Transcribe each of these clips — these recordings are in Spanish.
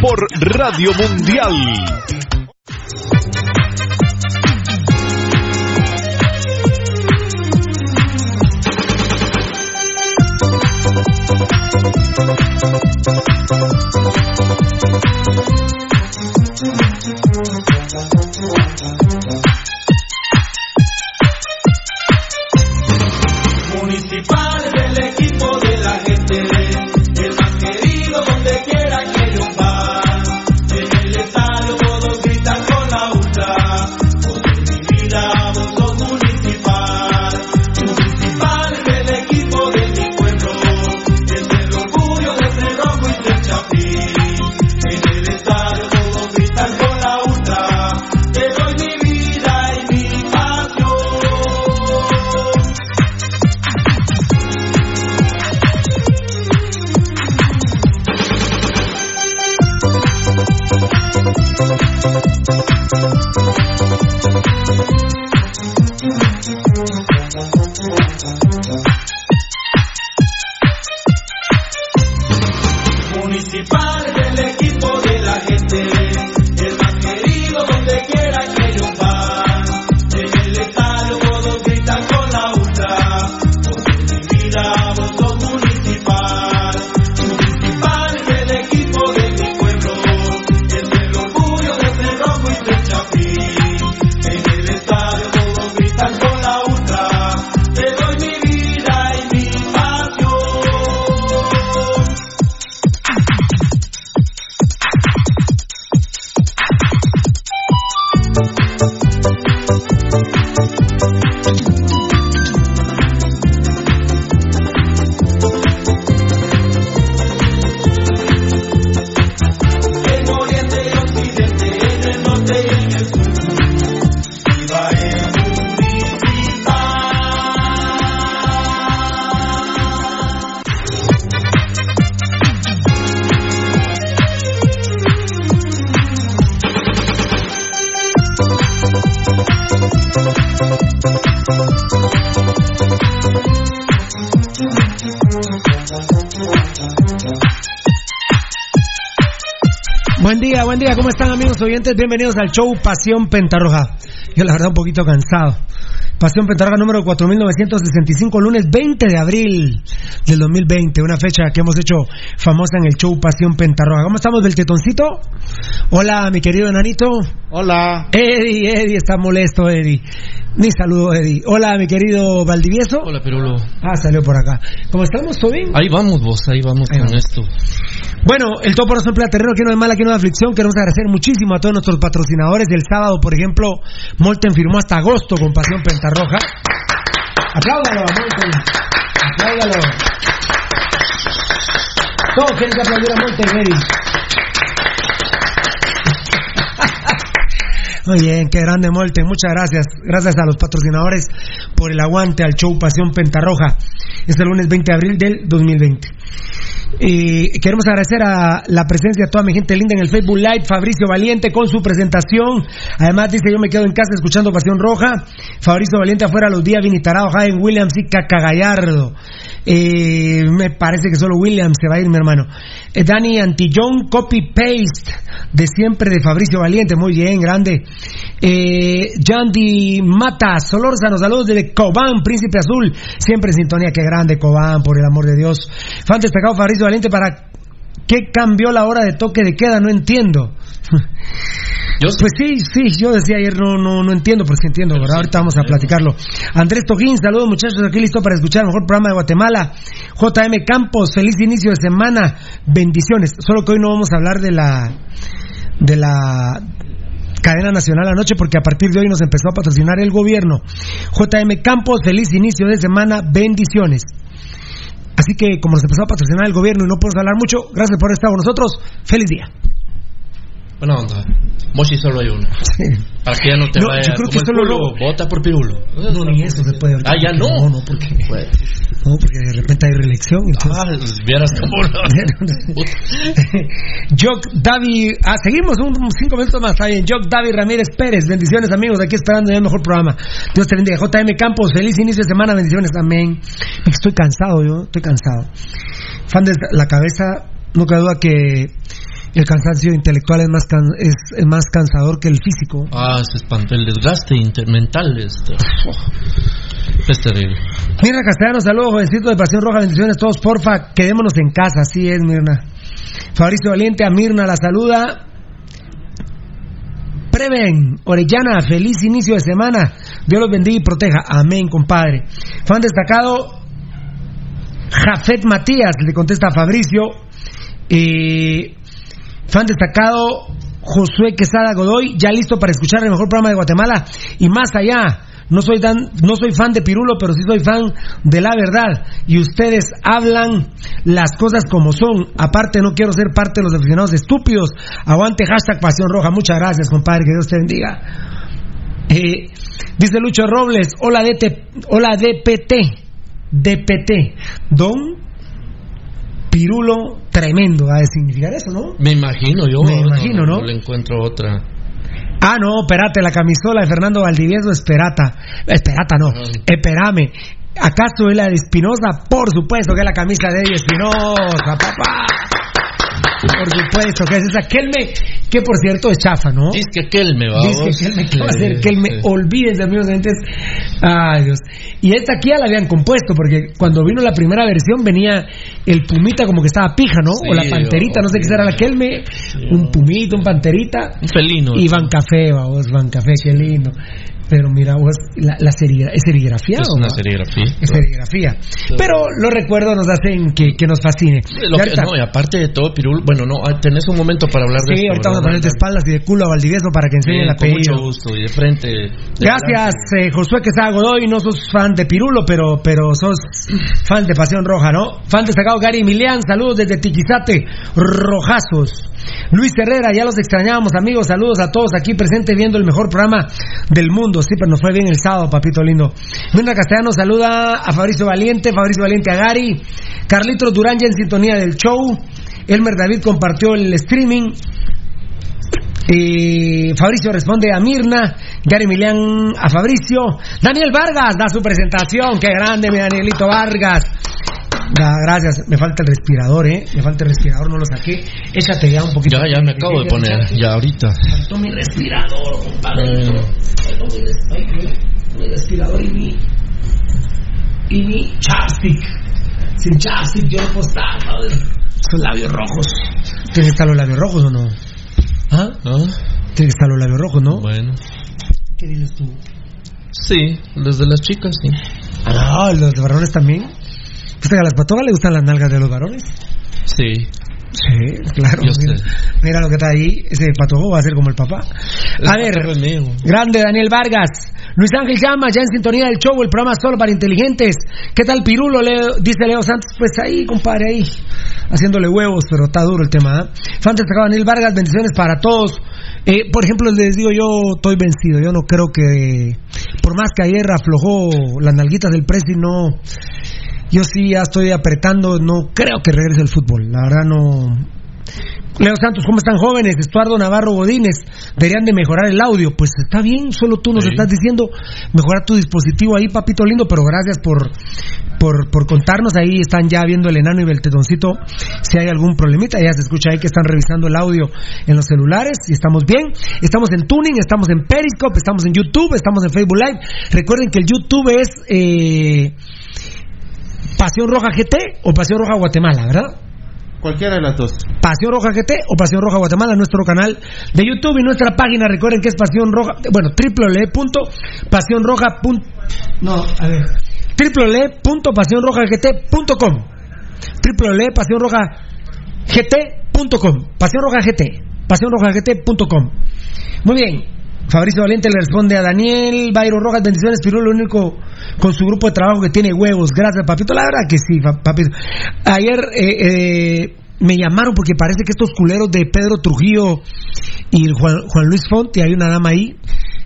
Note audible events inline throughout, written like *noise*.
Por Radio Mundial. Buen día, buen día, ¿cómo están amigos oyentes? Bienvenidos al show Pasión Pentarroja. Yo la verdad un poquito cansado. Pasión Pentarroja número 4965, lunes 20 de abril del 2020, una fecha que hemos hecho famosa en el show Pasión Pentarroja. ¿Cómo estamos del tetoncito? Hola, mi querido enanito. Hola. Eddie, Eddie está molesto, Eddie. Ni saludo, Eddie. Hola, mi querido Valdivieso. Hola, Pirulo. Ah, salió por acá. ¿Cómo estamos? ¿Todo bien? Ahí vamos vos, ahí vamos Ahí con vamos. esto. Bueno, el Topo Rosso Emplea Terreno, aquí no hay mala, aquí no hay aflicción. Queremos agradecer muchísimo a todos nuestros patrocinadores. El sábado, por ejemplo, Molten firmó hasta agosto con Pasión Pentarroja. Apláudalo, a Molten. Apláudalo. Todos tienen que aplaudir a Molten, Eddie. *laughs* Muy bien, qué grande Molten. Muchas gracias. Gracias a los patrocinadores por el aguante al show Pasión Pentarroja. Este lunes 20 de abril del 2020. Y queremos agradecer a la presencia de toda mi gente linda en el Facebook Live, Fabricio Valiente con su presentación. Además dice yo me quedo en casa escuchando Pasión Roja. Fabricio Valiente afuera los días Vinitarado, Jaden Williams y Cacagallardo. Eh, me parece que solo Williams se va a ir, mi hermano. Eh, Dani Antillón, copy paste de siempre de Fabricio Valiente, muy bien, grande. Eh, Yandy Mata, Solórzano, saludos desde Cobán, Príncipe Azul, siempre en sintonía, qué grande Cobán, por el amor de Dios. Fan destacado Fabricio Valiente, ¿para qué cambió la hora de toque de queda? No entiendo. *laughs* Pues sí, sí, yo decía ayer no, no, no entiendo, pero sí entiendo, ¿verdad? Ahorita vamos a platicarlo. Andrés Tojín, saludos muchachos, aquí listo para escuchar el mejor programa de Guatemala. JM Campos, feliz inicio de semana, bendiciones. Solo que hoy no vamos a hablar de la de la cadena nacional anoche porque a partir de hoy nos empezó a patrocinar el gobierno. JM Campos, feliz inicio de semana, bendiciones. Así que como nos empezó a patrocinar el gobierno y no podemos hablar mucho, gracias por estar con nosotros. Feliz día. Buena onda. Moshi solo hay uno. Para que ya no te No, vaya yo creo que solo lo- vota por Pirulo. No, ni eso se puede. Ah, ya no. No, no, porque, no, porque de repente hay reelección. Entonces... Ah, vieras cómo *laughs* Jock Davi, ah, seguimos un, cinco minutos más, está bien. Jock Davi Ramírez Pérez, bendiciones amigos, aquí esperando ya el mejor programa. Dios te bendiga. JM Campos, feliz inicio de semana, bendiciones, amén. Estoy cansado yo, estoy cansado. Fan de la cabeza, no cabe duda que el cansancio intelectual es más, can- es, es más cansador que el físico. Ah, se espantó. El desgaste intermental este. Es terrible. Mirna Castellano, saludos, jovencito de Pasión Roja, bendiciones todos, porfa, quedémonos en casa, así es, Mirna. Fabricio Valiente, a Mirna la saluda. Preven, Orellana, feliz inicio de semana. Dios los bendiga y proteja. Amén, compadre. Fan destacado, Jafet Matías, le contesta a Fabricio. Eh, fan destacado, Josué Quesada Godoy, ya listo para escuchar el mejor programa de Guatemala y más allá. No soy tan, no soy fan de Pirulo, pero sí soy fan de la verdad. Y ustedes hablan las cosas como son. Aparte, no quiero ser parte de los aficionados estúpidos. Aguante hashtag Pasión Roja. Muchas gracias, compadre. Que Dios te bendiga. Eh, dice Lucho Robles, hola DT, hola DPT, DPT, Don Pirulo tremendo, ha de significar eso, ¿no? Me imagino yo. Me imagino, ¿no? le encuentro otra. Ah, no, espérate, la camisola de Fernando Valdivieso es Perata. Esperata no, espérame. ¿Acaso es la de Espinosa? Por supuesto que es la camisa de Espinosa, papá. Por supuesto que es esa Kelme, que por cierto es chafa, ¿no? Dice que aquel me va. Dice que Kelme, ¿qué va a hacer? Kelme, sí. olvídense, amigos oyentes. Ay, Dios. Y esta aquí ya la habían compuesto, porque cuando vino la primera versión venía el pumita como que estaba pija, ¿no? o la panterita, no sé qué será la Kelme. Un pumita, un panterita. Un felino. Y Van Café, vos, Van Café, qué lindo. Pero mira vos, la, la serigra- ¿es serigrafía Es una no? serigrafía. Es serigrafía. Pero los recuerdos nos hacen que, que nos fascine. Lo que- no, y aparte de todo, Pirul, bueno, no, ah, tenés un momento para hablar de Sí, ahorita vamos a poner de espaldas y de culo a Valdivieso para que enseñe Sí, con apellido. mucho gusto y de frente. de Gracias, eh, Josué Quesada Godoy. No sos fan de Pirulo, pero, pero sos fan de Pasión Roja, ¿no? Fan destacado Gary Emilián. Saludos desde Tiquizate, Rojazos. Luis Herrera, ya los extrañábamos, amigos. Saludos a todos aquí presentes viendo el mejor programa del mundo. Sí, pero nos fue bien el sábado, papito lindo. Mirna Castellano saluda a Fabricio Valiente, Fabricio Valiente a Gary. Carlitos Durán ya en sintonía del show. Elmer David compartió el streaming. Fabricio responde a Mirna, Gary Milian a Fabricio, Daniel Vargas da su presentación, qué grande mi Danielito Vargas. Gracias, me falta el respirador, eh, me falta el respirador, no lo saqué. Échate ya un poquito. Ya, ya me acabo de poner, ya ahorita. Faltó mi respirador, compadre. Eh, Faltó mi, res- mi respirador y mi y mi chapstick. Sin chapstick yo no puedo estar. Son labios rojos. ¿Tienes que estar los labios rojos o no? ¿Ah? ¿ah? Tiene que estar los labios rojos, ¿no? Bueno, ¿Qué dices tú? sí, los de las chicas, sí. Ah, los de varones también. ¿Viste que a las patogas le gustan las nalgas de los varones? Sí. Sí, claro. Mira, mira lo que está ahí. Ese patojo va a ser como el papá. A ver, grande Daniel Vargas. Luis Ángel Llama, ya en sintonía del show, el programa solo para inteligentes. ¿Qué tal Pirulo? Leo- dice Leo Santos. Pues ahí, compadre, ahí. Haciéndole huevos, pero está duro el tema. ¿eh? Daniel Vargas, bendiciones para todos. Eh, por ejemplo, les digo, yo estoy vencido. Yo no creo que, por más que ayer aflojó las nalguitas del presi, no. Yo sí ya estoy apretando, no creo que regrese el fútbol. La verdad no. Leo Santos, ¿cómo están jóvenes? Estuardo Navarro Godínez, deberían de mejorar el audio. Pues está bien, solo tú nos Sí. estás diciendo mejorar tu dispositivo ahí, papito lindo, pero gracias por, por, por contarnos. Ahí están ya viendo el enano y el tetoncito si hay algún problemita. Ya se escucha ahí que están revisando el audio en los celulares y estamos bien. Estamos en Tuning, estamos en Periscope, estamos en YouTube, estamos en Facebook Live. Recuerden que el YouTube es eh, Pasión Roja GT o Pasión Roja Guatemala, ¿verdad? Cualquiera de las dos. Pasión Roja GT o Pasión Roja Guatemala, nuestro canal de YouTube y nuestra página, recuerden que es Pasión Roja, bueno, www.pasionroja. No, a ver, www.pasionrojagt.com www.pasionrojagt.com Pasión Roja GT, pasionrojagt.com Muy bien, Fabricio Valiente le responde a Daniel Bayro Rojas, bendiciones, Pirulo, lo único con su grupo de trabajo que tiene huevos. Gracias, papito. La verdad que sí, pa- papito. Ayer eh, eh, me llamaron porque parece que estos culeros de Pedro Trujillo y Juan, Juan Luis Fonte, hay una dama ahí,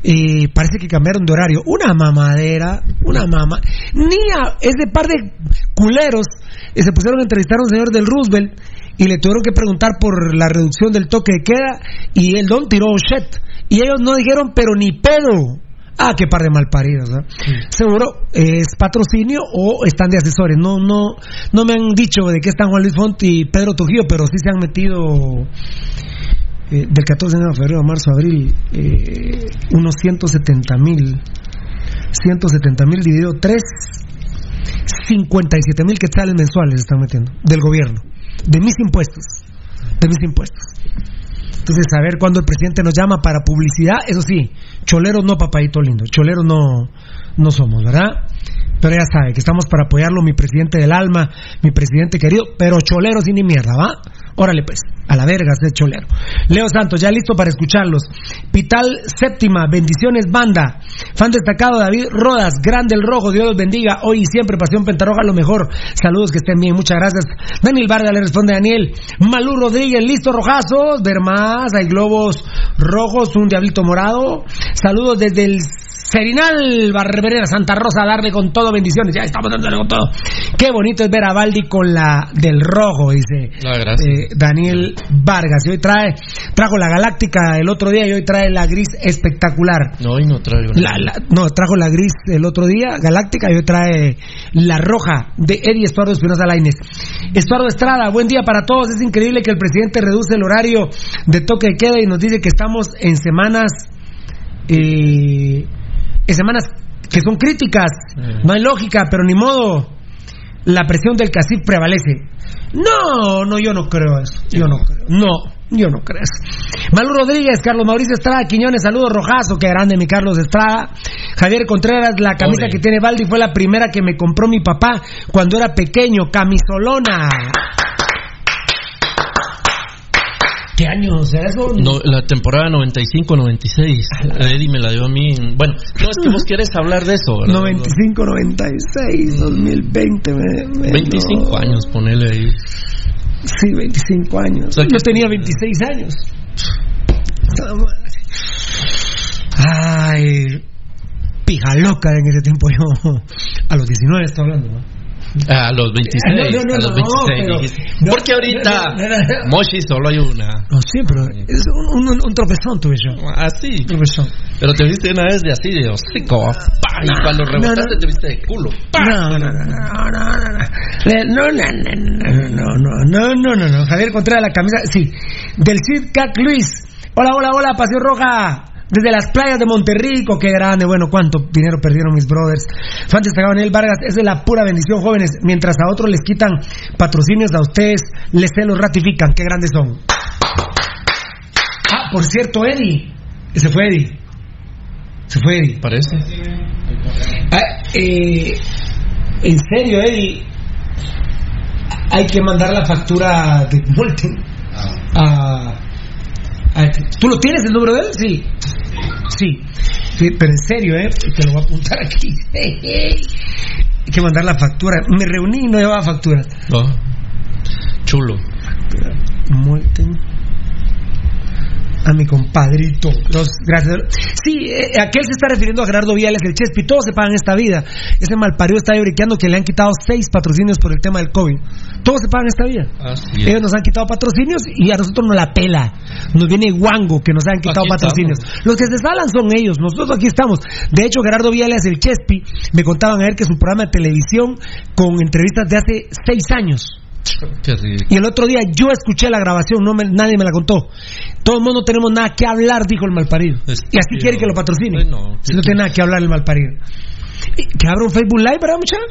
eh, parece que cambiaron de horario. Una mamadera, una mama. Ni a ese par de culeros eh, se pusieron a entrevistar a un señor del Roosevelt y le tuvieron que preguntar por la reducción del toque de queda y el don tiró shit. Y ellos no dijeron, pero ni pedo. Ah, qué par de malparidos, ¿no? Seguro es patrocinio o están de asesores. No, no, no me han dicho de qué están Juan Luis Font y Pedro Trujillo, pero sí se han metido eh, del 14 de febrero, marzo, abril, eh, unos 170 mil. 170 mil dividido 3, 57 mil quetzales mensuales están metiendo del gobierno, de mis impuestos, de mis impuestos. Entonces, a ver cuándo el presidente nos llama para publicidad, eso sí, choleros no, papadito lindo, choleros no, no somos, ¿verdad? Pero ya sabe que estamos para apoyarlo, mi presidente del alma, mi presidente querido, pero choleros y ni mierda, ¿va? Órale pues, a la verga ese cholero. Leo Santos, ya listo para escucharlos. Pital Séptima, bendiciones banda. Fan destacado David Rodas, grande el rojo, Dios los bendiga. Hoy y siempre Pasión Pentarroja, lo mejor. Saludos, que estén bien, muchas gracias. Daniel Vargas le responde a Daniel. Malú Rodríguez, listo rojazos, ver más, hay globos rojos, un diablito morado. Saludos desde el Serinal, Barberera, Santa Rosa, darle con todo, bendiciones. Ya estamos dándole con todo. Qué bonito es ver a Baldi con la del rojo, dice No, eh, Daniel Vargas. Y hoy trae, trajo la galáctica el otro día y hoy trae la gris espectacular. No, hoy no traigo La- la- no, trajo la gris el otro día, galáctica, y hoy trae la roja de Eddie Estuardo Espinosa Laines. Estuardo Estrada, buen día para todos. Es increíble que el presidente reduce el horario de toque de queda y nos dice que estamos en semanas, eh, en semanas que son críticas. No hay lógica, pero ni modo. La presión del CACIF prevalece. No, no, yo no creo eso. Yo no creo. No, yo no creo eso. Malú Rodríguez, Carlos Mauricio Estrada, Quiñones, saludos rojazo, que grande mi Carlos Estrada. Javier Contreras, la camisa Pobre. que tiene Baldi fue la primera que me compró mi papá cuando era pequeño, camisolona. ¿Qué año será eso? No, la temporada 95-96. Eddie me la dio a mí. en- Bueno, no es que vos quieres hablar de eso, ¿verdad? 95, 96, 2020. Me, me- 25 no. años, ponele ahí. Sí, 25 años. O sea Yo tenía 26 años. Ay, pija loca en ese tiempo yo. *laughs* A los 19 estoy hablando, ¿no? Ah, A los 26. No, no, no, a los no, 26 pero- dijiste. no, Porque ahorita, no, no, no, no. Moshi solo hay una. No, sí, pero es un, un, un tropezón tuve yo. Así. Un tropezón. Pero te viste una vez de así, de hocico. Y cuando no, rebotaste no. te viste de culo. No, no, no, no, no, no, no. Le- no, no, no, no, no, no, no, no, no. Javier Contreras, la camisa, sí. Del Cid Cac Luis. Hola, hola, hola, Pasión Roja. Desde las playas de Monterrico, qué grande, bueno, cuánto dinero perdieron mis brothers. Fan destacado Daniel Vargas, es de la pura bendición, jóvenes. Mientras a otros les quitan patrocinios, a ustedes les se los ratifican, qué grandes son. Ah, por cierto, Eddie. Se fue Eddie. Se fue Eddie. Parece. Ah, eh, en serio, Eddie, hay que mandar la factura de Molten a, a. ¿Tú lo tienes el número de él? Sí. Sí. Sí, pero en serio, ¿eh? Te lo voy a apuntar aquí. hay que mandar la factura. Me reuní y no llevaba factura. Oh. Chulo. Molten. A mi compadrito. Dos, gracias. Sí, eh, aquel se está refiriendo a Gerardo Viales, el Chespi. Todos se pagan esta vida. Ese malparido está lloriqueando que le han quitado seis patrocinios por el tema del COVID. Todos se pagan esta vida. Así Ellos nos han quitado patrocinios y a nosotros nos la pela. Nos viene guango que nos han quitado Aquí patrocinios. estamos. Los que se salan son ellos. Nosotros aquí estamos. De hecho, Gerardo Viales, el Chespi, me contaban ayer que su programa de televisión con entrevistas de hace seis años. Y el otro día yo escuché la grabación, no me- nadie me la contó. Todo el mundo no tenemos nada que hablar, dijo el malparido. Y así quiere que lo patrocine. Ay, no. Si no tiene nada que hablar el malparido. Y Que abra un Facebook Live, ¿verdad, muchacha?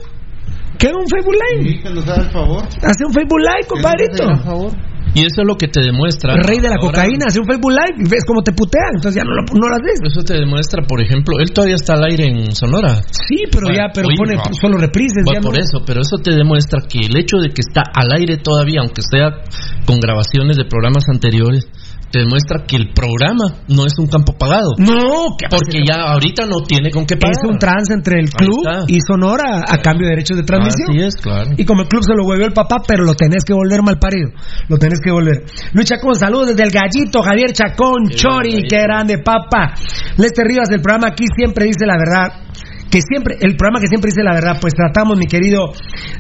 Que haga un Facebook Live. Sí, que nos haga el favor. Hace un Facebook Live, compadrito. Y eso es lo que te demuestra. El rey de la ahora- cocaína, hace un Facebook Live y ves cómo te putean, entonces ya no lo, no lo haces. Eso te demuestra, por ejemplo, él todavía está al aire en Sonora. Sí, pero Bueno, ya, pero oye, pone no. solo reprises. Bueno, ya por no- eso, pero eso te demuestra que el hecho de que está al aire todavía, aunque sea con grabaciones de programas anteriores, te demuestra que el programa no es un campo pagado. No, que Porque ya ahorita no tiene con qué pagar. es un trance entre el club y Sonora a cambio de derechos de transmisión. Así es, claro. Y como el club se lo huevió el papá, pero lo tenés que volver mal parido. Lo tenés que volver. Luis Chacón, saludos desde el gallito, Javier Chacón, Qué Chori, qué grande, papá. Lester Rivas, el programa aquí siempre dice la verdad. Que siempre, el programa que siempre dice la verdad, pues tratamos, mi querido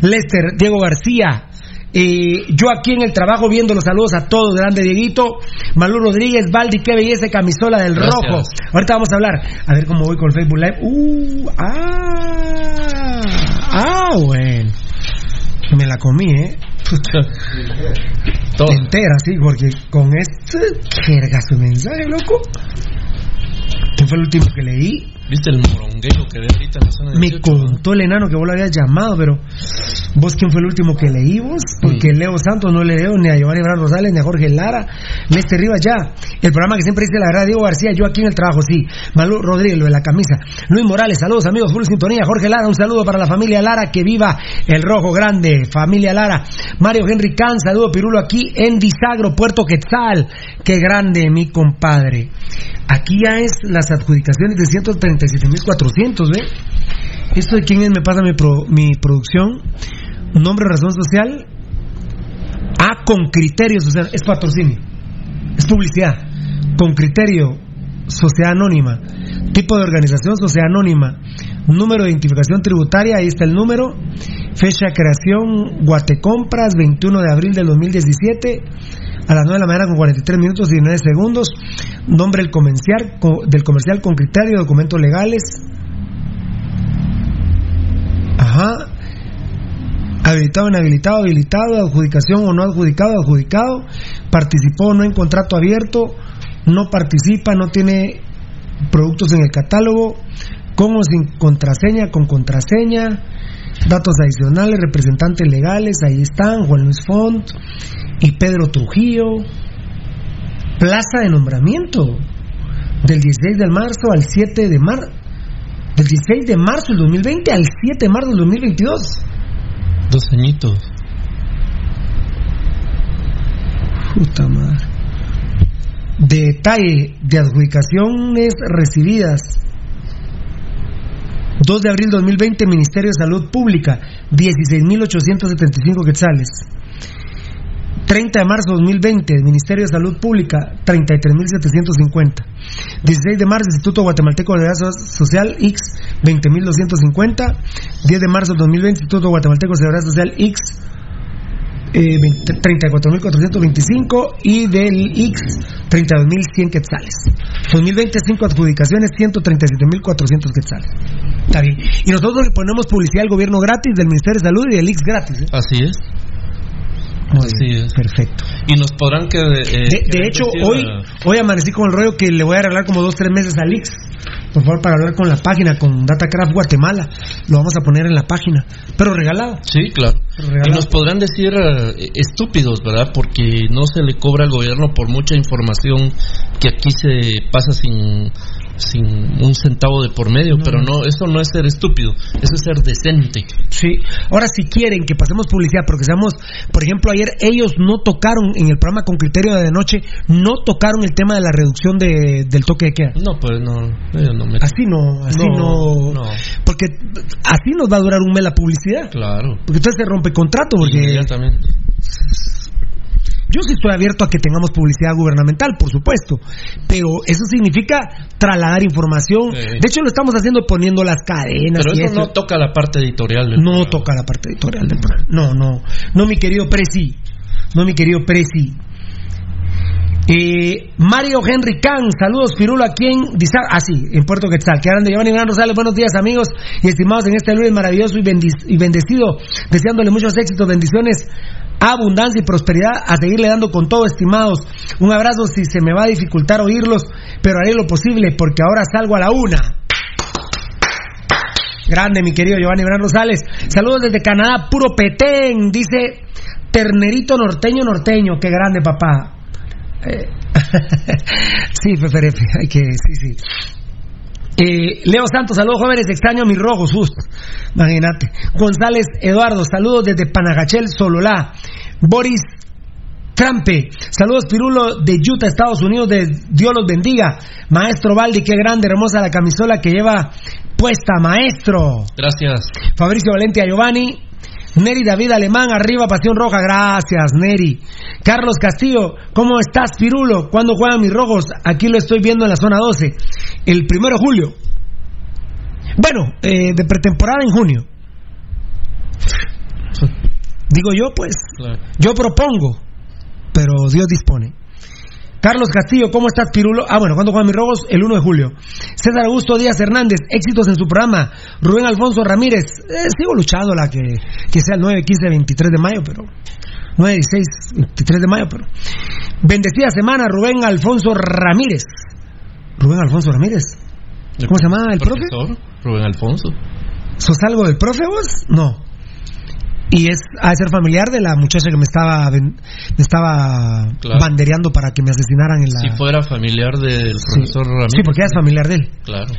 Lester, Diego García. Eh, yo aquí en el trabajo viendo los saludos a todos, grande Dieguito, Malú Rodríguez, Baldi, qué belleza camisola del Gracias. rojo. Ahorita vamos a hablar, a ver cómo voy con el Facebook Live. Uh, ah, ah, bueno. Me la comí, ¿eh? Todo. Entera, sí, porque con este. Jerga su mensaje, loco. ¿Quién fue el último que leí? ¿Viste el moronguero que ve ahorita en la zona Me 18? contó el enano que vos lo habías llamado, pero vos quién fue el último que leí vos, porque Leo Santos no le leo ni a Giovanni Bran Rosales, ni a Jorge Lara, Lester Rivas ya. El programa que siempre dice la verdad, Diego García, yo aquí en el trabajo, sí. Malú Rodríguez, lo de la camisa. Luis Morales, saludos amigos, full sintonía. Jorge Lara, un saludo para la familia Lara, que viva el rojo grande, familia Lara. Mario Henry Can, saludo Pirulo aquí en Disagro, Puerto Quetzal. Qué grande, mi compadre. Aquí ya es las adjudicaciones de 137.400, ¿ve? ¿Esto de quién es? Me pasa mi, pro- mi producción. Nombre, razón social. Ah, con criterio social. Es patrocinio. Es publicidad. Con criterio. Sociedad anónima. Tipo de organización, sociedad anónima. Número de identificación tributaria, ahí está el número. Fecha de creación, Guatecompras, 21 de abril del 2017. A las 9 de la mañana con 43 minutos y 19 segundos. Nombre del comercial, co- del comercial con criterio, documentos legales. Ajá. Habilitado, inhabilitado, habilitado, adjudicación o no adjudicado, adjudicado. Participó o no en contrato abierto. No participa, no tiene productos en el catálogo. Con o sin contraseña, con contraseña. Datos adicionales, representantes legales, ahí están, Juan Luis Font y Pedro Trujillo. Plaza de nombramiento del 16 de marzo al 7 de marzo. Del 16 de marzo del 2020 al 7 de marzo del 2022. Dos añitos. Puta madre. Detalle de adjudicaciones recibidas. 2 de abril 2020, Ministerio de Salud Pública, 16.875 quetzales. 30 de marzo 2020, Ministerio de Salud Pública, 33.750. 16 de marzo, Instituto Guatemalteco de Seguridad Social, X, 20.250. 10 de marzo 2020, Instituto Guatemalteco de Seguridad Social, X, eh, 20 34.425 y del X 32.100 quetzales. 2020 5 adjudicaciones 137.400 quetzales. Está bien. Y nosotros le ponemos publicidad al gobierno gratis, del Ministerio de Salud y del X gratis. ¿eh? Así es. Muy Así bien, es. Perfecto. Y nos podrán que. eh, De, que de hecho, hoy, hoy amanecí con el rollo que le voy a arreglar como dos, tres meses al X. Por favor, para hablar con la página, con Datacraft Guatemala. Lo vamos a poner en la página. Pero regalado. Sí, claro. Regalado. Y nos podrán decir eh, estúpidos, ¿verdad? Porque no se le cobra al gobierno por mucha información que aquí se pasa sin, sin un centavo de por medio. Pero no, eso no es ser estúpido, eso es ser decente. Sí. Ahora, si quieren que pasemos publicidad, porque seamos, por ejemplo, ayer ellos no tocaron en el programa con criterio de noche, no tocaron el tema de la reducción de- del toque de queda. No, pues no, ellos no me. Así no, así no, No, no. Porque así nos va a durar un mes la publicidad. Claro. Porque entonces se rompe contrato, porque Inmediatamente. Yo sí estoy abierto a que tengamos publicidad gubernamental, por supuesto, pero eso significa trasladar información. Sí. De hecho, lo estamos haciendo poniendo las cadenas. Pero y eso no toca la parte editorial del No programa. toca la parte editorial del programa. No, no. No, mi querido Presi. No, mi querido Presi. Eh, Mario Henry Can, saludos Pirulo aquí en Dizar, ah sí, en Puerto Quetzal. Que de Giovanni Gran Rosales, buenos días amigos y estimados en este lunes maravilloso y, y bendecido, deseándole muchos éxitos, bendiciones, abundancia y prosperidad, a seguirle dando con todo, estimados. Un abrazo si se me va a dificultar oírlos, pero haré lo posible porque ahora salgo a la una. Grande, mi querido Giovanni Bran Rosales. Saludos desde Canadá, puro petén, dice Ternerito norteño norteño. Qué grande, papá. Eh, *laughs* sí, Feferefe, hay que, sí, sí. Eh, Leo Santos, saludos jóvenes, extraño mis rojos, justo. Imagínate. González Eduardo, saludos desde Panagachel, Sololá. Boris Trampe, saludos Pirulo de Utah, Estados Unidos, de Dios los bendiga. Maestro Valdi, qué grande, hermosa la camisola que lleva puesta, maestro. Gracias. Fabricio Valente a Giovanni. Neri David Alemán, arriba Pasión Roja, gracias Neri. Carlos Castillo, ¿cómo estás Pirulo? ¿Cuándo juegan mis rojos? Aquí lo estoy viendo en la zona 12. El primero de julio. Bueno, eh, de pretemporada en junio. Digo yo, pues. Claro. Yo propongo, pero Dios dispone. Carlos Castillo, ¿cómo estás, Pirulo? Ah, bueno, ¿cuándo juegan mis rojos? El 1 de julio. César Augusto Díaz Hernández, éxitos en su programa. Rubén Alfonso Ramírez, eh, sigo luchando la que, que sea el 9, 15, 23 de mayo, pero. 9, 16, 23 de mayo, pero. Bendecida semana, Rubén Alfonso Ramírez. Rubén Alfonso Ramírez. ¿Cómo se llama el profe? profesor Rubén Alfonso. ¿Sos algo del profe vos? No. Y es a ser familiar de la muchacha que me estaba me estaba Claro. bandereando para que me asesinaran en la Si fuera familiar del profesor Ramírez. Sí, porque ella es familiar de él. Claro.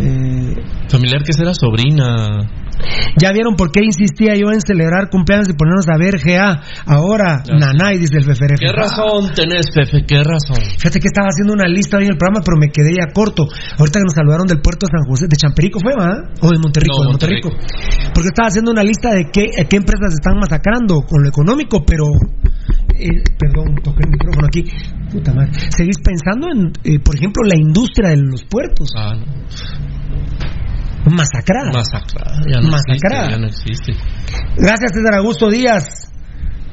Eh, Familiar que será sobrina. Ya vieron por qué insistía yo en celebrar cumpleaños y ponernos a ver GA. Ahora, Ya. Nanay, dice el Feferef. ¿Qué razón tenés, Pepe? ¿Qué razón? Fíjate que estaba haciendo una lista hoy en el programa, pero me quedé ya corto. Ahorita que nos saludaron del puerto de San José, de Champerico fue, ¿va? O de Monterrico, No, de Monterrico. Porque estaba haciendo una lista de qué, qué empresas están masacrando con lo económico, pero. eh, perdón, toqué el micrófono aquí. Puta madre. ¿Seguís pensando en, eh, por ejemplo, la industria de los puertos? Ah, no. Masacrada. Masacrada. Ya no Masacrada. existe. Ya no existe. Gracias, César Augusto Díaz.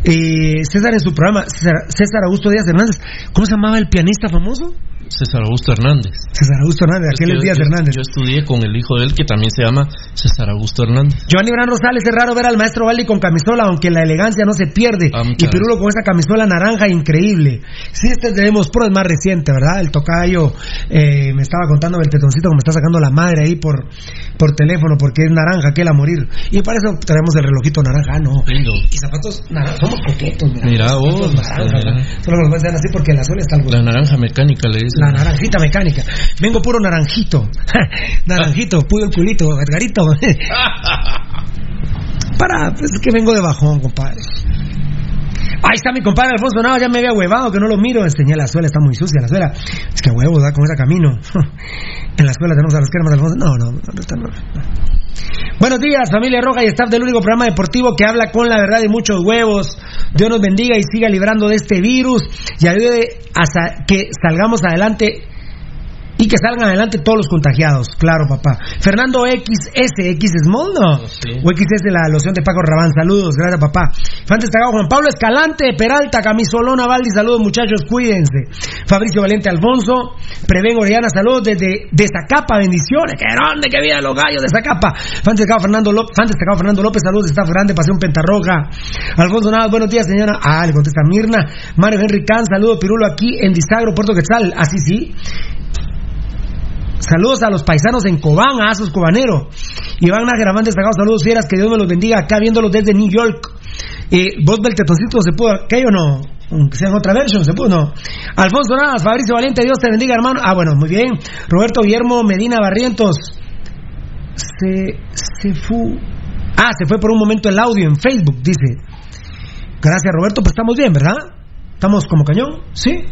Eh, César en su programa, César, César Augusto Díaz Hernández. ¿Cómo se llamaba el pianista famoso? César Augusto Hernández. César Augusto Hernández, aquel Es Díaz Hernández. Yo estudié con el hijo de él que también se llama César Augusto Hernández. Giovanni Bran Rosales, es raro ver al maestro Valdi con camisola, aunque la elegancia no se pierde. Ah, y Pirulo con esa camisola naranja increíble. Sí, este tenemos Pro es más reciente, ¿verdad? El tocayo eh, me estaba contando el tetoncito que me está sacando la madre ahí por, por teléfono porque es naranja, que él a morir. Y para eso traemos el relojito naranja, ah, no. Lindo. Y zapatos naranjas, somos coquetos, mira. Mira vos, naranjas, mira. Solo los pueden así porque la suela está algo. La naranja mecánica le dicen. La naranjita mecánica. Vengo puro naranjito. *laughs* naranjito, puyo el culito, Edgarito. *laughs* Para, pues es que vengo de bajón, compadre. Ahí está mi compadre Alfonso Nava, ya me había huevado que no lo miro. Enseñé la suela, está muy sucia la suela. Es que huevo, da con ese camino. *laughs* en la escuela tenemos a los cremas Alfonso. No, no, no, está no. Buenos días, familia Roja y staff del único programa deportivo que habla con la verdad y muchos huevos. Dios nos bendiga y siga librando de este virus y ayude a que salgamos adelante y que salgan adelante todos los contagiados. Claro, papá. Fernando XS, X Small, ¿no? sí. O XS, la loción de Paco Rabán. Saludos, gracias, papá. Fan destacado Juan Pablo Escalante, Peralta, Camisolona, Valdi. Saludos, muchachos, cuídense. Fabricio Valente Alfonso, Prevén Orellana, saludos desde de Zacapa, bendiciones. ¡Qué grande, qué vida los gallos de Zacapa! Fan destacado Fernando López, fan destacado Fernando López, saludos, staff grande, Pasión Pentarroja. Alfonso Navas, buenos días, señora. Ah, le contesta Mirna. Mario Henry Can, saludos, Pirulo, aquí en Disagro, Puerto Quetzal. Así sí. Saludos a los paisanos en Cobán, a esos cobaneros. Iván Nájera, destacado, saludos fieras, que Dios me los bendiga acá viéndolos desde New York. Eh, ¿Vos del tetoncito se pudo aquello o no? Aunque sea en otra versión, se pudo no. Alfonso Navas, Fabricio Valiente, Dios te bendiga, hermano. Ah, bueno, muy bien. Roberto Guillermo Medina Barrientos. Se, se fue. Ah, se fue por un momento el audio en Facebook, dice. Gracias, Roberto, pues estamos bien, ¿verdad? ¿Estamos como cañón? ¿Sí?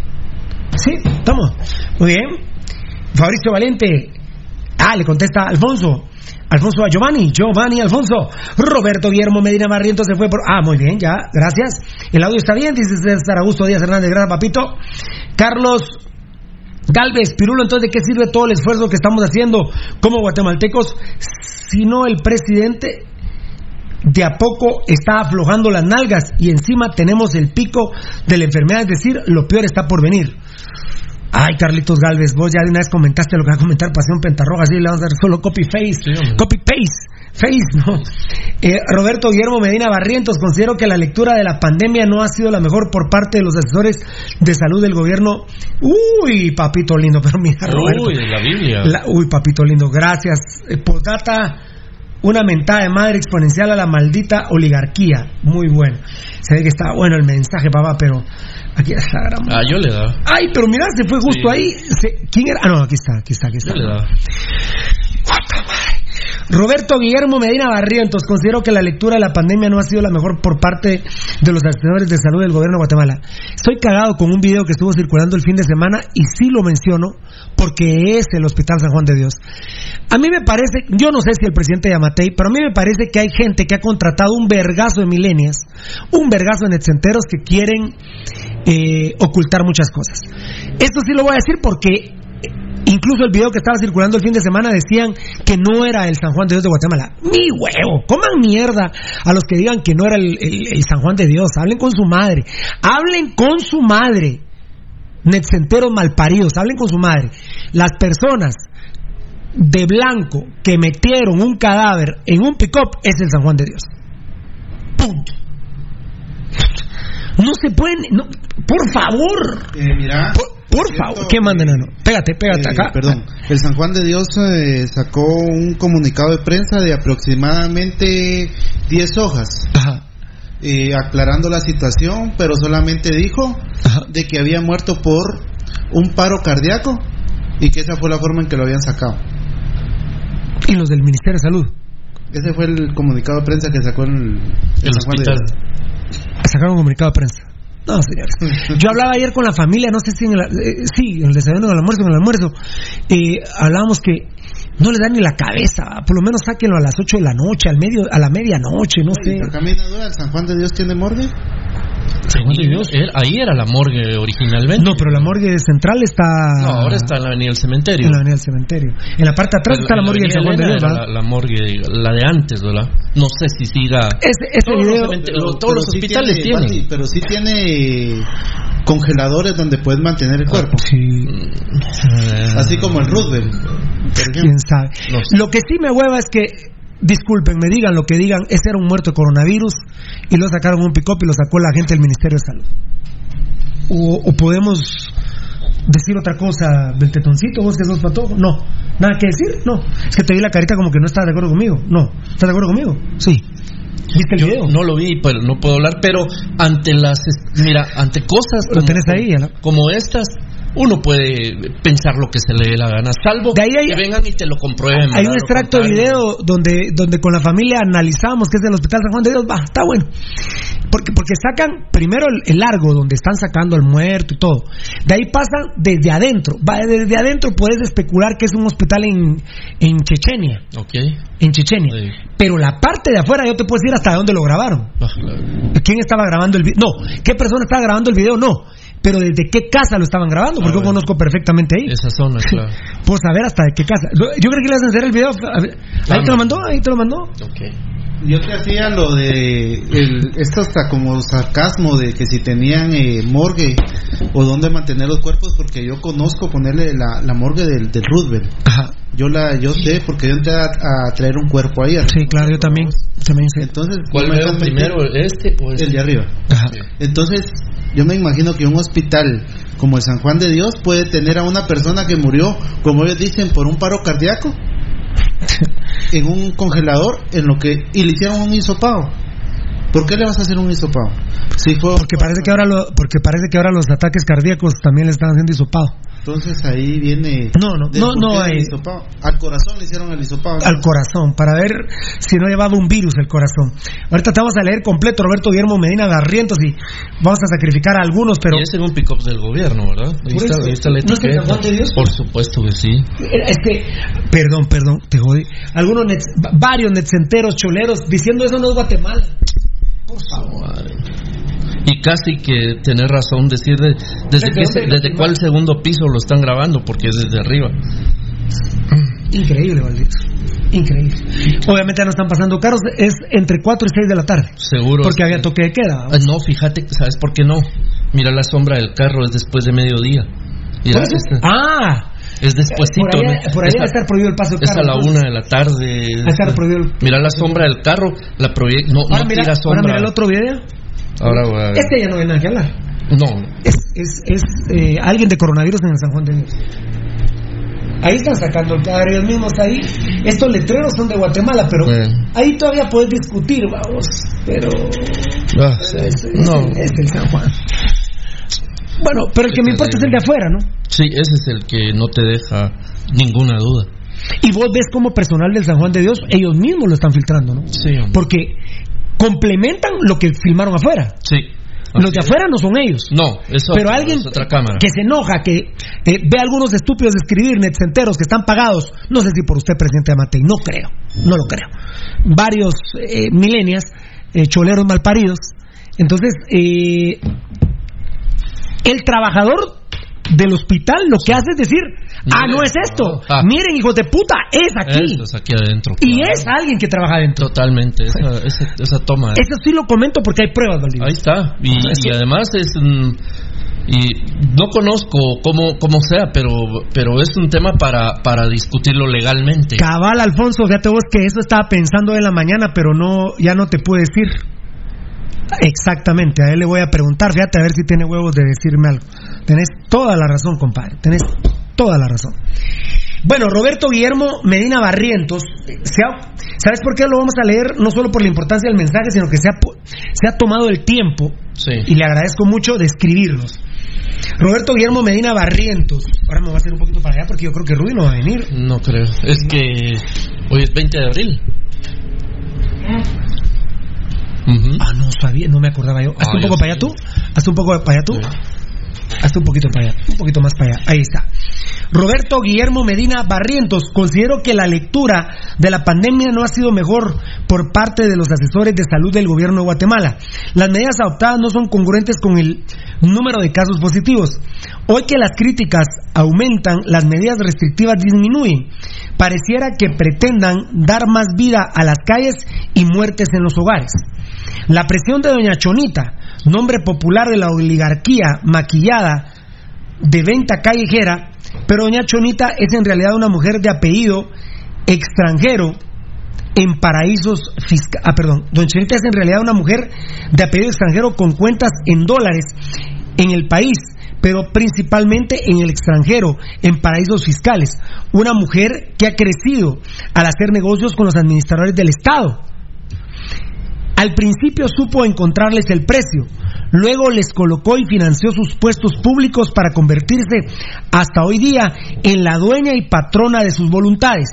¿Sí? ¿Estamos? Muy bien. Fabricio Valente. Ah, le contesta Alfonso. Alfonso a Giovanni, Giovanni Alfonso. Roberto Guillermo Medina Barrientos se fue por. Ah, muy bien, ya, gracias. El audio está bien, dice César Augusto Díaz Hernández, gracias, papito. Carlos Galvez, Pirulo, entonces, ¿de qué sirve todo el esfuerzo que estamos haciendo como guatemaltecos si no el presidente de a poco está aflojando las nalgas y encima tenemos el pico de la enfermedad, es decir, lo peor está por venir? Ay, Carlitos Galvez, vos ya de una vez comentaste lo que va a comentar Pasión Pentarroja, así le vamos a dar solo copy-paste. Sí, hombre. copy-paste. Face, no. Eh, Roberto Guillermo Medina Barrientos, considero que la lectura de la pandemia no ha sido la mejor por parte de los asesores de salud del gobierno. Uy, papito lindo, *laughs* pero mira, Roberto. Uy, la Biblia. La- uy, papito lindo, gracias. Eh, Postdata, una mentada de madre exponencial a la maldita oligarquía. Muy bueno. Se ve que está bueno el mensaje, papá, pero aquí está. gran- Ah, yo le daba. Ay, pero mira, se fue justo Sí. ahí. ¿Quién era? Ah, no, aquí está, aquí está, aquí está. Yo le daba. Roberto Guillermo Medina Barrientos, considero que la lectura de la pandemia no ha sido la mejor por parte de los asesores de salud del gobierno de Guatemala. Estoy cagado con un video que estuvo circulando el fin de semana y sí lo menciono porque es el Hospital San Juan de Dios. A mí me parece, yo no sé si el presidente Yamatei, pero a mí me parece que hay gente que ha contratado un vergazo de milenias, un vergazo de netcenteros que quieren eh, ocultar muchas cosas. Esto sí lo voy a decir porque Incluso el video que estaba circulando el fin de semana decían que no era el San Juan de Dios de Guatemala. Mi huevo, coman mierda a los que digan que no era el, San Juan de Dios. Hablen con su madre. Hablen con su madre. Netcenteros malparidos, hablen con su madre. Las personas de blanco que metieron un cadáver en un pick-up es el San Juan de Dios. Punto. No se pueden. no- por favor. Eh, mira. Por, por favor. ¿Qué manda, nano? Pégate, pégate Eh, acá. Perdón, el San Juan de Dios eh, sacó un comunicado de prensa de aproximadamente 10 hojas, eh, aclarando la situación, pero solamente dijo de que había muerto por un paro cardíaco y que esa fue la forma en que lo habían sacado. Y los del Ministerio de Salud. Ese fue el comunicado de prensa que sacó el, el San Juan de hospital. Dios. Sacaron un comunicado de prensa. No, señores. Yo hablaba ayer con la familia, no sé si en el, eh, sí, en el desayuno, en el almuerzo, en el almuerzo. eh, hablábamos que no le dan ni la cabeza, por lo menos sáquenlo a las 8 de la noche, al medio, a la medianoche, no sé. Oye, Camina duda, ¿el San Juan de Dios tiene morgue? Era- ahí era la morgue originalmente. No, pero la morgue central está. No, ahora está en la avenida del cementerio. En la avenida del cementerio. En la parte de atrás Pero está la en morgue del San Juan de Dios, la, la morgue, la de antes, ¿verdad? No sé si siga. Ese, ese Todos los video. cementerios- todos los sí hospitales tiene, tienen. Pati, pero sí tiene congeladores donde puedes mantener el cuerpo. Sí. Así como el Roosevelt. Quién sabe. Lo que sí me hueva es que, disculpen, me digan lo que digan, ese era un muerto de coronavirus y lo sacaron un pick-up y lo sacó la gente del Ministerio de Salud. O, o podemos decir otra cosa del tetoncito, vos que sos patojo. No, nada que decir, no. Es que te vi la carita como que no estás de acuerdo conmigo. No, ¿estás de acuerdo conmigo? Sí. ¿Viste el Yo video? no lo vi, pero no puedo hablar. Pero ante las. Mira, ante cosas. Lo tenés ahí, ¿no? Como estas. Uno puede pensar lo que se le dé la gana, salvo De ahí hay- que vengan y te lo comprueben. Hay un extracto de video donde, donde con la familia analizamos que es del Hospital San Juan de Dios. Va, está bueno. Porque, porque sacan primero el, el largo donde están sacando al muerto y todo. De ahí pasan desde adentro. Va, desde adentro puedes especular que es un hospital en, en Chechenia. Ok. En Chechenia. Pero la parte de afuera yo te puedo decir hasta dónde lo grabaron. Ah, claro. ¿Quién estaba grabando el video? No. ¿Qué persona estaba grabando el video? No. Pero desde qué casa lo estaban grabando, porque Ah, yo bueno. conozco perfectamente ahí. Esa zona, *laughs* claro. Puedo saber hasta de qué casa. Yo creo que le vas a hacer el video. A ver, Ahí te lo mandó, ahí te lo mandó. Ok. Yo te hacía lo de el, esto hasta como sarcasmo de que si tenían eh, morgue o dónde mantener los cuerpos porque yo conozco ponerle la, la morgue del, del Roosevelt. Ajá. Yo la yo sé porque yo entré a, a traer un cuerpo ahí. Sí, claro, yo también. también sé. Entonces, ¿Cuál encanta primero, este o este? el de arriba. Ajá. Entonces, yo me imagino que un hospital como el San Juan de Dios puede tener a una persona que murió, como ellos dicen, por un paro cardíaco *laughs* en un congelador en lo que y le hicieron un hisopado. ¿Por qué le vas a hacer un hisopado? Si fue Porque parece que ahora lo, porque parece que ahora los ataques cardíacos también le están haciendo hisopado. Entonces ahí viene No, no, no, no hay-. Al corazón le hicieron el hisopado. Al corazón, para ver si no llevaba un virus el corazón. Ahorita te vamos a leer completo Roberto Guillermo Medina Garrientos y vamos a sacrificar a algunos, pero Y es en un pick-up del gobierno, ¿verdad? Ahí Por está, eso. ahí está la ¿No es el etiqueta. De Dios? Por supuesto que sí. Es que, perdón, perdón, te jodí. Algunos, nets- varios netcenteros, choleros, diciendo eso no es Guatemala. Por favor. Y casi que tener razón decir de- desde, ¿Desde dónde? desde cuál segundo piso lo están grabando, porque es desde arriba. Increíble, Valdés. Increíble. Obviamente ya no están pasando caros, es entre 4 y 6 de la tarde. Seguro. Porque había toque de queda. Ah, No, fíjate, ¿sabes por qué no? Mira la sombra del carro es después de mediodía. Mira, Por eso- este- Ah, Es despuesito. Por ahí, ¿no? por ahí Es debe a- estar prohibido el paso de Es carro. a la ¿no? una de la tarde. Va a estar prohibido el- Mira la sombra del carro, la. No, Ahora no mira, tira ahora sombra. mira el otro video. Ahora voy a ver. Este ya no hay nada que hablar. No, Es, es, es eh, alguien de coronavirus en el San Juan de Dios. Ahí están sacando el cadáver ellos mismos ahí. Estos letreros son de Guatemala, pero Bueno. ahí todavía puedes discutir, vamos. Pero Ah, es, es- no. es el San Juan. Bueno, pero el que me importa es el de afuera, ¿no? Sí, ese es el que no te deja ninguna duda. Y vos ves como personal del San Juan de Dios, ellos mismos lo están filtrando, ¿no? Sí, hombre. Porque complementan lo que filmaron afuera. Sí. Los de afuera no son ellos. No, eso Pero alguien es otra cámara. que se enoja, que eh, ve a algunos estúpidos escribir netcenteros que están pagados, no sé si por usted, presidente Amatei, no creo, no lo creo. Varios eh, milenias, eh, choleros malparidos. Entonces, eh, el trabajador del hospital lo que hace es decir, ah, no es esto, Ah. miren hijos de puta, es aquí. Esto es aquí adentro. Y claro. es alguien que trabaja adentro. Totalmente, esa, esa, esa toma. Eso sí lo comento porque hay pruebas, Valdivia. Ahí está. Y, además es. mm, y no conozco cómo, cómo sea, pero, pero es un tema para, para discutirlo legalmente. Cabal, Alfonso, fíjate vos que eso estaba pensando en la mañana, pero no, ya no te pude decir. Exactamente, a él le voy a preguntar, fíjate a ver si tiene huevos de decirme algo. Tenés toda la razón, compadre, tenés toda la razón. Bueno, Roberto Guillermo Medina Barrientos, se ha- ¿sabes por qué lo vamos a leer? No solo por la importancia del mensaje, sino que se ha, se ha tomado el tiempo, Sí. y le agradezco mucho, de escribirnos. Roberto Guillermo Medina Barrientos, ahora me voy a hacer un poquito para allá porque yo creo que Rudy no va a venir. No creo. Es que hoy es 20 de abril. Ah, no sabía, no me acordaba yo. Hazte Ah, un poco para allá tú. Hazte un poco para allá tú. Hazte un poquito para allá. Un poquito más para allá. Ahí está. Roberto Guillermo Medina Barrientos. Considero que la lectura de la pandemia no ha sido mejor por parte de los asesores de salud del gobierno de Guatemala. Las medidas adoptadas no son congruentes con el número de casos positivos. Hoy que las críticas aumentan, las medidas restrictivas disminuyen. Pareciera que pretendan dar más vida a las calles y muertes en los hogares. La presión de Doña Chonita, nombre popular de la oligarquía maquillada de venta callejera, pero Doña Chonita es en realidad una mujer de apellido extranjero en paraísos fiscales. Ah, perdón. Doña Chonita es en realidad una mujer de apellido extranjero con cuentas en dólares en el país, pero principalmente en el extranjero, en paraísos fiscales. Una mujer que ha crecido al hacer negocios con los administradores del Estado. Al principio supo encontrarles el precio, luego les colocó y financió sus puestos públicos para convertirse hasta hoy día en la dueña y patrona de sus voluntades.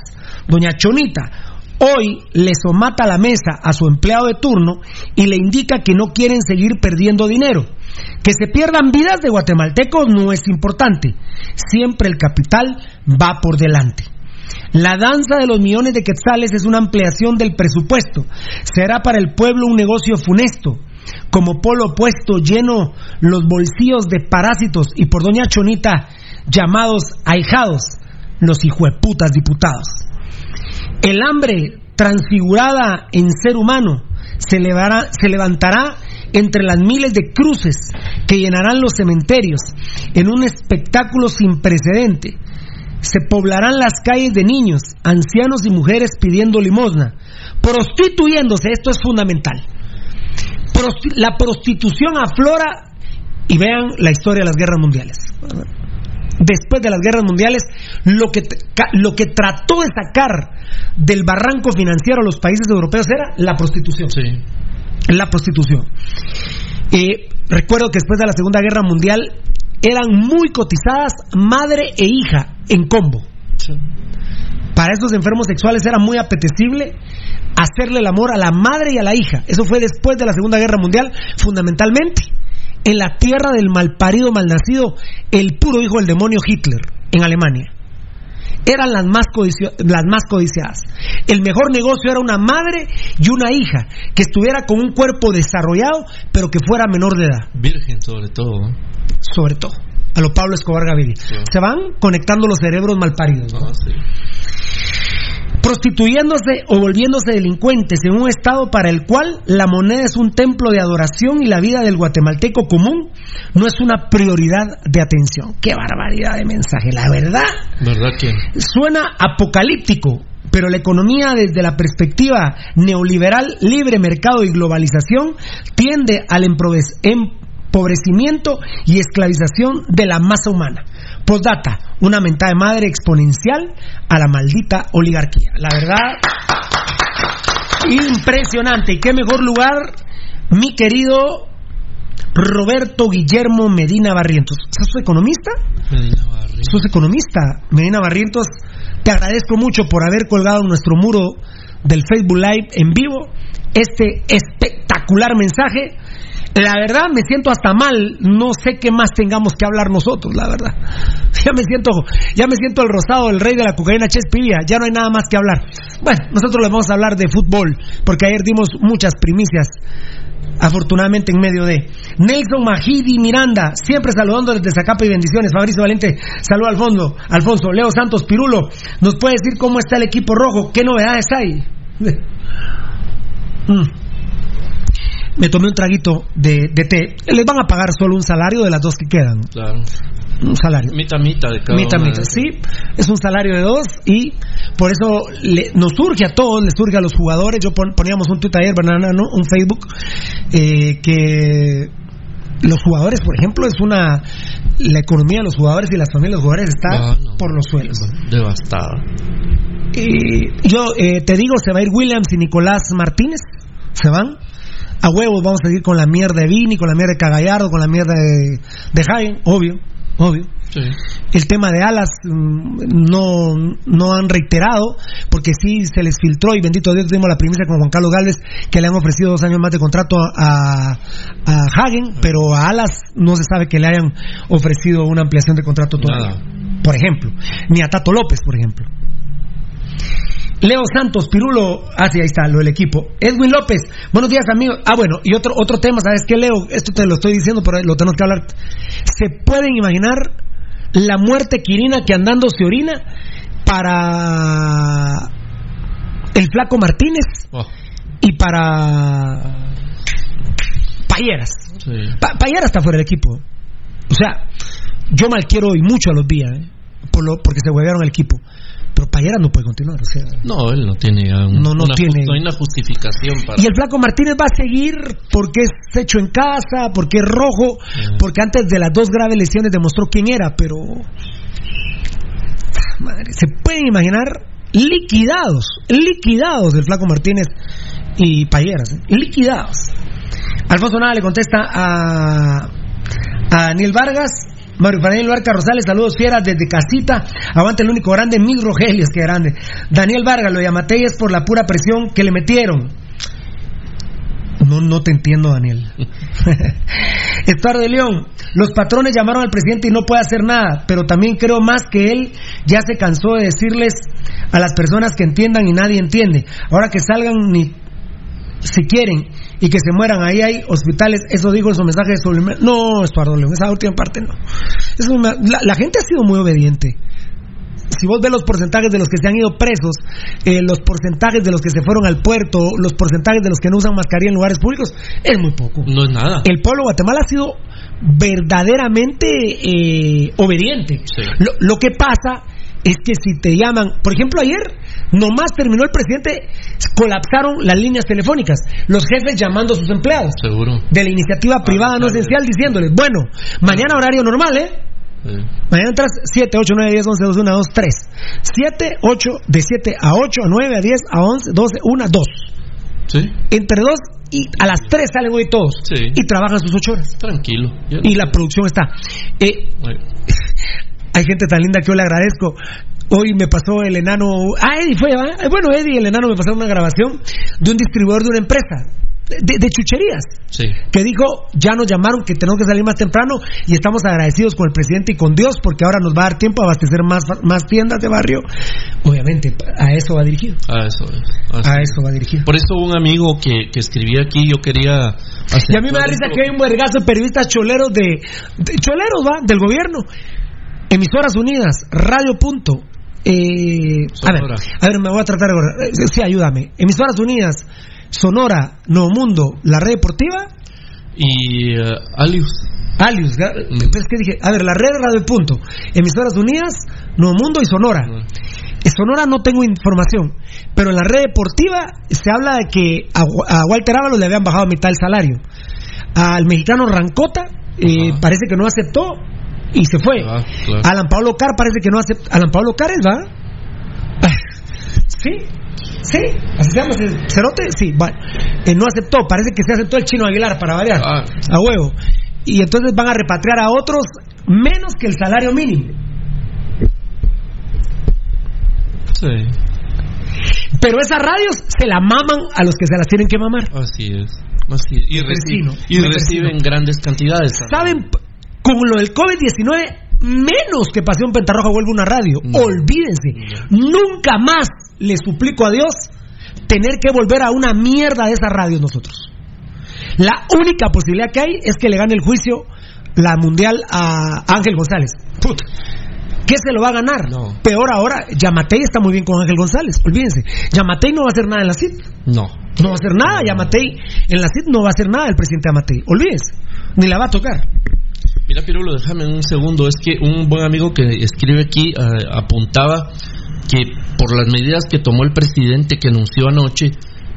Doña Chonita hoy le somata la mesa a su empleado de turno y le indica que no quieren seguir perdiendo dinero. Que se pierdan vidas de guatemaltecos no es importante, siempre el capital va por delante. La danza de los millones de quetzales es una ampliación del presupuesto. Será para el pueblo un negocio funesto. Como polo opuesto lleno los bolsillos de parásitos y por doña Chonita llamados ahijados, los hijueputas diputados. El hambre transfigurada en ser humano se, levantará entre las miles de cruces que llenarán los cementerios en un espectáculo sin precedente. Se poblarán las calles de niños, ancianos y mujeres pidiendo limosna, prostituyéndose, esto es fundamental. Prosti- la prostitución aflora y vean la historia de las guerras mundiales. Después de las guerras mundiales, lo que, lo que trató de sacar del barranco financiero a los países europeos era la prostitución. La prostitución. Eh, recuerdo que después de la Segunda Guerra Mundial eran muy cotizadas madre e hija en combo. Para estos enfermos sexuales era muy apetecible hacerle el amor a la madre y a la hija. Eso fue después de la Segunda Guerra Mundial, fundamentalmente en la tierra del malparido, malnacido, el puro hijo del demonio Hitler, en Alemania. Eran las más, las más codiciadas. El mejor negocio era una madre y una hija que estuviera con un cuerpo desarrollado, pero que fuera menor de edad Virgen, sobre todo. ¿no? Sobre todo, a lo Pablo Escobar Gaviria. Se van conectando los cerebros malparidos. ¿no? Ah, sí. prostituyéndose o volviéndose delincuentes en un estado para el cual la moneda es un templo de adoración y la vida del guatemalteco común no es una prioridad de atención. Qué barbaridad de mensaje, la verdad. ¿Verdad que? Suena apocalíptico, pero la economía desde la perspectiva neoliberal, libre mercado y globalización tiende al empobrecimiento y esclavización de la masa humana. Postdata, una mentada de madre exponencial a la maldita oligarquía. La verdad, impresionante. Y qué mejor lugar, mi querido Roberto Guillermo Medina Barrientos. ¿Sos economista? Medina Barrientos. Sos economista, Medina Barrientos. Te agradezco mucho por haber colgado en nuestro muro del Facebook Live en vivo este espectacular mensaje. La verdad me siento hasta mal, no sé qué más tengamos que hablar nosotros, la verdad. *laughs* Ya me siento, ya me siento el rosado, el rey de la cocaína Chespivia, ya no hay nada más que hablar. Bueno, nosotros les vamos a hablar de fútbol, porque ayer dimos muchas primicias afortunadamente en medio de Nelson Majidi Miranda, siempre saludando desde Zacapa y bendiciones. Fabricio Valente, saludo al fondo. Alfonso, Leo Santos Pirulo, ¿nos puede decir cómo está el equipo rojo? ¿Qué novedades hay? *laughs* Mm. Me tomé un traguito de, de té. Les van a pagar solo un salario de las dos que quedan. Claro. Un salario. Mita, mita de cada Mita, una mita, de- sí, es un salario de dos y por eso le- nos surge a todos, les surge a los jugadores. Yo pon- poníamos un tuit ayer, banana, ¿no? un Facebook, eh, que los jugadores, por ejemplo, es una. La economía de los jugadores y las familias de los jugadores está Ah, no. por los suelos. Devastada. Y yo eh, te digo, se va a ir Williams y Nicolás Martínez, se van. A huevos vamos a seguir con la mierda de Vini, con la mierda de Cagallardo, con la mierda de, de obvio, obvio. Sí. El tema de Alas mm, no, no han reiterado, porque sí se les filtró y bendito Dios tuvimos la primicia con Juan Carlos Galvez que le han ofrecido dos años más de contrato a, a Hagen, pero a Alas no se sabe que le hayan ofrecido una ampliación de contrato todavía. Por ejemplo, ni a Tato López, por ejemplo. Leo Santos, Pirulo, ah, sí, ahí está, lo del equipo. Edwin López, buenos días, amigo. Ah, bueno, y otro, otro tema, ¿sabes qué, Leo? Esto te lo estoy diciendo, pero lo tenemos que hablar. ¿Se pueden imaginar la muerte quirina que andando se orina para el Flaco Martínez Oh, y para Payeras? sí. Pa- Payera está fuera del equipo. O sea, yo mal quiero y mucho a los días, ¿eh? por lo, porque se huevearon el equipo. Pero Payera no puede continuar. O sea, No, él no tiene un- No, no una, tiene. no hay una justificación para. Y el Flaco Martínez va a seguir porque es hecho en casa, porque es rojo, porque antes de las dos graves lesiones demostró quién era, pero. Madre, se pueden imaginar liquidados, liquidados del Flaco Martínez y Payeras, ¿eh? liquidados. Alfonso Nada le contesta a, a Daniel Vargas. Mario Daniel Barca Rosales, saludos fieras desde casita. Aguante el único grande, mis Rogelios, que grande. Daniel Vargas, lo llamaté es por la pura presión que le metieron. No, no te entiendo, Daniel. *laughs* Estuardo de León, los patrones llamaron al presidente y no puede hacer nada, pero también creo más que él ya se cansó de decirles a las personas que entiendan y nadie entiende. Ahora que salgan ni si quieren y que se mueran, ahí hay hospitales. Eso dijo en su mensaje subliminal. No, Estuardo León, esa última parte no. Eso me- la, la gente ha sido muy obediente. Si vos ves los porcentajes de los que se han ido presos, eh, los porcentajes de los que se fueron al puerto, los porcentajes de los que no usan mascarilla en lugares públicos, es muy poco. No es nada. El pueblo de Guatemala ha sido verdaderamente eh, obediente. Sí. Lo, lo que pasa es que si te llaman, por ejemplo, ayer, nomás terminó el presidente, colapsaron las líneas telefónicas, los jefes llamando a sus empleados Seguro. de la iniciativa privada no esencial diciéndoles, bueno, mañana horario normal, ¿eh? Sí. Mañana entras 7, 8, 9, 10, 11, 12, 1, 2, 3. 7, 8, de 7 a 8, a 9, a 10, a 11, 12, 1, 2. Sí. Entre 2 y a las 3 salen hoy todos. Sí. Y trabajan sus 8 horas. Tranquilo. Y la producción está. Eh, *laughs* hay gente tan linda que yo le agradezco. Hoy me pasó el enano. Ah, Eddie fue. Eh, Bueno, Eddie y el enano me pasaron una grabación de un distribuidor de una empresa. De, de chucherías. Sí. que dijo, ya nos llamaron que tenemos que salir más temprano y estamos agradecidos con el presidente y con Dios porque ahora nos va a dar tiempo a abastecer más, más tiendas de barrio. Obviamente, a eso va dirigido. A eso es. Así. A eso va dirigido. Por eso un amigo que, que escribía aquí, yo quería... Y a mí me da risa que hay un vergazo de periodistas choleros de, de- choleros, va, del gobierno. Emisoras Unidas, Radio Punto, eh, a ver, a ver, me voy a tratar de acordar. Eh, Sí, ayúdame. Emisoras Unidas, Sonora, Nuevo Mundo, la red deportiva. Y eh, Alius. Alius, Mm. es que dije, a ver, la red Radio Punto, Emisoras Unidas, Nuevo Mundo y Sonora. Mm. En Sonora no tengo información, pero en la red deportiva se habla de que a, Wa- a Walter Ábalos le habían bajado a mitad el salario. Al mexicano Rancota eh, parece que no aceptó y se fue. Ah, claro. Alan Pablo Car parece que no aceptó. Alan Pablo Car es, ¿va? Ah, Sí, sí, así se llama cerote, sí, va. Eh, no aceptó, parece que se aceptó el chino Aguilar para variar, Ah. a huevo. Y entonces van a repatriar a otros menos que el salario mínimo. Sí, Pero esas radios se la maman a los que se las tienen que mamar. así es. Así es. Y, reciben, y reciben grandes cantidades. ¿Saben? Con lo del COVID-19, menos que Pasión Pentarroja vuelva una radio. No. Olvídense. Nunca más le suplico a Dios tener que volver a una mierda de esas radios nosotros. La única posibilidad que hay es que le gane el juicio la mundial a Ángel González. Puta. ¿Qué se lo va a ganar? No. Peor ahora, Yamatei está muy bien con Ángel González. Olvídense. Yamatei no va a hacer nada en la CIT. No. No va a hacer nada, Yamatei. En la CIT no va a hacer nada el presidente Yamatei. Olvídense. Ni la va a tocar. Mira, Pirulo, déjame un segundo. Es que un buen amigo que escribe aquí eh, apuntaba que por las medidas que tomó el presidente que anunció anoche,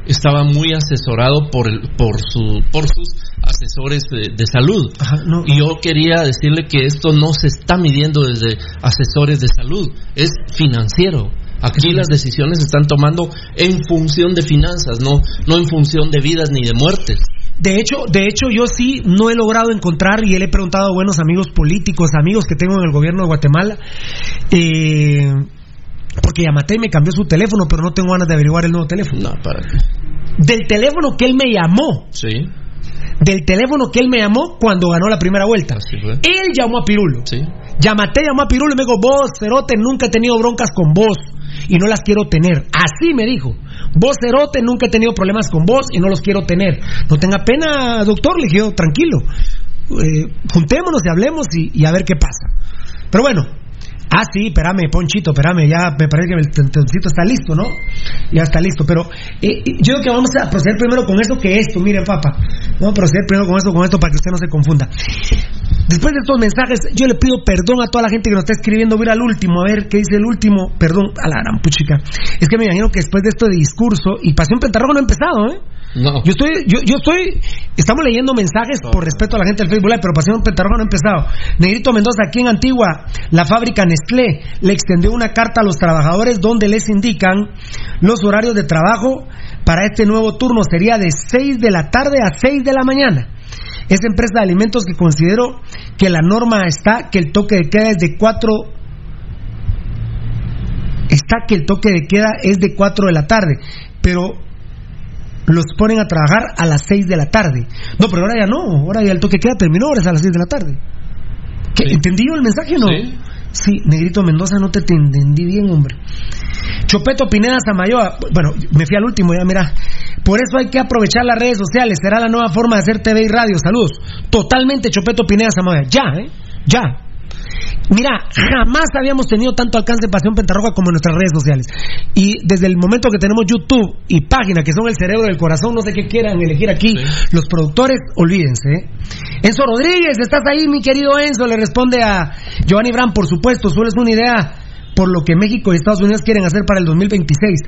estaba muy asesorado por, el, por, su, por sus asesores de, de salud. Ajá, no. Y yo quería decirle que esto no se está midiendo desde asesores de salud, es financiero. Aquí las decisiones se están tomando en función de finanzas, no, no en función de vidas ni de muertes. De hecho, de hecho, yo sí no he logrado encontrar y le he preguntado a buenos amigos políticos, amigos que tengo en el gobierno de Guatemala, eh, porque Yamatei me cambió su teléfono, pero no tengo ganas de averiguar el nuevo teléfono. No, para qué. Del teléfono que él me llamó, Sí, del teléfono que él me llamó cuando ganó la primera vuelta. así fue. Él llamó a Pirulo. Sí. Yamatei llamó a Pirulo y me dijo, vos, Cerote, nunca he tenido broncas con vos y no las quiero tener. Así me dijo. Vos, Cerote, nunca he tenido problemas con vos y no los quiero tener. No tenga pena, doctor, le dije yo, tranquilo. Eh, juntémonos y hablemos y, a ver qué pasa. Pero bueno. Ah, sí, espérame, Ponchito, espérame, ya me parece que el tentoncito está listo, ¿no? Ya está listo, pero eh, yo creo que vamos a proceder primero con esto que esto, miren, papá. Vamos a proceder primero con esto, con esto, para que usted no se confunda. Después de estos mensajes, yo le pido perdón a toda la gente que nos está escribiendo. Voy a ir al último, a ver qué dice el último. Perdón, a la gran puchica. Es que me imagino que después de esto de discurso, y Pasión Pentarrojo no ha empezado, ¿eh? No. Yo estoy, yo, yo estoy, estamos leyendo mensajes por respeto a la gente del Facebook Live, pero Pasión Pentarroja no ha empezado. Negrito Mendoza, aquí en Antigua, la fábrica Nestlé le extendió una carta a los trabajadores donde les indican los horarios de trabajo para este nuevo turno. Sería de 6 de la tarde a 6 de la mañana. Es empresa de alimentos que considero que la norma está que el toque de queda es de 4 está que el toque de queda es de 4 de la tarde, pero los ponen a trabajar a las 6 de la tarde. No, pero ahora ya no, ahora ya el toque de queda terminó, ahora es a las 6 de la tarde. ¿Qué, Sí. ¿Entendido el mensaje o no? Sí. Sí, Negrito Mendoza, no te, te entendí bien, hombre. Chopeto Pineda Samayoa, bueno, me fui al último, ya mira. Por eso hay que aprovechar las redes sociales, será la nueva forma de hacer TV y radio. Saludos. Totalmente Chopeto Pineda Samayoa. Ya, ¿eh? Ya. Mira, jamás habíamos tenido tanto alcance en Pasión Pentarroja como en nuestras redes sociales. Y desde el momento que tenemos YouTube y página, que son el cerebro del corazón, no sé qué quieran elegir aquí, los productores, olvídense. ¿eh? Enzo Rodríguez, ¿estás ahí, mi querido Enzo? Le responde a Giovanni Bran, por supuesto, solo es una idea por lo que México y Estados Unidos quieren hacer para el 2026.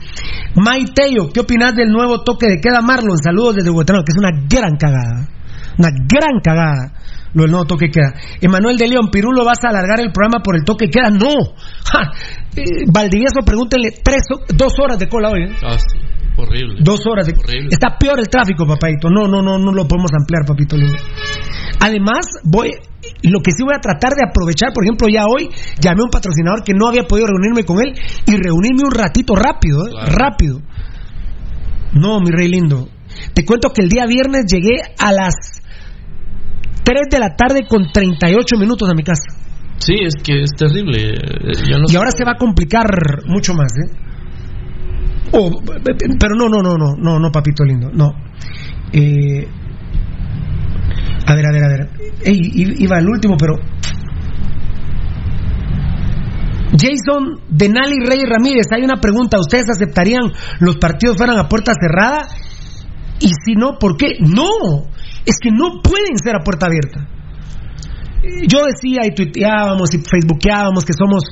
Mike Tello, ¿qué opinas del nuevo toque de queda Marlon? Saludos desde Guatemala, que es una gran cagada. Una gran cagada lo del nuevo toque queda. Emanuel de León, Pirulo, ¿vas a alargar el programa por el toque queda? No. Ja. Eh, Valdivieso, pregúntenle tres, dos horas de cola hoy. ¿eh? Ah, sí. Horrible. Dos horas de Horrible. Está peor el tráfico, papadito. No, no, no, no lo podemos ampliar, papito lindo. Además, voy lo que sí voy a tratar de aprovechar, por ejemplo, ya hoy llamé a un patrocinador que no había podido reunirme con él y reunirme un ratito rápido, ¿eh? Claro. rápido. No, mi rey lindo. Te cuento que el día viernes llegué a las 3 de la tarde con 38 minutos a mi casa. Sí, es que es terrible. eh, Yo no Y sé- ahora se va a complicar mucho más, ¿eh? Oh, pero no, no, no, no, no, no, papito lindo, no. Eh, a ver, a ver, a ver. Ey, iba al último, pero. Jason Denali Rey Ramírez, hay una pregunta. ¿Ustedes aceptarían los partidos fueran a puerta cerrada? Y si no, ¿por qué? No, es que no pueden ser a puerta abierta. Yo decía y tuiteábamos y facebookeábamos que somos,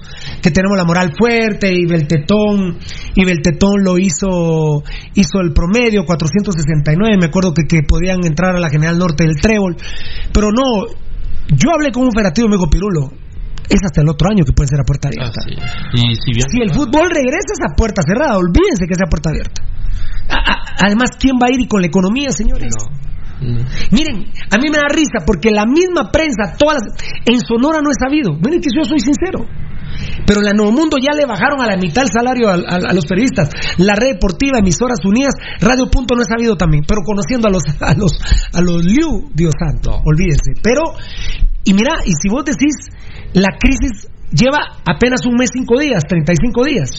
que tenemos la moral fuerte y Beltetón, y Beltetón lo hizo, hizo el promedio 469, me acuerdo que, que podían entrar a la General Norte del Trébol, pero no, yo hablé con un operativo, me dijo Pirulo, es hasta el otro año que puede ser a puerta abierta. Y si, bien- Si el fútbol regresa es a puerta cerrada, olvídense que sea puerta abierta. A- a- además, ¿quién va a ir y con la economía, señores? Miren, a mí me da risa porque la misma prensa, todas las- en Sonora no he sabido. Miren que yo soy sincero. Pero en la Nuevo Mundo ya le bajaron a la mitad el salario al- al- a, los periodistas. La red deportiva, emisoras unidas, Radio Punto no he sabido también. Pero conociendo a los a los a los Liu, Dios santo, olvídense. Pero y mira, y si vos decís la crisis lleva apenas un mes cinco días, 35 días.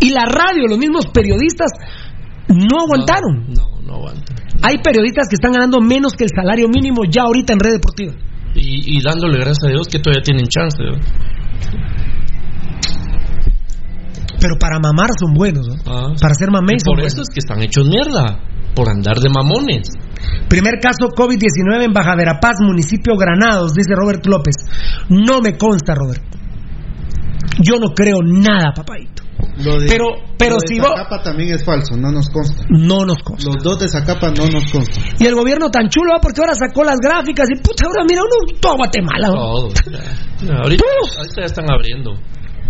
Y la radio, los mismos periodistas no aguantaron. No, no aguanta. Hay periodistas que están ganando menos que el salario mínimo ya ahorita en red deportiva. Y, y dándole gracias a Dios que todavía tienen chance. ¿no? Pero para mamar son buenos, ¿no? Ah. Para ser mamés son Por buenos. eso es que están hechos mierda. Por andar de mamones. Primer caso COVID-19 en Baja Verapaz, municipio Granados, dice Robert López. No me consta, Robert. Yo no creo nada, papadito. Lo de, Pero- pero lo de si vos- Zacapa también es falso, no nos consta. No nos consta. Los dos de Zacapa no nos constan. Y el gobierno tan chulo, ¿va? porque ahora sacó las gráficas y puta, ahora mira uno todo Guatemala. ¿no? Todo. Ya, ahorita, ahorita ya están abriendo.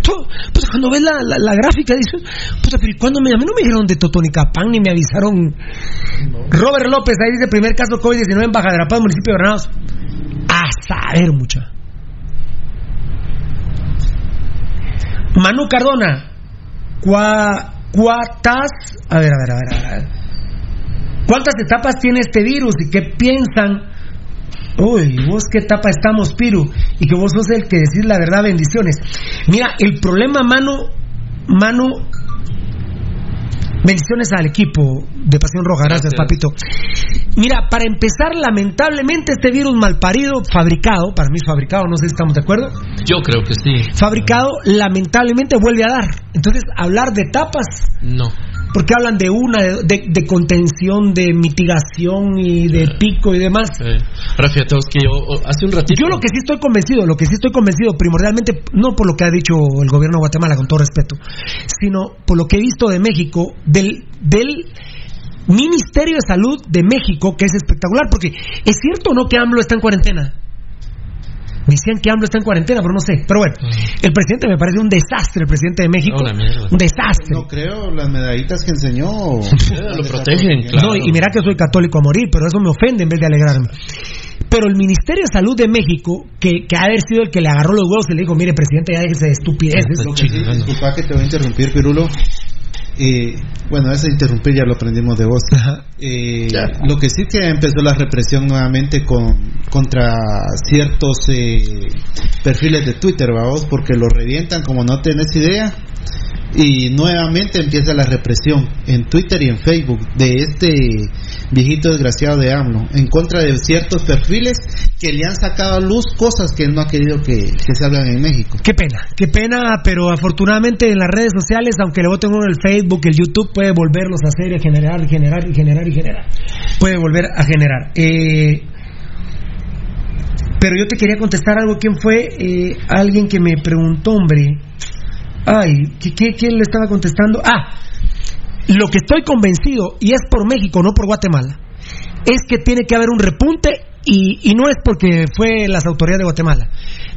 Todo. Pues cuando ves la, la- la gráfica dices, puta, pero ¿y cuándo me, a mí no me dijeron de Totonicapán ni me avisaron? Robert López, ahí dice primer caso COVID-19 en Baja Verapaz, municipio de Granados. A saber, mucha. Manu Cardona, cua, cuatas, a ver, a ver, a ver, a ver. ¿Cuántas etapas tiene este virus y qué piensan? Uy, vos qué etapa estamos, Piru, y que vos sos el que decís la verdad, bendiciones. Mira, el problema, Manu, Manu, bendiciones al equipo de Pasión Roja, gracias, papito. Mira, para empezar, lamentablemente este virus malparido, fabricado, para mí es fabricado, no sé si estamos de acuerdo, Yo creo que sí. fabricado, lamentablemente vuelve a dar. Entonces, hablar de etapas, No. Porque hablan de una, de, de- de contención, de mitigación y de pico y demás. Ahora fíjate vos que yo hace un ratito. Yo lo que sí estoy convencido, lo que sí estoy convencido, primordialmente, no por lo que ha dicho el gobierno de Guatemala, con todo respeto, sino por lo que he visto de México, del, del Ministerio de Salud de México, que es espectacular, porque es cierto o no que AMLO está en cuarentena. Me decían que AMLO está en cuarentena, pero no sé. Pero bueno, el presidente me parece un desastre, el presidente de México. Un desastre. No creo, las medallitas que enseñó. *laughs* lo protegen, claro. No, y mira que soy católico a morir, pero eso me ofende en vez de alegrarme. Pero el Ministerio de Salud de México, que, que ha de haber sido el que le agarró los huevos y le dijo, mire, presidente, ya déjese de estupideces. Lo que sí, disculpa que te voy a interrumpir, Pirulo. Eh, bueno, ese interrumpir ya lo aprendimos de vos. Eh, lo que sí que empezó la represión nuevamente con contra ciertos eh, perfiles de Twitter, vamos, porque lo revientan como no tenés idea. Y nuevamente empieza la represión en Twitter y en Facebook de este viejito desgraciado de AMLO en contra de ciertos perfiles que le han sacado a luz cosas que él no ha querido que, que salgan en México. Qué pena, qué pena, pero afortunadamente en las redes sociales, aunque le voten uno el Facebook, el YouTube, puede volverlos a hacer y generar, y generar, y generar, y generar. Puede volver a generar. Eh, pero yo te quería contestar algo. ¿Quién fue? Eh, alguien que me preguntó, hombre. Ay, ¿qué, qué, quién le estaba contestando? Ah, lo que estoy convencido, y es por México, no por Guatemala, es que tiene que haber un repunte y, y no es porque fue las autoridades de Guatemala.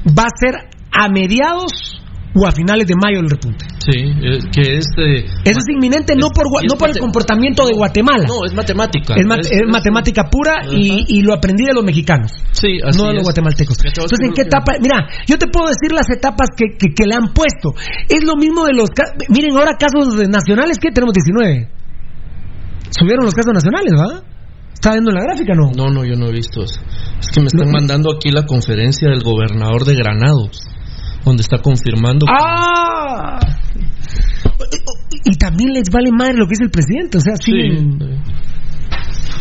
Va a ser a mediados o a finales de mayo el repunte. Sí, eh, que es. eh, Eso es inminente no por, no por el comportamiento de Guatemala. No, es matemática. Es, mat- es matemática pura y, y lo aprendí de los mexicanos. Sí, así no de los guatemaltecos. Entonces, ¿en qué etapa? Mira, yo te puedo decir las etapas que, que- que le han puesto. Es lo mismo de los... Miren, ahora casos de nacionales, ¿qué? Tenemos 19. Subieron los casos nacionales, ¿va? ¿Está viendo la gráfica, no? No, no, yo no he visto eso. Es que me están mandando aquí la conferencia del gobernador de Granados, donde está confirmando. que- ¡Ah! Y también les vale madre lo que dice el presidente, o sea, Sí, siguen-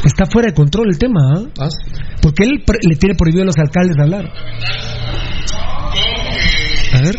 está fuera de control el tema, ¿ah? Ah, Porque él pre- le tiene prohibido a los alcaldes hablar. A ver.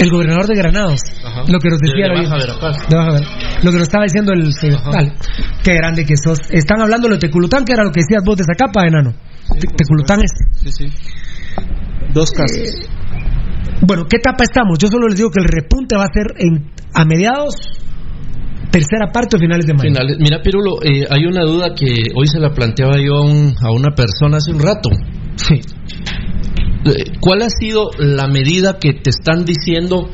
El gobernador de Granados. Lo que nos decía De Verapaz. de Lo que nos estaba diciendo el. Qué grande que sos. Están hablando de Teculután, que era lo que decías vos de esa capa, enano. Te- Teculután es. Sí, sí. Dos casos. Bueno, ¿qué etapa estamos? Yo solo les digo que el repunte va a ser en, a mediados, tercera parte o finales de mayo. Finales. Mira, Pirulo, eh, hay una duda que hoy se la planteaba yo a, un- a una persona hace un rato. Sí. ¿Cuál ha sido la medida que te están diciendo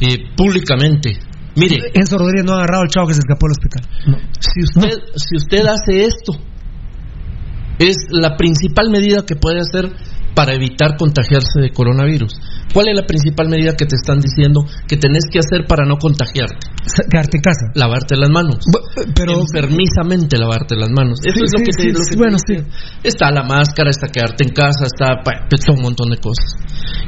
eh, públicamente? Mire, Enzo Rodríguez no ha agarrado al chavo que se escapó del hospital. No. si usted, si usted hace esto, es la principal medida que puede hacer para evitar contagiarse de coronavirus. ¿Cuál es la principal medida que te están diciendo que tenés que hacer para no contagiarte? Quedarte en casa. Lavarte las manos. pero enfermizamente lavarte las manos. Eso Sí, es lo sí, que te, sí, lo que sí, te bueno, dicen. Está la máscara, está quedarte en casa, está todo un montón de cosas.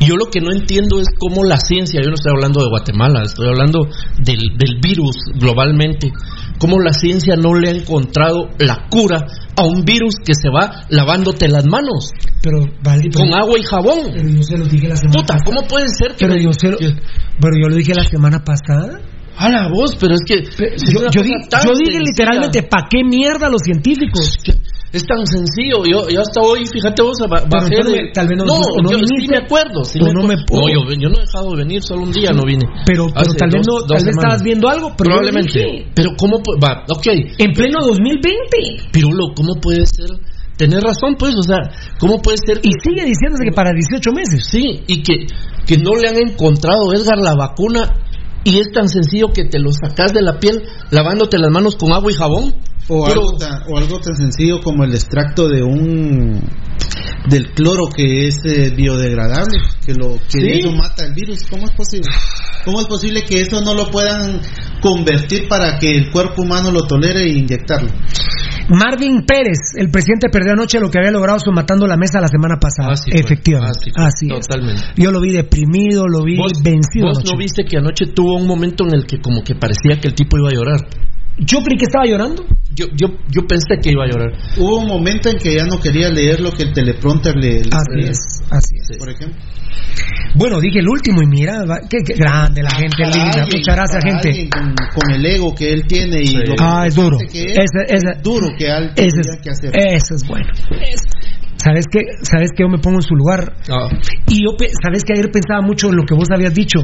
Y yo lo que no entiendo es cómo la ciencia, yo no estoy hablando de Guatemala, estoy hablando del, del virus globalmente, cómo la ciencia no le ha encontrado la cura a un virus que se va lavándote las manos Pero, vale, pero- con agua y jabón. Pero yo se lo dije la semana Puta, ¿cómo puede ser que Pero me- yo, se lo, pero yo lo dije la semana pasada. A la voz, pero es que Yo, yo di- yo dije literalmente, ¿pa' qué mierda los científicos? Es tan sencillo, yo, yo hasta hoy, fíjate vos, bajé de... tal vez no- no, no yo sí viniste, me acuerdo, sí me no acuerdo. me puedo. No, yo, yo no he dejado de venir, solo un día no vine. Pero, pero tal vez, no, tal vez estabas viendo algo, pero Probablemente. Pero ¿cómo va? Ok. En pleno 2020. Pirulo, ¿cómo puede ser? Tener razón, pues, o sea, ¿cómo puede ser que... Y sigue diciéndose que para 18 meses. Sí, y que, que no le han encontrado, Edgar, la vacuna y es tan sencillo que te lo sacas de la piel lavándote las manos con agua y jabón. O, Pero- algo tan, o algo tan sencillo como el extracto de un del cloro que es eh, biodegradable, que lo que Sí. eso mata el virus. ¿Cómo es posible? ¿Cómo es posible que eso no lo puedan convertir para que el cuerpo humano lo tolere e inyectarlo? Marvin Pérez, el presidente perdió anoche lo que había logrado matando la mesa la semana pasada. Así fue, Efectivamente. así fue, Así es. Totalmente. Yo lo vi deprimido, lo vi vencido. ¿Vos anoche. no viste que anoche tuvo un momento en el que como que parecía que el tipo iba a llorar? Yo creí que estaba llorando. Yo, yo, yo pensé que iba a llorar. Hubo un momento en que ya no quería leer lo que el teleprompter le, le Así leía, es, así es. por ejemplo. Bueno, dije el último y mira, va- qué, qué grande la gente Para linda. alguien- Muchas gracias, para gente. Con, con el ego que él tiene y lo Ah, es duro. que es, Ese- ese- es duro que alguien Ese tenga es, que hacer. eso es bueno. Es- ¿Sabes qué? ¿Sabes qué? Yo me pongo en su lugar. Ah, Y yo, ¿sabes que Ayer pensaba mucho en lo que vos habías dicho.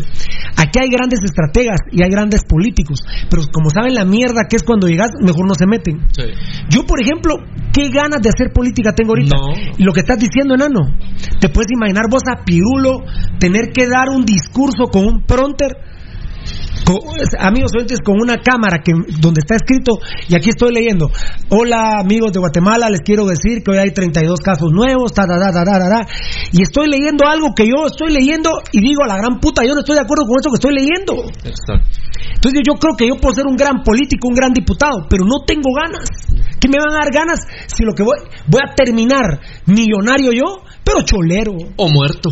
Aquí hay grandes estrategas y hay grandes políticos. Pero como saben la mierda que es cuando llegas, mejor no se meten. sí. Yo, por ejemplo, ¿qué ganas de hacer política tengo ahorita? No. Lo que estás diciendo, enano. ¿Te puedes imaginar vos a Pirulo tener que dar un discurso con un pronter? Con- amigos oyentes, con una cámara que donde está escrito, y aquí estoy leyendo. Hola, amigos de Guatemala, les quiero decir que hoy hay 32 casos nuevos, ta, ta, ta, ta, ta, ta, ta. y estoy leyendo algo que yo estoy leyendo y digo a la gran puta, yo no estoy de acuerdo con eso que estoy leyendo. Exacto. Entonces yo creo que yo puedo ser un gran político, un gran diputado, pero no tengo ganas. ¿Qué me van a dar ganas si lo que voy, voy a terminar millonario yo, pero cholero O muerto.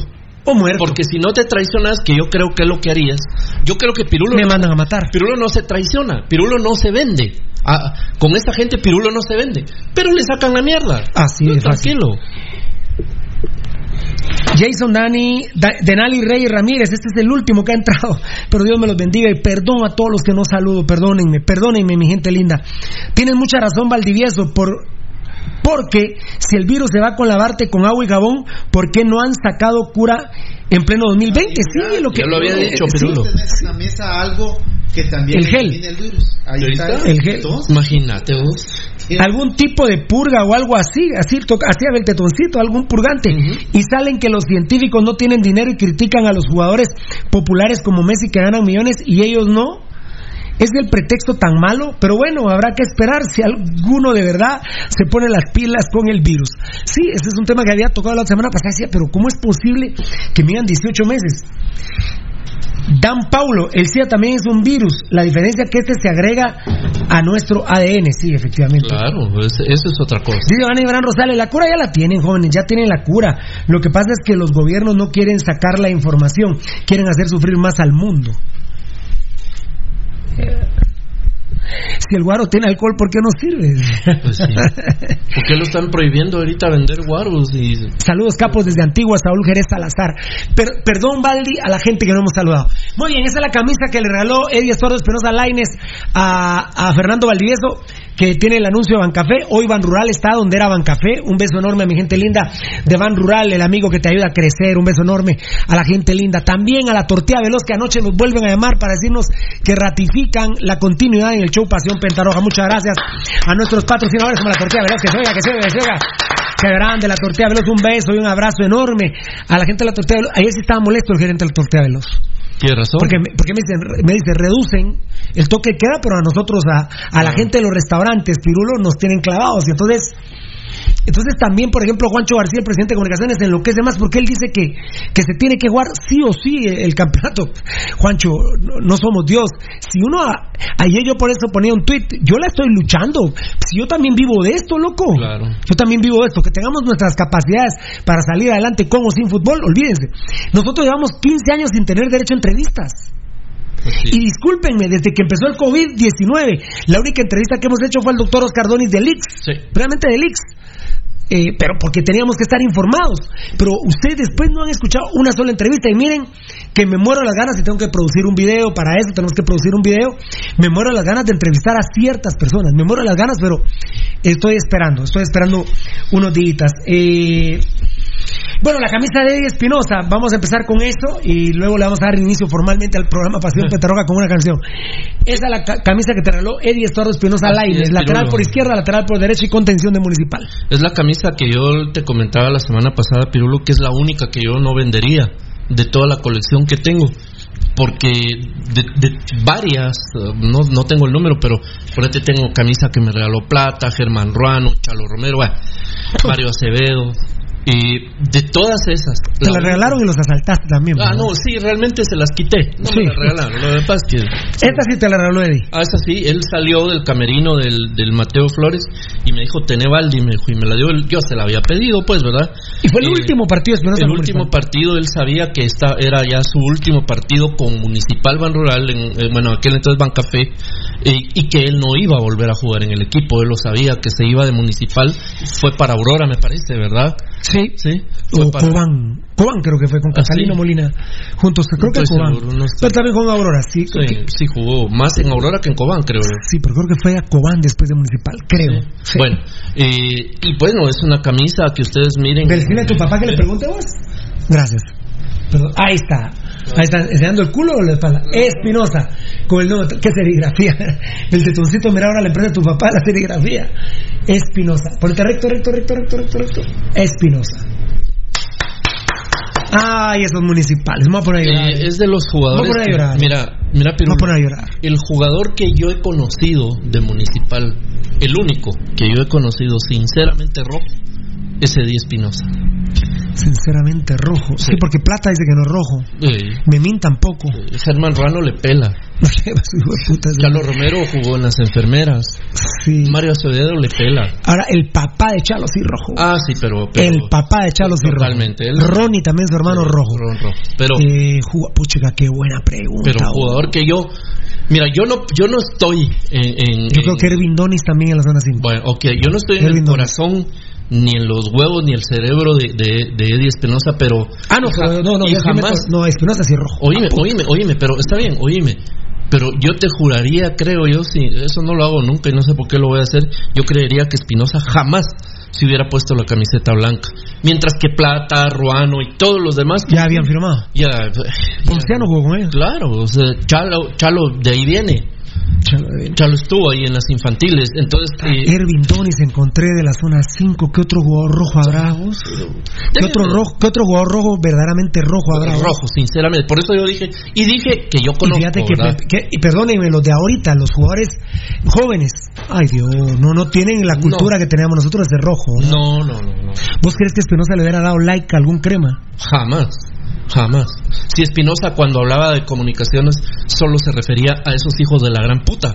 O muerto? Porque si no te traicionas, que yo creo que es lo que harías, yo creo que Pirulo, me no, mandan a matar. Pirulo no se traiciona, Pirulo no se vende. Ah, con esta gente Pirulo no se vende, pero le sacan la mierda. Así No, fácil. tranquilo. Jason Dani, Da- Denali Reyes Ramírez, este es el último que ha entrado, *laughs* pero Dios me los bendiga y perdón a todos los que no saludo, perdónenme, perdónenme mi gente linda. Tienen mucha razón Valdivieso, por, porque si el virus se va con lavarte con agua y jabón, ¿por qué no han sacado cura en pleno 2020? Sí, lo que Ya lo había dicho, sí. Tenés en la mesa algo que también El gel. el virus. Ahí está. El gel. Imagínate vos. algún tipo de purga o algo así, así to- hacía el tetoncito, algún purgante, y salen que los científicos no tienen dinero y critican a los jugadores populares como Messi que ganan millones y ellos no. Es el pretexto tan malo, pero bueno, habrá que esperar si alguno de verdad se pone las pilas con el virus. Sí, ese es un tema que había tocado la semana pasada. Decía, pero ¿cómo es posible que me digan 18 meses? Dan Paulo, el SIDA también es un virus. La diferencia es que este se agrega a nuestro ADN, sí, efectivamente. Claro, es- eso es otra cosa. Dice Iván Ibrán Rosales, la cura ya la tienen, jóvenes, ya tienen la cura. Lo que pasa es que los gobiernos no quieren sacar la información, quieren hacer sufrir más al mundo. Si el guaro tiene alcohol, ¿por qué no sirve? Pues sí. *laughs* ¿Por qué lo están prohibiendo ahorita vender guaros? Y... Saludos capos desde Antigua, Saúl Jerez Salazar. Per- perdón, Baldi, a la gente que no hemos saludado. Muy bien, esa es la camisa que le regaló Eddie Estordo Espinosa Laines a, a Fernando Valdivieso, que tiene el anuncio de Bancafé. Hoy Ban Rural está donde era Bancafé. Un beso enorme a mi gente linda de Ban Rural, el amigo que te ayuda a crecer. Un beso enorme a la gente linda. También a la Tortilla Veloz, que anoche nos vuelven a llamar para decirnos que ratifican la continuidad en el show Pasión Pentarroja. Muchas gracias a nuestros patrocinadores como la Tortilla Veloz, que se oiga, que se oiga, que se oiga. Que verán de la Tortilla Veloz, un beso y un abrazo enorme a la gente de la Tortilla Veloz. Ayer sí estaba molesto el gerente de la Tortilla Veloz. Tiene razón. Porque, me- porque me, dicen, me dice, reducen el toque queda, pero a nosotros, a, a la gente de los restaurantes, Pirulo, nos tienen clavados. Y entonces, entonces también, por ejemplo, Juancho García, el presidente de comunicaciones, enloquece más porque él dice que, que se tiene que jugar sí o sí el, campeonato. *laughs* Juancho, no, no somos Dios. Si uno, a- ayer yo por eso ponía un tweet, yo la estoy luchando. Si yo también vivo de esto, loco. Claro. Yo también vivo de esto, que tengamos nuestras capacidades para salir adelante con o sin fútbol, olvídense. Nosotros llevamos 15 años sin tener derecho a entrevistas. Y discúlpenme, desde que empezó el COVID-19, la única entrevista que hemos hecho fue al doctor Oscar Donis del IX, realmente del IX. Eh, pero porque teníamos que estar informados. Pero ustedes después no han escuchado una sola entrevista. Y miren que me muero las ganas y tengo que producir un video. Para eso tenemos que producir un video. Me muero las ganas de entrevistar a ciertas personas. Me muero las ganas, pero estoy esperando. Estoy esperando unos días. Eh, bueno, la camisa de Eddie Espinosa, vamos a empezar con eso y luego le vamos a dar inicio formalmente al programa Pasión Petaroga con una canción. Esa es la ca- camisa que te regaló Eddie Estordo Espinosa Así Laines, es, lateral Pirulo. por izquierda, lateral por derecha y contención de municipal. Es la camisa que yo te comentaba la semana pasada, Pirulo, que es la única que yo no vendería de toda la colección que tengo. Porque de, de varias, no, no tengo el número, pero por ahí te tengo camisa que me regaló Plata, Germán Ruano, Chalo Romero, bueno, Mario Acevedo. Y de todas esas. Te la regalaron y los asaltaste también. Ah, no, sí, realmente se las quité. No Sí. me las regalaron. Lo pasa es que. Esta sí te la regaló Eddie. Ah, esa sí, él salió del camerino del, del Mateo Flores y me dijo, tené Valdi, me dijo, y me la dio, él. yo se la había pedido, pues, ¿verdad? Y fue el Eh, último partido de El último Municipal. partido, él sabía que esta era ya su último partido con Municipal Ban Rural, en, eh, bueno, aquel entonces Ban Café, eh, y que él no iba a volver a jugar en el equipo, él lo sabía, que se iba de Municipal, fue para Aurora, me parece, ¿verdad? Sí. Sí. O Cobán. Cobán creo que fue con ¿Ah, Catalino sí? Molina juntos. Creo que Cobán. no Pero también con Aurora, sí. Sí, sí, jugó más en Aurora que en Cobán, creo. Sí, pero creo que fue a Cobán después de Municipal, creo. Sí. Bueno, eh, y bueno, es una camisa que ustedes miren. Decirle a tu papá que le pregunte vos. Gracias. Perdón. Ahí está. Ahí está, enseñando el culo o la espalda. Espinosa. Con el número. ¿Qué serigrafía? *laughs* El tetoncito, mira ahora la empresa de tu papá, la serigrafía. Espinosa. Ponte recto, recto, recto, recto, recto, recto. Espinosa. Ay, esos municipales. Me voy a poner a llorar. Eh, es de los jugadores. Me voy a poner a que- llorar. mira, mira, Pirulo, Me voy a poner a llorar. El jugador que yo he conocido de Municipal, el único que yo he conocido sinceramente rojo, es Eddie Espinosa. Sinceramente rojo. Sí, porque plata dice que no es rojo. Eh, Memín tampoco. Germán Ruano le pela. *laughs* Carlos Romero jugó en las enfermeras. Mario Acevedo le pela. Ahora, el papá de Chalo sí rojo. Ah, sí, pero. pero el papá de Chalo sí rojo. Totalmente. Él- Ronnie también su hermano rojo. Ron rojo. Pero. Eh, juga- puchica, qué buena pregunta. Pero jugador que yo. Mira, yo no, yo no estoy en. en- Yo creo en- que Ervin Donis también en la zona 5. Bueno, ok, yo no estoy en el corazón, ni en los huevos, ni el cerebro de, de, de Eddie Espinosa, pero. Ah, no, pero no, no, y jamás. no, Espinosa sí rojo. Oíme, oíme, oíme, pero está bien, oíme. Pero yo te juraría, creo yo, si eso no lo hago nunca y no sé por qué lo voy a hacer, yo creería que Espinosa jamás se hubiera puesto la camiseta blanca. Mientras que Plata, Ruano y todos los demás. Ya habían firmado. Ya. Ponciano jugó con ellos. Claro, o sea, Chalo, Chalo de ahí viene. Chalo estuvo ahí en las infantiles. Entonces, eh, Ervin Donis encontré de la zona 5. ¿Qué otro jugador rojo habrá vos? ¿Qué otro, rojo, ¿Qué otro jugador rojo verdaderamente rojo habrá vos? rojo, sinceramente. Por eso yo dije, y dije que yo Y conozco, fíjate que, que- y perdónenme, los de ahorita, los jugadores jóvenes, ay Dios, no, no tienen la cultura que teníamos nosotros de rojo. ¿verdad? No, no, no, no. ¿Vos crees que Espinosa le hubiera dado like a algún crema? Jamás, jamás. Si Espinosa cuando hablaba de comunicaciones solo se refería a esos hijos de la gran puta.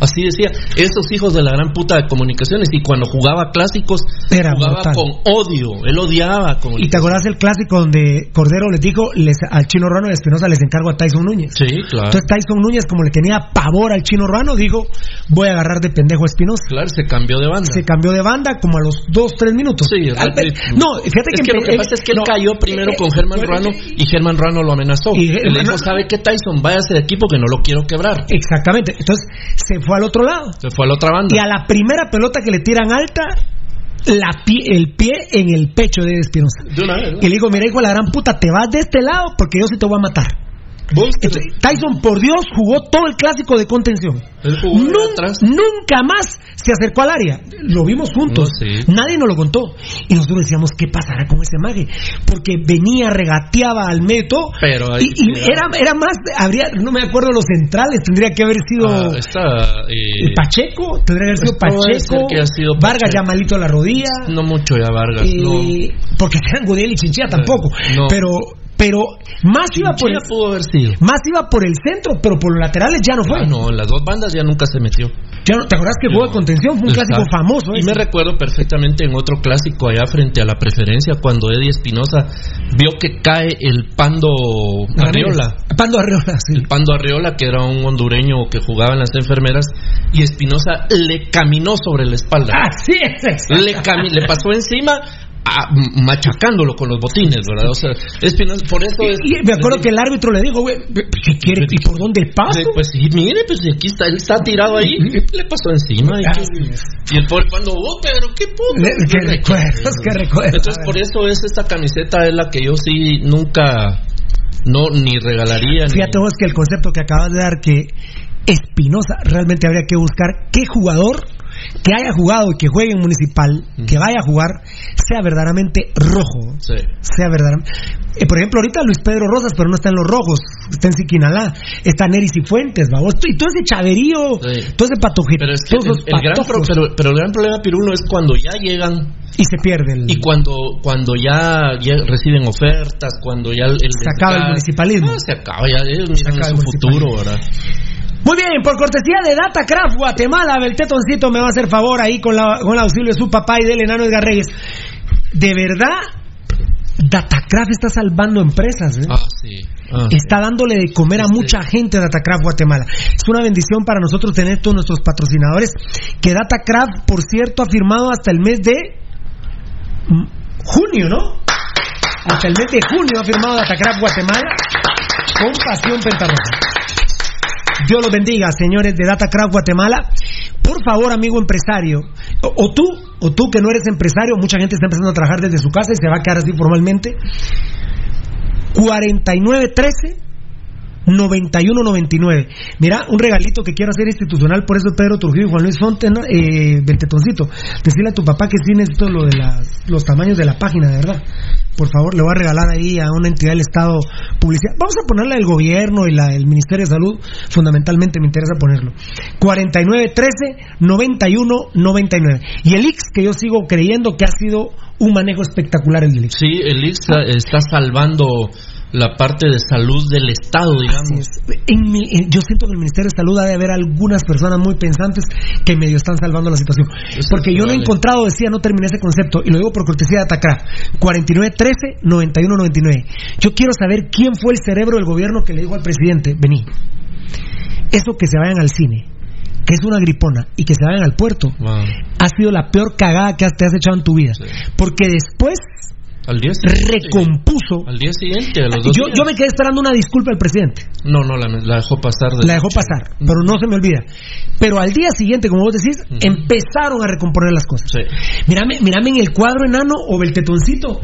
Así decía, esos hijos de la gran puta de comunicaciones. Y cuando jugaba clásicos, Era jugaba mortal. con odio. Él odiaba con ¿Y te acordás del clásico donde Cordero les dijo les, al chino Ruano y a Espinosa les encargo a Tyson Núñez? Sí, claro. Entonces Tyson Núñez, como le tenía pavor al chino Ruano, dijo, voy a agarrar de pendejo a Espinosa. Claro, se cambió de banda. Se cambió de banda como a los dos, tres minutos. Sí, Al- no, fíjate es que, que lo que pasa es que él no, cayó primero eh, con Germán eh, Ruano y Germán Ruano lo amenazó. Y le dijo, ¿sabe qué Tyson? Váyase de equipo que no lo quiero quebrar. Exactamente. Entonces se fue al otro lado. Se fue a la otra banda. Y a la primera pelota que le tiran alta, la pie- el pie en el pecho de Espinosa. Y le digo, mira, hijo de la gran puta, te vas de este lado porque yo sí te voy a matar. Entonces, Tyson, por Dios, jugó todo el clásico de contención. Él jugó de Nun- atrás. nunca más se acercó al área. Lo vimos juntos. No, sí. Nadie nos lo contó. Y nosotros decíamos, ¿qué pasará con ese mague? Porque venía, regateaba al medio. Pero ahí- y, y era, era más, habría, no me acuerdo los centrales, tendría que haber sido Ah, está, eh, el Pacheco, tendría que haber sido Pacheco, que haya sido Vargas ya malito a la rodilla. no mucho ya Vargas. Eh, Porque *laughs* eran Gudiel y Chinchilla tampoco. no. Pero, pero más iba por el, pudo haber sido. más iba por el centro, pero por los laterales ya no fue. Ah, no, en las dos bandas ya nunca se metió. Ya no- ¿Te acordás que jugó de contención? Fue un clásico famoso. Y ese. me recuerdo perfectamente en otro clásico allá frente a la preferencia cuando Eddie Espinosa vio que cae el Pando Arriola. Pando Arriola, sí. El Pando Arriola, que era un hondureño que jugaba en las enfermeras, y Espinosa le caminó sobre la espalda. Así es. le, le pasó encima a- machacándolo con los botines, ¿verdad? O sea, Espinosa, por eso es. Y me acuerdo que el árbitro le dijo, güey, ¿qué quiere? ¿Y por dónde paso? Pues sí, mire, pues aquí está, él está tirado ahí, le pasó encima. Y, el pobre cuando, oh, pero qué puto. Qué recuerdos, qué recuerdos. Entonces, por eso es esta camiseta, es la que yo sí nunca, no, ni regalaría. ni- Fíjate vos que el concepto que acabas de dar, que Espinosa, realmente habría que buscar qué jugador que haya jugado y que juegue en Municipal, que vaya a jugar, sea verdaderamente rojo. Sí. Sea verdaderamente. Eh, por ejemplo, ahorita Luis Pedro Rosas, pero no está en los rojos, está en Siquinalá, está Neris y Fuentes, vamos. Y todo ese chaverío, Sí. todo ese patoje, Pero es que el, el gran pro- pero, pero el gran problema, Pirulo, es cuando ya llegan y se pierde el. y cuando cuando ya, ya reciben ofertas, cuando ya el, el Se acaba el municipalismo. Ah, se acaba, ya ellos miran su el futuro, ¿verdad? Muy bien, por cortesía de Datacraft Guatemala, Beltetoncito me va a hacer favor ahí con, la, con el auxilio de su papá y del enano Edgar Reyes. De verdad, Datacraft está salvando empresas. ¿eh? Ah, sí. Ah, Está dándole de comer a mucha gente Datacraft Guatemala. Es una bendición para nosotros tener todos nuestros patrocinadores. Que Datacraft, por cierto, ha firmado hasta el mes de junio, ¿no? Hasta el mes de junio ha firmado Datacraft Guatemala con Pasión Pentarroja. Dios los bendiga, señores de Datacraft Guatemala. Por favor, amigo empresario, o, o tú, o tú que no eres empresario, mucha gente está empezando a trabajar desde su casa y se va a quedar así formalmente. 4913 9199. Mira, un regalito que quiero hacer institucional, por eso Pedro Trujillo y Juan Luis Fonten, eh, del Tetoncito. Decirle a tu papá que sí necesito lo de las, los tamaños de la página, de verdad. Por favor, le voy a regalar ahí a una entidad del Estado publicidad. Vamos a ponerle el gobierno y la, el Ministerio de Salud, fundamentalmente me interesa ponerlo. 4913-9199. Y el Ix, que yo sigo creyendo que ha sido un manejo espectacular el Ix. Sí, el IX está salvando la parte de salud del Estado, digamos. En mi- en- yo siento que en el Ministerio de Salud ha de haber algunas personas muy pensantes que medio están salvando la situación. Porque yo no he encontrado, decía, no terminé ese concepto, y lo digo por cortesía de Atacra, 4913-9199. Yo quiero saber quién fue el cerebro del gobierno que le dijo al presidente, vení, eso que se vayan al cine, que es una gripona, y que se vayan al puerto, Wow. ha sido la peor cagada que te has echado en tu vida. Porque después Al día siguiente. recompuso. Al día siguiente, a los dos Yo, días. yo me quedé esperando una disculpa del presidente. No, no, la, la dejó pasar. de La dejó noche. pasar, pero no se me olvida. Pero al día siguiente, como vos decís, empezaron a recomponer las cosas. Sí. Mírame, mírame en el cuadro enano o beltetoncito.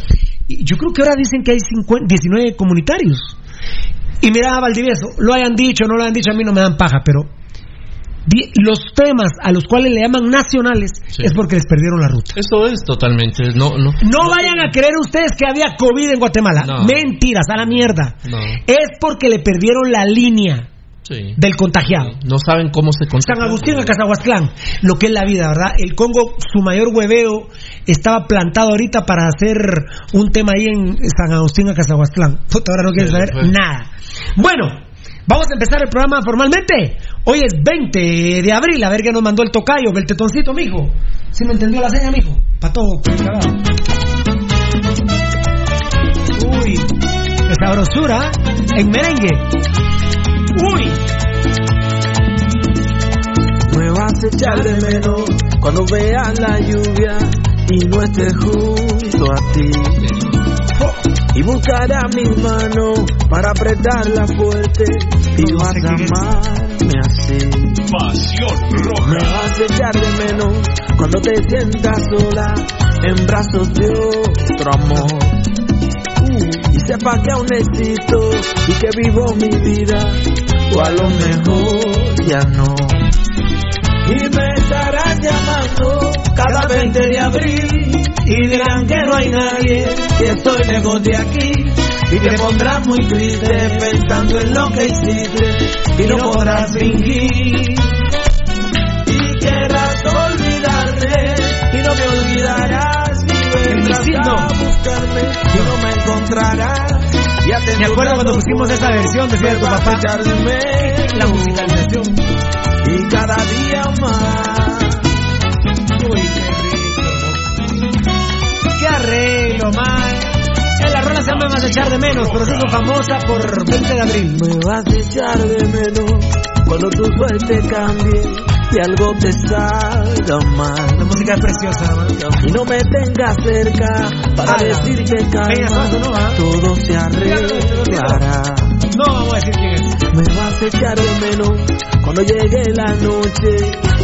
Y Yo creo que ahora dicen que hay 50 19 comunitarios. Y mira a Valdivieso, lo hayan dicho, no lo hayan dicho, a mí no me dan paja, pero los temas a los cuales le llaman nacionales Sí. es porque les perdieron la ruta. Eso es totalmente. No, no. No vayan a creer ustedes que había COVID en Guatemala. No. Mentiras, a la mierda. No. Es porque le perdieron la línea Sí. del contagiado. No saben cómo se San contagia. Agustín a Cazahuastlán, lo que es la vida, ¿verdad? El Congo, su mayor hueveo, estaba plantado ahorita para hacer un tema ahí en San Agustín a Cazahuastlán. Puta, ahora no quieren Sí, saber nada. Bueno, vamos a empezar el programa formalmente. Hoy es 20 de abril, a ver qué nos mandó el tocayo, el tetoncito, mijo. ¿Sí me entendió la seña, mijo? Pa' todo, cagado. Uy, esa sabrosura en merengue. Uy. Me vas a echar de menos cuando veas la lluvia y no esté junto a ti. Y buscará mis manos para apretarla fuerte y vas a amarme así. Pasión Me roja. vas a echar de menos cuando te sientas sola en brazos de otro amor. Y sepa que aún existo y que vivo mi vida, o a lo mejor ya no. Y me estarán llamando cada 20 de abril y dirán que no hay nadie, que estoy lejos de aquí. Y te pondrás muy triste pensando en lo que hiciste y no podrás fingir. Y querrás olvidarme y no me olvidarás y vendrás a buscarme y no me encontrarás. Ya te Me acuerdo cuando pusimos esa versión, decía tu papá. La musicalización. Y cada día más. Uy, qué rico. Qué arreglo, man. En la rola se llama Más echar de menos, pero se hizo famosa por 20 de abril. Me vas a echar de menos cuando tu suerte cambie y algo te salga mal. La música es preciosa. Y no me tengas cerca para Ala. decir que Peña calma, Suazo, ¿no, ah? todo se arreglará. No vamos a decir quién es. Me vas a echar de menos cuando llegue la noche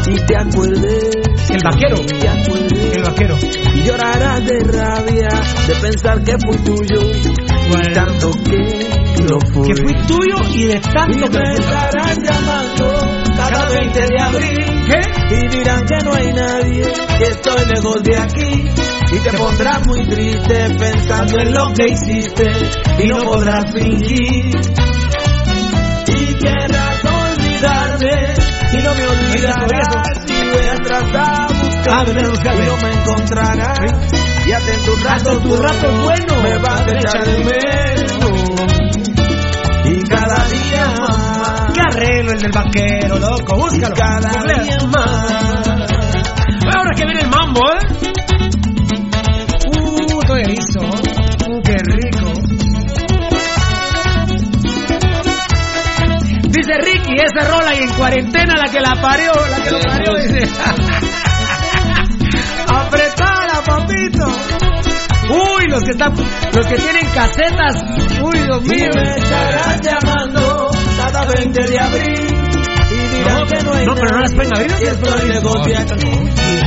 y te acuerdes. El vaquero. Te acuerdes. El vaquero. Y llorarás de rabia de pensar que fui tuyo y tanto que lo fui. Que fui tuyo y de Y tanto que me estarán llamando cada 20 de abril ¿Qué? y dirán que no hay nadie, que estoy lejos de aquí. Y te pondrás muy triste pensando en lo que hiciste y no podrás fingir. Y querrás olvidarme y no me olvidarás y vendrás a a buscarme. y no me encontrarás. Y hasta en tu rato, tu rato bueno. me vas a echar de menos. Y cada día más. Qué arreglo el del vaquero, loco. Búscalo. Y cada día más. Ahora que viene el mambo, ¿eh? Uh, estoy erizo. Dice Ricky, esa rola y en cuarentena la que la parió, la que lo parió, dice. *laughs* Apretala, papito. Uy, los que están, los que tienen casetas. Uy, Dios Y mío. me estarás llamando cada 20 de abril. Y dirán No, que no hay no, pero no las pueden abrir.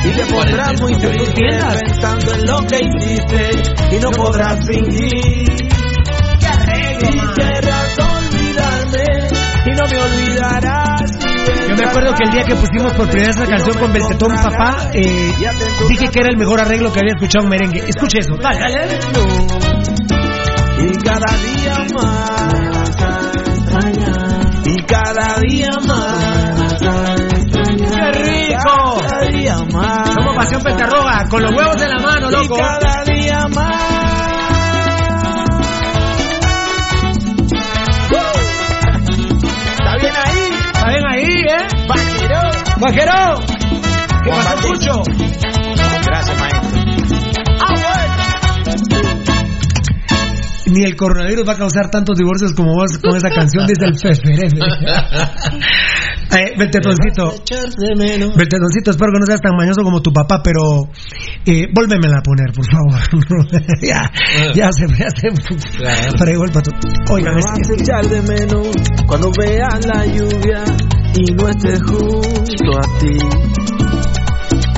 Y te pondrás muy triste pensando en lo que hiciste y no podrás fingir. No me olvidarás. Yo me acuerdo que el día que pusimos por primera vez la canción con Beltetón Papá, eh, dije que era el mejor arreglo que había escuchado en merengue. Escuche eso. Dale, dale. Y cada día más Y cada día más ¡Qué rico! Cada día más Somos Pasión Pentarroga, con los huevos en la mano, Y loco. cada día más Vaquero. ¿Qué Juan pasó, Bautista. Cucho? Gracias, maestro Ah, bueno Ni el coronavirus va a causar tantos divorcios como vos con esa canción desde el *laughs* eh, de menos Beltetoncito, espero que no seas tan mañoso como tu papá, pero eh, vuélvemela a poner, por favor. *laughs* ya, ya se ya se fregó el pato. Oigan, Me vas a echar de menos cuando veas la lluvia y no esté junto a ti.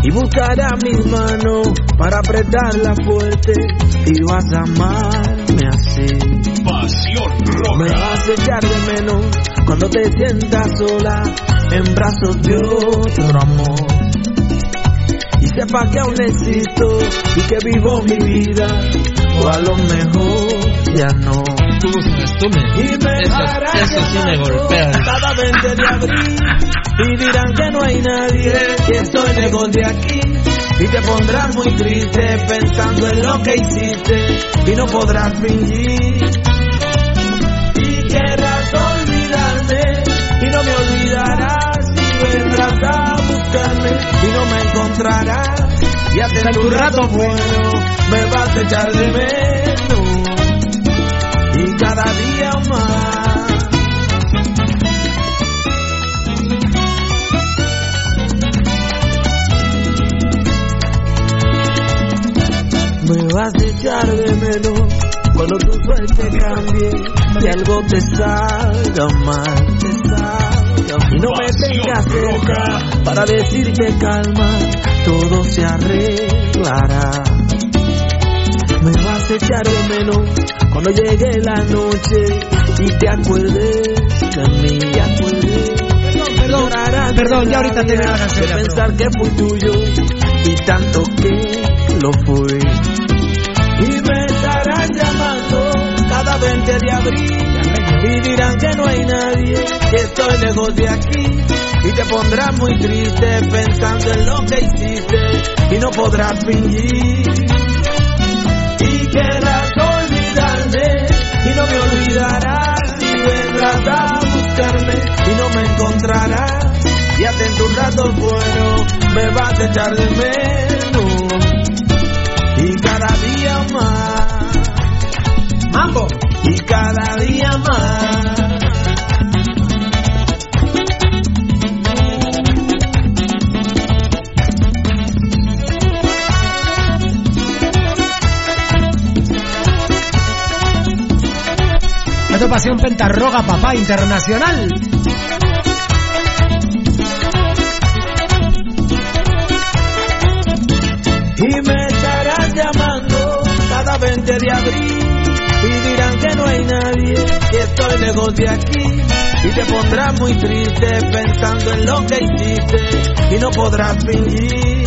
Y buscará mis manos para apretarla fuerte y vas a amarme así. Pasión Me roja. vas a echar de menos cuando te sientas sola en brazos de otro amor. Y sepa que aún existo y que vivo mi vida, o a lo mejor ya no. Y me eso, sí me golpea. Cada 20 de abril y dirán que no hay nadie, que estoy lejos de aquí. Y te pondrás muy triste pensando en lo que hiciste y no podrás fingir. Y querrás olvidarme y no me olvidarás y vendrás a buscarme y no me encontrarás y hasta tu rato bueno me vas a echar de menos. Y cada día más. Me vas a echar de menos cuando tu suerte cambie y algo te salga mal. Y no me tengas cerca para decirte calma, todo se arreglará. Me vas a echar de menos cuando llegue la noche y te acuerdes de mí, te acuerdes. Perdón, perdón, de ya ahorita te voy a hacer pensar que fui tuyo y tanto que lo fui. Y me estarán llamando cada 20 de abril y dirán que no hay nadie, que estoy lejos de aquí. Y te pondrás muy triste pensando en lo que hiciste y no podrás fingir. Y querrás olvidarme y no me olvidarás y vendrás a buscarme y no me encontrarás. Y hasta en tus ratos buenos me vas a echar de menos y cada día más. Mambo. Y cada día más. Esta es pasión pentarroga, papá, internacional. Y me estarás llamando cada 20 de abril hay nadie, que estoy lejos de aquí. Y te pondrás muy triste pensando en lo que hiciste y no podrás fingir.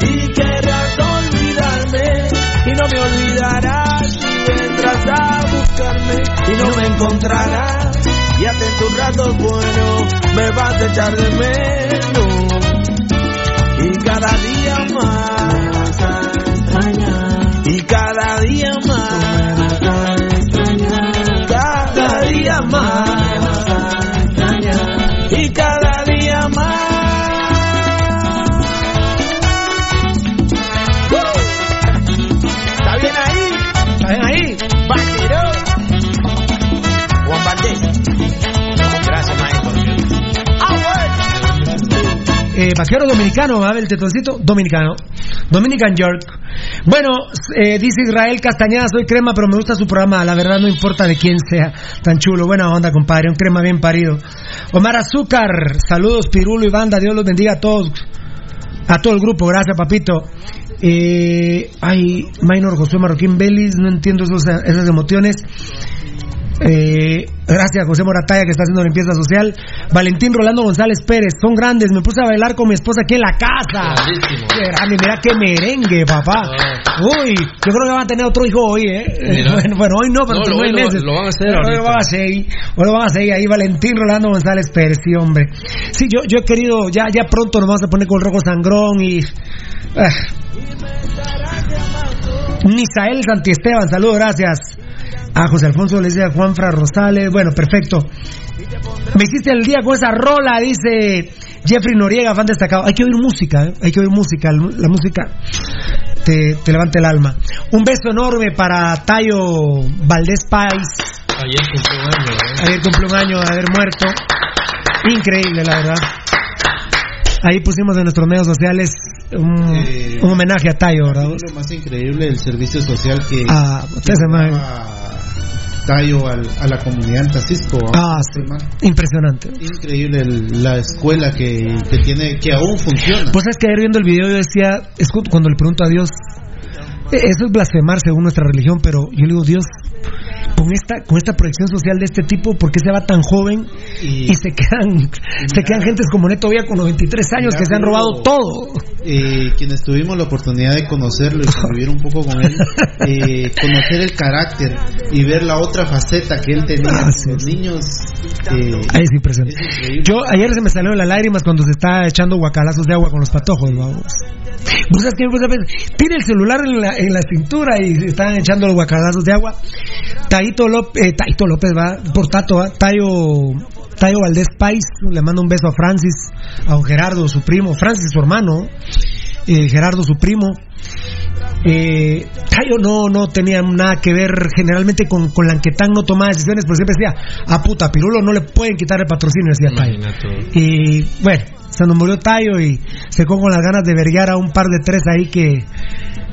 Y querrás olvidarme y no me olvidarás y vendrás a buscarme y no me encontrarás. Y hasta en tus ratos buenos me vas a echar de menos y cada día más y cada día más vaquero dominicano, ¿va? El tetoncito dominicano. Dominican York. Bueno, eh, dice Israel Castañeda, soy crema, pero me gusta su programa. La verdad no importa de quién sea. Tan chulo, buena onda, compadre. Un crema bien parido. Omar Azúcar, saludos, Pirulo y banda. Dios los bendiga a todos. A todo el grupo, gracias, papito. Eh, ay, Minor Josué Marroquín Belis, no entiendo esas emociones. Eh, gracias José Morataya que está haciendo limpieza social. Valentín Rolando González Pérez, son grandes. Me puse a bailar con mi esposa aquí en la casa. Qué grande, mira qué merengue, papá. Uy, yo creo que van a tener otro hijo hoy, ¿eh? Bueno, *laughs* bueno, hoy no, pero No, hoy lo- meses. lo van a hacer Hoy lo van a hacer ahí. Hoy lo van a hacer ahí. Valentín Rolando González Pérez, sí, hombre. Sí, yo, yo he querido, ya, ya pronto nos vamos a poner con rojo sangrón y. ah. Misael Santiesteban, saludos, gracias. A José Alfonso le dice a Juanfra Rosales. Bueno, perfecto. Me hiciste el día con esa rola, dice Jeffrey Noriega, fan destacado. Hay que oír música, ¿eh? hay que oír música. La música te, te levanta el alma. Un beso enorme para Tayo Valdés Pais. Ayer cumplió un año, ¿eh? Ayer cumplió un año de haber muerto. Increíble, la verdad. Ahí pusimos en nuestros medios sociales un, Eh, un homenaje a Tayo, ¿verdad? Lo más increíble del servicio social que Ah, usted se me- Tayo al- a la comunidad en Tacisco. Ah, sí. Impresionante. Increíble el- la escuela que, que tiene, que aún funciona. Pues es que ayer viendo el video yo decía, es cu- cuando le pregunto a Dios, eh, eso es blasfemar según nuestra religión, pero yo le digo, Dios, con esta con esta proyección social de este tipo, ¿por qué se va tan joven y, se quedan se quedan gentes como Neto Vía con 93 años que se han robado todo? Eh, quienes tuvimos la oportunidad de conocerlo y *laughs* convivir un poco con él, eh, conocer el carácter y ver la otra faceta que él tenía Ah, los niños. eh, Ahí es impresionante. Yo ayer se me salieron las lágrimas cuando se está echando guacalazos de agua con los patojos, vamos. ¿Vos sabes? Tiene el celular en la, en la cintura y se están echando los guacalazos de agua. Taito López, eh, Taito López va, por Tato, ¿va? Tayo Tayo Valdés Pais, le mando un beso a Francis, a don Gerardo, su primo, Francis su hermano, eh, Gerardo su primo. Eh, Tayo no, no tenía nada que ver generalmente con, con Lanquetán, no tomaba decisiones, pero siempre decía, a puta, Pirulo no le pueden quitar el patrocinio, decía Tayo. Y bueno, se nos murió Tayo y se quedó con las ganas de verguiar a un par de tres ahí que,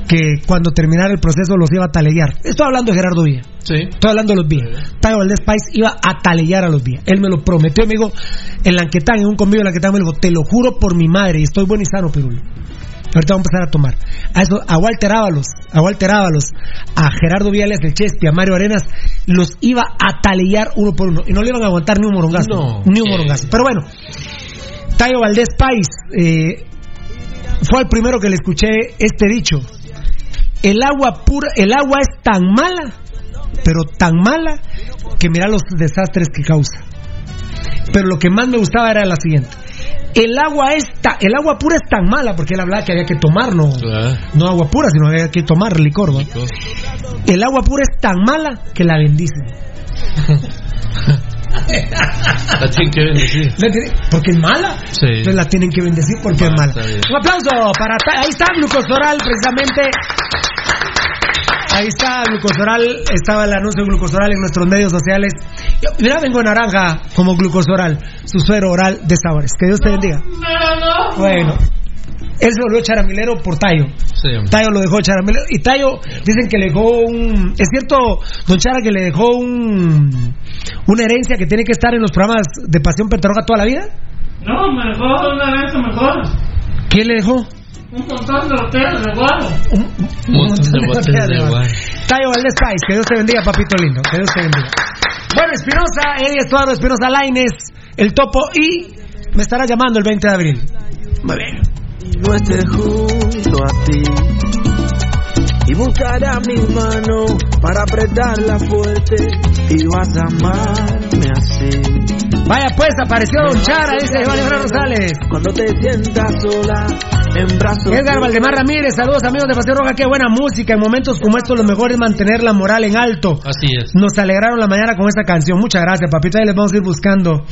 que cuando terminara el proceso los iba a talellar. Estoy hablando de Gerardo Villa. Sí. Estoy hablando de los Villa. Tayo Valdés Pais iba a talellar a los Villa. Él me lo prometió, me dijo, en Lanquetán, en un convivio de Lanquetán, me dijo, te lo juro por mi madre, y estoy bueno y sano, Pirulo. Ahorita vamos a empezar a tomar. A eso, a Walter Ábalos, a Walter Ábalos, a Gerardo Viales del Chespi, a Mario Arenas, los iba a talellar uno por uno. Y no le iban a aguantar ni un morongazo. No. Ni un morongazo. Pero bueno, Tayo Valdés Pais eh, fue el primero que le escuché este dicho. El agua pura, el agua es tan mala, pero tan mala que mira los desastres que causa. Pero lo que más me gustaba era la siguiente. El agua es ta- el agua pura es tan mala porque él hablaba que había que tomar no, no agua pura, sino había que tomar licor. ¿va? El agua pura es tan mala que la bendicen. *laughs* La tienen que bendecir. La tiene- Porque es mala. Sí. Entonces la tienen que bendecir porque es Ah, mala. está bien. Un aplauso para. Ta- Ahí está Glucosoral, precisamente. Ahí está Glucosoral. Estaba el anuncio de Glucosoral en nuestros medios sociales. Yo- Mira, vengo en naranja como Glucosoral, su suero oral de sabores. Que Dios te bendiga. Bueno. Él se volvió charamilero por Tayo. Sí. Tayo lo dejó charamilero. Y Tayo, dicen que le dejó un. Es cierto, Don Chara, que le dejó un. Una herencia que tiene que estar en los programas de Pasión Pentarroja toda la vida. No, mejor, una vez mejor. ¿Quién le dejó? Un montón de hoteles de guaro. Un montón de botellas de guaro. Tayo Valdés Pais, que Dios te bendiga, papito lindo. Que Dios te bendiga. Bueno, Espinosa, Eddie Estuardo, Espinosa Laines, el topo y me estará llamando el 20 de abril. Muy bien. No esté junto a ti. Y buscará mi mano para apretarla fuerte y vas a amarme así. Vaya pues, apareció Don Chara, dice Valdemar Rosales. Cuando te sientas sola en brazos. Edgar Valdemar Ramírez, saludos amigos de Pasión Roja, qué buena música. En momentos como estos lo mejor es mantener la moral en alto. Así es. Nos alegraron la mañana con esta canción. Muchas gracias, papito. Ahí les vamos a ir buscando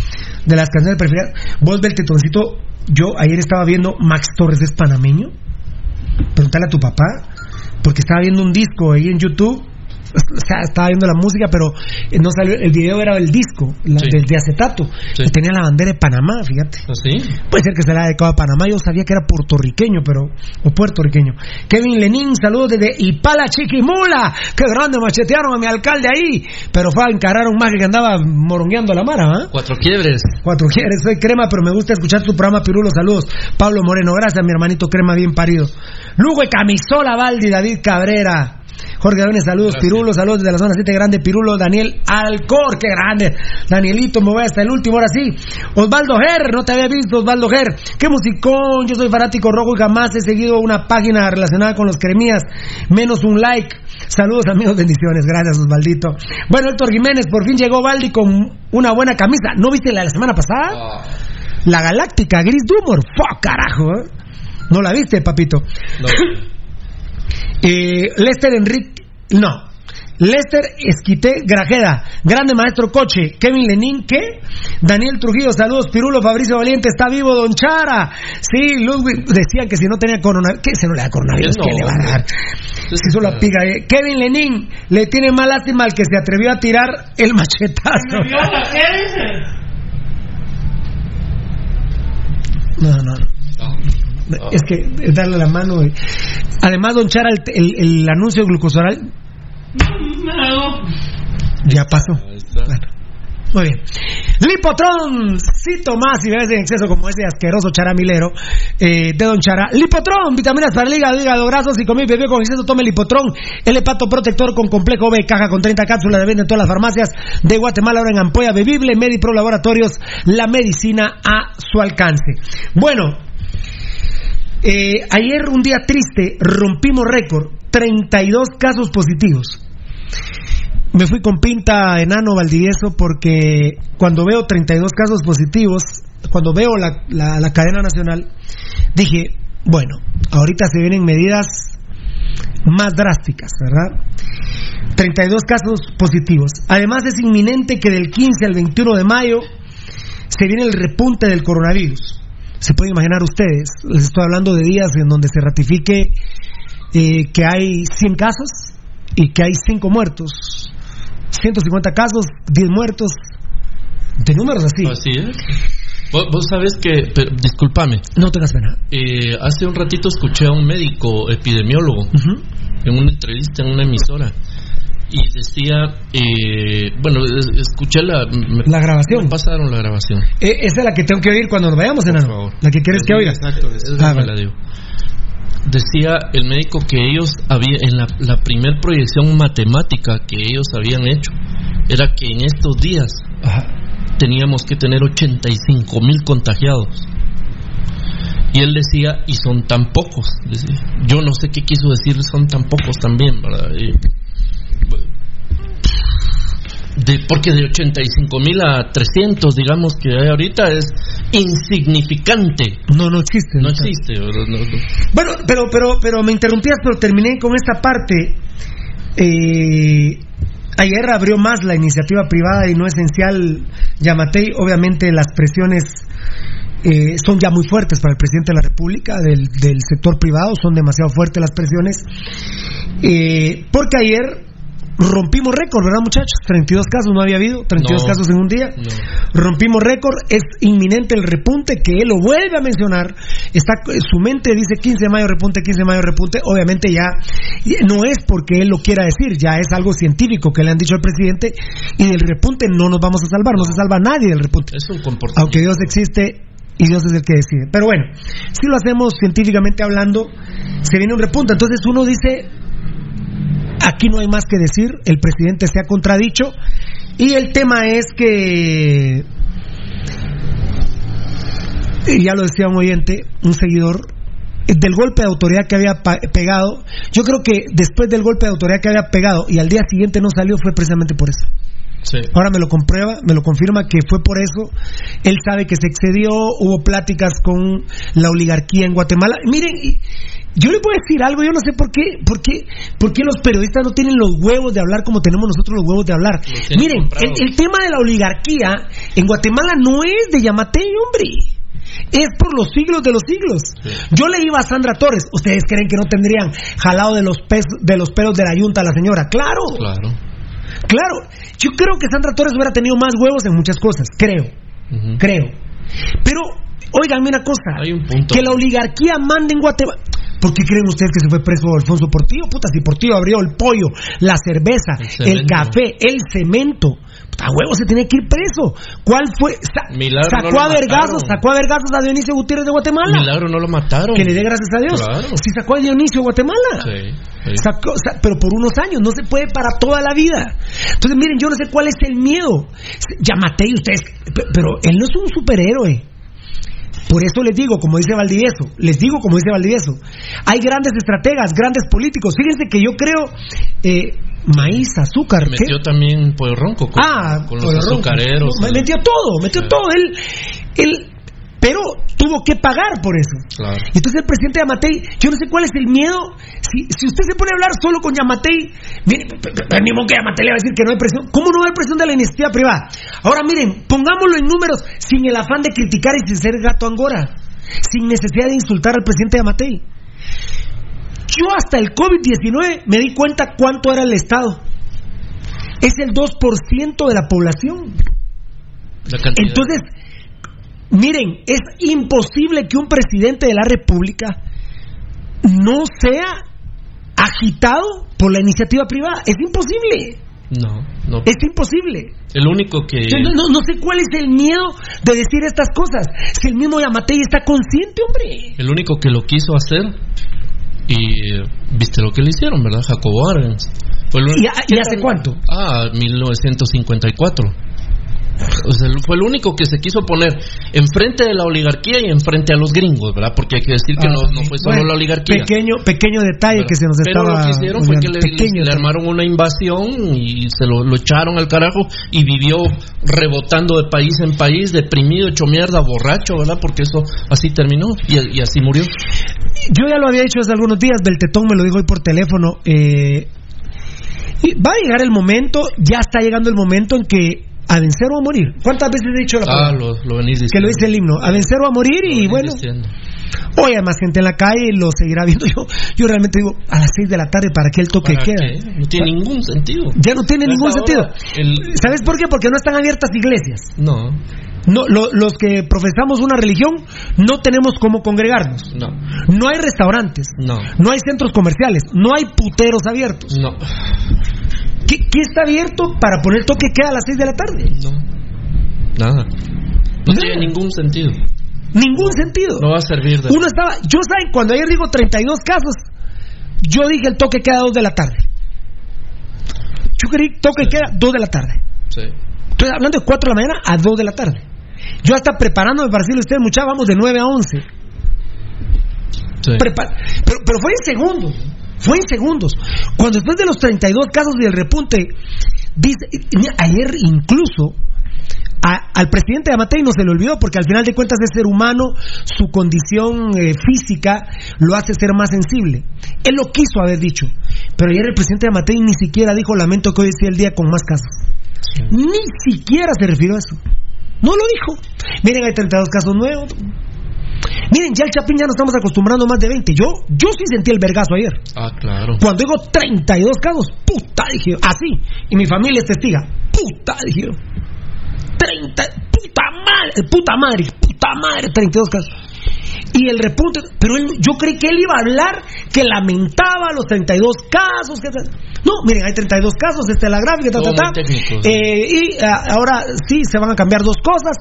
de las canciones preferidas. Vos, del tetoncito, yo ayer estaba viendo Max Torres es panameño. Preguntale a tu papá, porque estaba viendo un disco ahí en YouTube. Estaba viendo la música, pero eh, no salió. El video era el disco, la- Sí. del de acetato. Sí. Y tenía la bandera de Panamá, fíjate. ¿Así? Puede ser que se la haya dedicado a Panamá. Yo sabía que era puertorriqueño, pero. O puertorriqueño. Kevin Lenín, saludos desde Ipala Chiquimula. Qué grande, machetearon a mi alcalde ahí. Pero fue a encarar a un maje que andaba morongueando la mara, ¿ah? Cuatro quiebres. Cuatro quieres, soy crema, pero me gusta escuchar tu programa Pirulo. Saludos. Pablo Moreno, gracias, mi hermanito crema bien parido. Lugo y Camisola Valdi, David Cabrera. Jorge Gabriel, saludos, Gracias. Pirulo, saludos desde la zona 7 grande, Pirulo, Daniel Alcor, qué grande. Danielito, me voy hasta el último, ahora sí. Osvaldo Ger, no te había visto, Osvaldo Ger. Qué musicón, yo soy fanático rojo y jamás he seguido una página relacionada con los cremías, menos un like. Saludos amigos, bendiciones, gracias Osvaldito. Bueno, Héctor Jiménez, por fin llegó Valdi con una buena camisa. ¿No viste la de la semana pasada? La Galáctica, Gris Dumor. ¡Fuck, carajo! eh! ¿No la viste, papito? No. Eh, Lester Enrique. No. Lester Esquité Grajeda, grande maestro coche, Kevin Lenín, ¿qué? Daniel Trujillo, saludos, Pirulo, Fabricio Valiente, está vivo Don Chara. Sí, Ludwig, decían que si no tenía coronavirus, ¿qué se no le da coronavirus? No, ¿Qué le va a dar? Si solo pica, eh. Kevin Lenín, le tiene más lástima al que se atrevió a tirar el machetazo. No, no, no. Es que es darle la mano. y- Además, Don Chara, el, el- el anuncio de glucosoral ya pasó. Bueno, muy bien. Lipotron, cito más y bebes en exceso como ese asqueroso charamilero eh, de Don Chara. Lipotron, vitaminas para el hígado, hígado graso. Si comí bebé con exceso, tome Lipotron. El hepato protector con complejo B, caja con 30 cápsulas de venta en todas las farmacias de Guatemala, ahora en ampolla bebible. Medipro Laboratorios, la medicina a su alcance. Bueno, eh, ayer un día triste, rompimos récord, 32 casos positivos. Me fui con pinta enano Valdivieso porque cuando veo 32 casos positivos, cuando veo la, la- la cadena nacional, dije, bueno, ahorita se vienen medidas más drásticas, ¿verdad? 32 casos positivos. Además es inminente que del 15 al 21 de mayo se viene el repunte del coronavirus. Se pueden imaginar ustedes, les estoy hablando de días en donde se ratifique eh, que hay 100 casos y que hay 5 muertos. 150 casos, 10 muertos, de números así. Así es. Vos, vos sabés que, pero, discúlpame. No tengas pena. Eh, hace un ratito escuché a un médico epidemiólogo en una entrevista en una emisora y decía, eh, bueno, es- escuché la, me- La grabación. me pasaron la grabación. Eh, esa es la que tengo que oír cuando nos vayamos, enano. La que quieres que oiga. Exacto. Ah, me bueno. la digo. Decía el médico que ellos había en la, la primer proyección matemática que ellos habían hecho era que en estos días teníamos que tener 85 mil contagiados. Y él decía, y son tan pocos. decía. Yo no sé qué quiso decir, son tan pocos también, ¿verdad? Y, de, porque de 85 mil a 300, digamos, que hay ahorita es insignificante. No, no existe. No existe. ¿verdad? No, no. Bueno, pero, pero, pero me interrumpías, pero terminé con esta parte. Eh, ayer abrió más la iniciativa privada y no esencial Yamatei. Obviamente las presiones eh, son ya muy fuertes para el presidente de la República, del, del sector privado, son demasiado fuertes las presiones. Eh, porque ayer rompimos récord, ¿verdad muchachos? 32 casos no había habido, 32 No. casos en un día. Rompimos récord, es inminente el repunte, que él lo vuelve a mencionar. Está Su mente dice 15 de mayo repunte, 15 de mayo repunte. Obviamente ya no es porque él lo quiera decir, ya es algo científico que le han dicho al presidente. Y del repunte no nos vamos a salvar, no se salva nadie del repunte. Es un comportamiento. Aunque Dios existe y Dios es el que decide. Pero bueno, si lo hacemos científicamente hablando, se viene un repunte. Entonces uno dice, aquí no hay más que decir, el presidente se ha contradicho y el tema es que, y ya lo decía un oyente, un seguidor, del golpe de autoridad que había pegado, yo creo que después del golpe de autoridad que había pegado y al día siguiente no salió fue precisamente por eso. Sí. Ahora me lo comprueba, me lo confirma que fue por eso. Él sabe que se excedió, hubo pláticas con la oligarquía en Guatemala. Miren, y- yo le voy a decir algo, yo no sé por qué, por qué, por qué los periodistas no tienen los huevos de hablar como tenemos nosotros los huevos de hablar. Miren, el, tema de la oligarquía en Guatemala no es de Yamatei, hombre. Es por los siglos de los siglos. Yo le iba a Sandra Torres. ¿Ustedes creen que no tendrían jalado de los, pes- de los pelos de la yunta a la señora? Claro. Claro. Claro, yo creo que Sandra Torres hubiera tenido más huevos en muchas cosas, creo, creo. Pero, óiganme una cosa, Hay un punto. que la oligarquía mande en Guatemala. ¿Por qué creen ustedes que se fue preso Alfonso Portillo? Puta, si Portillo abrió el pollo, la cerveza, El café, el cemento. A huevo se tenía que ir preso. ¿Cuál fue? Sa- Milagro sacó no a vergazos, sacó a vergazos a Dionisio Gutiérrez de Guatemala. Milagro no lo mataron. Que le dé gracias a Dios. Claro. Si sacó a Dionisio de Guatemala. Sí, sí. Sacó- sa- pero por unos años, no se puede para toda la vida. Entonces, miren, yo no sé cuál es el miedo. Yamatei, ustedes, pe- pero él no es un superhéroe. Por eso les digo, como dice Valdivieso, les digo como dice Valdivieso, hay grandes estrategas, grandes políticos. Fíjense que yo creo eh, maíz, azúcar, ¿qué? Metió también pollo ronco con, Ah, con los azucareros. No, metió todo, metió todo. Él, él, pero tuvo que pagar por eso. Claro. Y Entonces el presidente Yamatei, yo no sé cuál es el miedo. Si, si usted se pone a hablar solo con Yamatei, mire, modo que Yamatei le va a decir que no hay presión. ¿Cómo no va a haber presión de la iniciativa privada? Ahora miren, pongámoslo en números sin el afán de criticar y sin ser gato angora, sin necesidad de insultar al presidente Yamatei. Yo hasta el COVID-19 me di cuenta cuánto era el Estado. Es el 2% de la población. La. Entonces, miren, es imposible que un presidente de la República no sea agitado por la iniciativa privada. Es imposible. No, no. Es imposible. El único que. No, no- no sé cuál es el miedo de decir estas cosas. Si el mismo Yamatei está consciente, hombre. El único que lo quiso hacer. Y eh, viste lo que le hicieron, ¿verdad? Jacobo Arbenz. ¿Y, y hace cuánto? Ah, 1954. O sea, fue el único que se quiso poner enfrente de la oligarquía y enfrente a los gringos, ¿verdad? Porque hay que decir que Ah, no, no fue solo bueno, la oligarquía. Pequeño, pequeño detalle que se nos Pero estaba. lo que hicieron fue que le, armaron una invasión y se lo, lo echaron al carajo y vivió rebotando de país en país, deprimido, hecho mierda, borracho, ¿verdad? Porque eso así terminó y, y así murió. Yo ya lo había dicho hace algunos días, Beltetón me lo dijo hoy por teléfono. eh, y va a llegar el momento, ya está llegando el momento en que a vencer o a morir. ¿Cuántas veces he dicho la Ah, palabra? lo, lo venís diciendo. que lo dice el himno, a vencer o a morir y bueno, diciendo. hoy hay más gente en la calle y lo seguirá viendo. *laughs* Yo, yo realmente digo, a las 6 de la tarde, ¿para qué el toque ¿Para queda? qué? No tiene ningún sentido. Ya no tiene ningún sentido. el- ¿Sabes por qué? Porque no están abiertas iglesias. No, No, lo- los que profesamos una religión no tenemos cómo congregarnos. no, No hay restaurantes, no, no hay centros comerciales, no hay puteros abiertos. no, ¿Qué, qué está abierto para poner toque queda a las 6 de la tarde? no. Nada. No tiene ningún sentido. Ningún sentido. No va a servir de Uno estaba, yo saben, cuando ayer digo 32 casos, yo dije el toque queda a 2 de la tarde. Yo creí toque queda 2 de la tarde. Sí. Estoy hablando de 4 de la mañana a 2 de la tarde. Yo hasta preparándome para decirle a ustedes, muchachos, vamos de 9 a 11. Sí. Prepa- pero, pero fue en segundos. Fue en segundos. Cuando después de los 32 casos y el repunte, dice, ayer incluso a- al presidente de Amatei no se le olvidó porque al final de cuentas es ser humano, su condición eh, física lo hace ser más sensible. Él lo quiso haber dicho, pero ayer el presidente de Amatei ni siquiera dijo lamento que hoy sea el día con más casos. Ni siquiera se refirió a eso. No lo dijo. Miren, hay 32 casos nuevos. Miren, ya el Chapín ya nos estamos acostumbrando más de 20. Yo, yo sí sentí el vergazo ayer. Ah, claro. Cuando digo 32 casos, puta, dije. Así. Y mi familia es testiga. Puta, dije yo. 30, puta madre, puta madre, puta madre, 32 casos. Y el repunte, pero él, yo creí que él iba a hablar que lamentaba los 32 casos. Que, no, miren, hay 32 casos, esta es la gráfica, ta. Eh, y ah, ahora sí se van a cambiar dos cosas,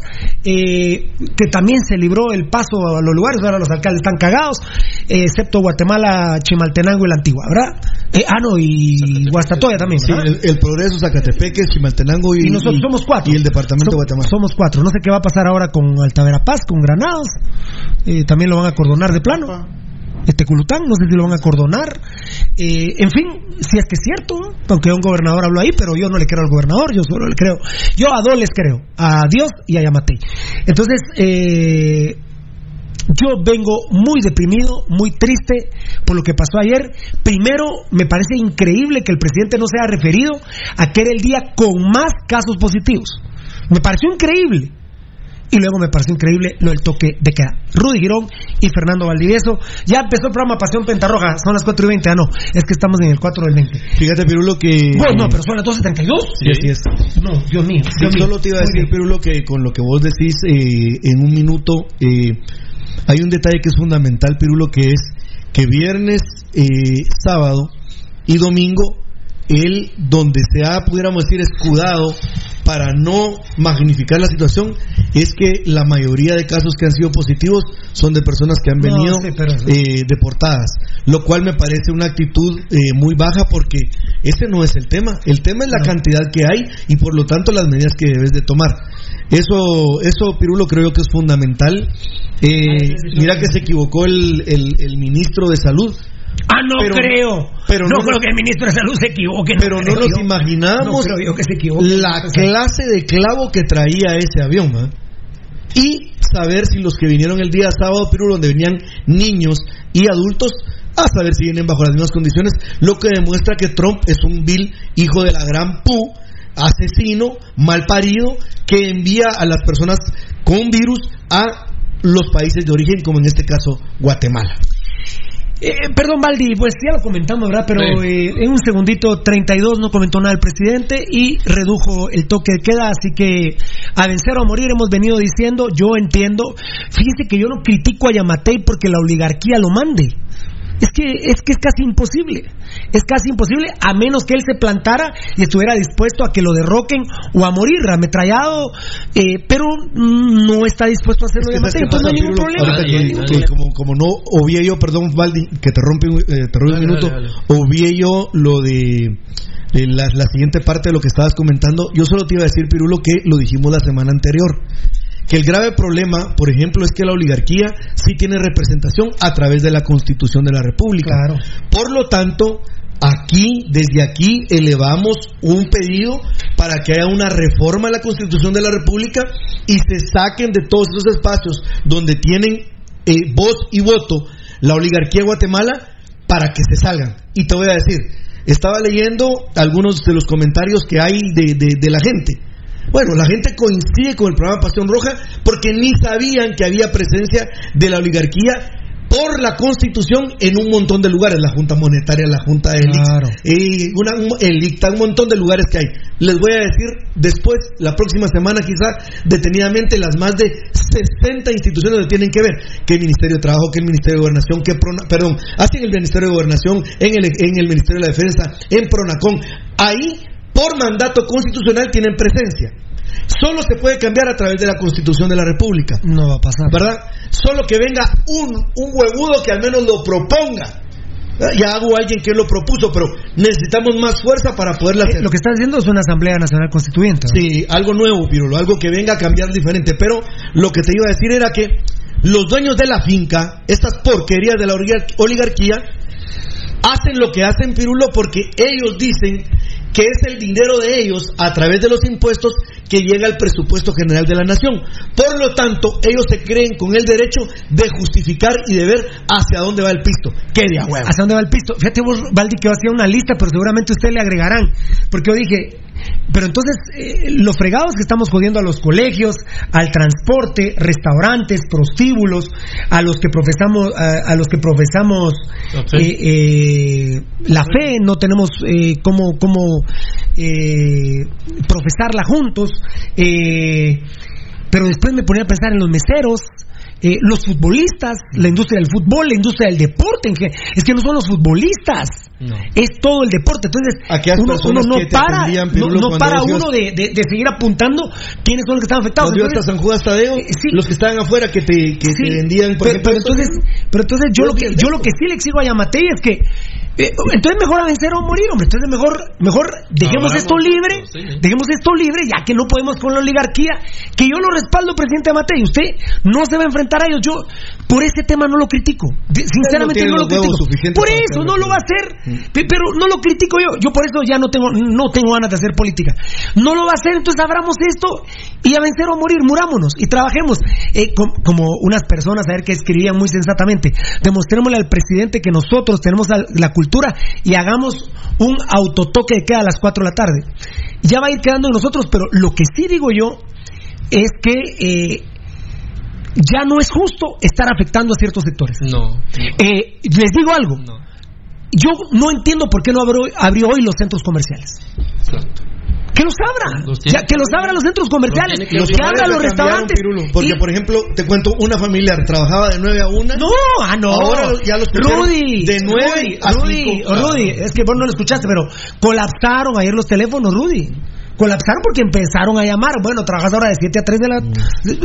eh, que también se libró el paso a los lugares, ahora los alcaldes están cagados, eh, excepto Guatemala, Chimaltenango y la Antigua, ¿verdad? Eh, ah, no, y Guastatoya también, Sí, ¿verdad? el, el Progreso, Zacatepeque, Chimaltenango y, Y nosotros y- somos cuatro. y el Departamento de Guatemala. Somos cuatro. No sé qué va a pasar ahora con Altavera Paz, con Granados. Eh, también lo van a cordonar de plano. Este Culután, no sé si lo van a cordonar. Eh, en fin, si es que es cierto, ¿no? aunque un gobernador habló ahí, pero yo no le creo al gobernador, yo solo le creo. Yo a dos les creo, a Dios y a Yamatei. Entonces, eh, yo vengo muy deprimido, muy triste por lo que pasó ayer. Primero, me parece increíble que el presidente no se haya referido a que era el día con más casos positivos. Me pareció increíble. Y luego me pareció increíble lo del toque de queda. Rudy Girón y Fernando Valdivieso. Ya empezó el programa Pasión Pentarroja. Son las 4 y 20. Ah, no. Es que estamos en el 4 del 20. Fíjate, Pirulo, que... Vos no, pero son las 12.72. Sí, así es. No, Dios mío. Sí, Dios mío. solo te iba a decir, Pirulo, que con lo que vos decís eh, en un minuto, eh, hay un detalle que es fundamental, Pirulo, que es que viernes, eh, sábado y domingo, él, donde se ha, pudiéramos decir, escudado para no magnificar la situación, es que la mayoría de casos que han sido positivos son de personas que han No, venido sí, pero- eh, deportadas, lo cual me parece una actitud eh, muy baja porque ese no es el tema, el tema es la cantidad que hay y por lo tanto las medidas que debes de tomar. Eso, eso Pirulo creo que es fundamental. Eh, mira que se equivocó el, el- el ministro de salud. Ah, no Pero- creo. pero no, no- creo que el ministro de Salud se equivoque. Pero no nos yo. imaginamos No creo yo que se equivoque. la clase de clavo que traía ese avión. ¿ah? Y saber si los que vinieron el día sábado, Pirulo, donde venían niños y adultos, a saber si vienen bajo las mismas condiciones, lo que demuestra que Trump es un vil hijo de la gran pu, asesino, mal parido, que envía a las personas con virus a los países de origen, como en este caso Guatemala. Eh, perdón, Valdi, pues ya lo comentamos, ¿verdad? Pero Sí. eh, en un segundito, 32 no comentó nada el presidente y redujo el toque de queda, así que a vencer o a morir hemos venido diciendo, yo entiendo, fíjese que yo no critico a Yamatei porque la oligarquía lo mande. Es que, es que es casi imposible. Es casi imposible a menos que él se plantara y estuviera dispuesto a que lo derroquen o a morir ametrallado, eh, pero no está dispuesto a hacerlo Es que ¿sabes qué entonces no hay ningún problema. Ningún que problema. como, como no obvié yo, perdón, Valdi, que te rompe un- eh, te robe un Dale, minuto, dale, dale. obvié yo lo de eh, la, la siguiente parte de lo que estabas comentando. Yo solo te iba a decir, Pirulo, que lo dijimos la semana anterior. Que el grave problema, por ejemplo, es que la oligarquía sí tiene representación a través de la Constitución de la República. Claro. Por lo tanto, aquí, desde aquí, elevamos un pedido para que haya una reforma a la Constitución de la República y se saquen de todos esos espacios donde tienen eh, voz y voto la oligarquía de Guatemala para que se salgan. Y te voy a decir, estaba leyendo algunos de los comentarios que hay de, de- de la gente. Bueno, la gente coincide con el programa Pasión Roja porque ni sabían que había presencia de la oligarquía por la Constitución en un montón de lugares, la Junta Monetaria, la Junta del Claro. y una, un- el ICTA, un montón de lugares que hay. Les voy a decir después, la próxima semana quizá, detenidamente, las más de 60 instituciones que tienen que ver, que el Ministerio de Trabajo, que el Ministerio de Gobernación, que Prona- perdón, así en el Ministerio de Gobernación, en el, en el Ministerio de la Defensa, en Pronacón. Ahí, por mandato constitucional, tienen presencia. Solo se puede cambiar a través de la Constitución de la República. No va a pasar. ¿Verdad? Solo que venga un, un huevudo que al menos lo proponga. ¿verdad? Ya hago alguien que lo propuso, pero necesitamos más fuerza para poderla hacer. Lo que estás diciendo es una Asamblea Nacional Constituyente. ¿no? Sí, algo nuevo, Pirulo, algo que venga a cambiar diferente. Pero lo que te iba a decir era que los dueños de la finca, estas porquerías de la oligar- oligarquía, hacen lo que hacen, Pirulo, porque ellos dicen que es el dinero de ellos a través de los impuestos que llega al presupuesto general de la nación. Por lo tanto, ellos se creen con el derecho de justificar y de ver hacia dónde va el pisto. ¡Qué de a huevo! ¿Hacia dónde va el pisto? Fíjate vos, Valdi, que yo hacía una lista, pero seguramente ustedes le agregarán. Porque yo dije, pero entonces, eh, lo fregado es que estamos jodiendo a los colegios, al transporte, restaurantes, prostíbulos, a los que profesamos, a, a los que profesamos La fe. eh, eh, la fe, no tenemos eh, cómo, cómo eh, profesarla juntos. eh, pero después me ponía a pensar en los meseros, eh, los futbolistas, la industria del fútbol, la industria del deporte. en es que no son los futbolistas, No. es todo el deporte. Entonces, Aquellas uno, uno no para, no, no para uno de, de- de seguir apuntando quiénes son los que están afectados. Entonces, San Judas Tadeo, eh, sí. los que estaban afuera que te, que Sí, te vendían, por pero, ejemplo, pero esto, entonces, pero entonces yo lo que yo lo que sí le exijo a Yamatei es que eh, entonces mejor a vencer o morir, hombre. Entonces mejor mejor dejemos Hablamos, esto libre, sí. dejemos esto libre, ya que no podemos con la oligarquía, que yo lo respaldo, presidente Yamatei. Usted no se va a enfrentar a ellos. Yo por ese tema no lo critico. Sinceramente no, lo critico. Por eso no lo va a hacer, Pe- pero no lo critico yo. Yo por eso ya no tengo no tengo ganas de hacer política. No lo va a hacer, entonces abramos esto y a vencer o morir, murámonos y trabajemos Eh, com- como unas personas a ver que escribían muy sensatamente. Demostrémosle al presidente que nosotros tenemos la, la cultura y hagamos un autotoque de queda a las 4 de la tarde. Ya va a ir quedando en nosotros, pero lo que sí digo yo es que eh, ya no es justo estar afectando a ciertos sectores. No. Eh, les digo algo. Yo no entiendo por qué no abrió, abrió hoy los centros comerciales. Que los abra. Los Ya, que los abra los centros comerciales. Los Que, tiene que abrir. abra los restaurantes. Pirulo, porque, Y- por ejemplo, te cuento, una familiar trabajaba de 9 a 1. No, ah, no. Ahora ya los Rudy. de 9 Rudy, a Rudy, 5. Rudy, es que vos no lo escuchaste, pero colapsaron ayer los teléfonos, Rudy. Colapsaron porque empezaron a llamar. Bueno, trabajas ahora de 7 a 3 de la.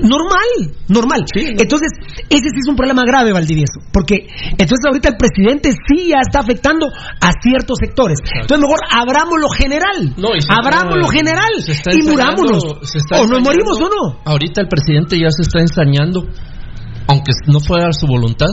Normal, normal. Entonces, ese sí es un problema grave, Valdivieso. Porque entonces ahorita el presidente sí ya está afectando a ciertos sectores. Entonces, mejor abramos lo general. No, abramos lo general. Y murámonos. O nos morimos o no. Ahorita el presidente ya se está ensañando, aunque no fuera su voluntad,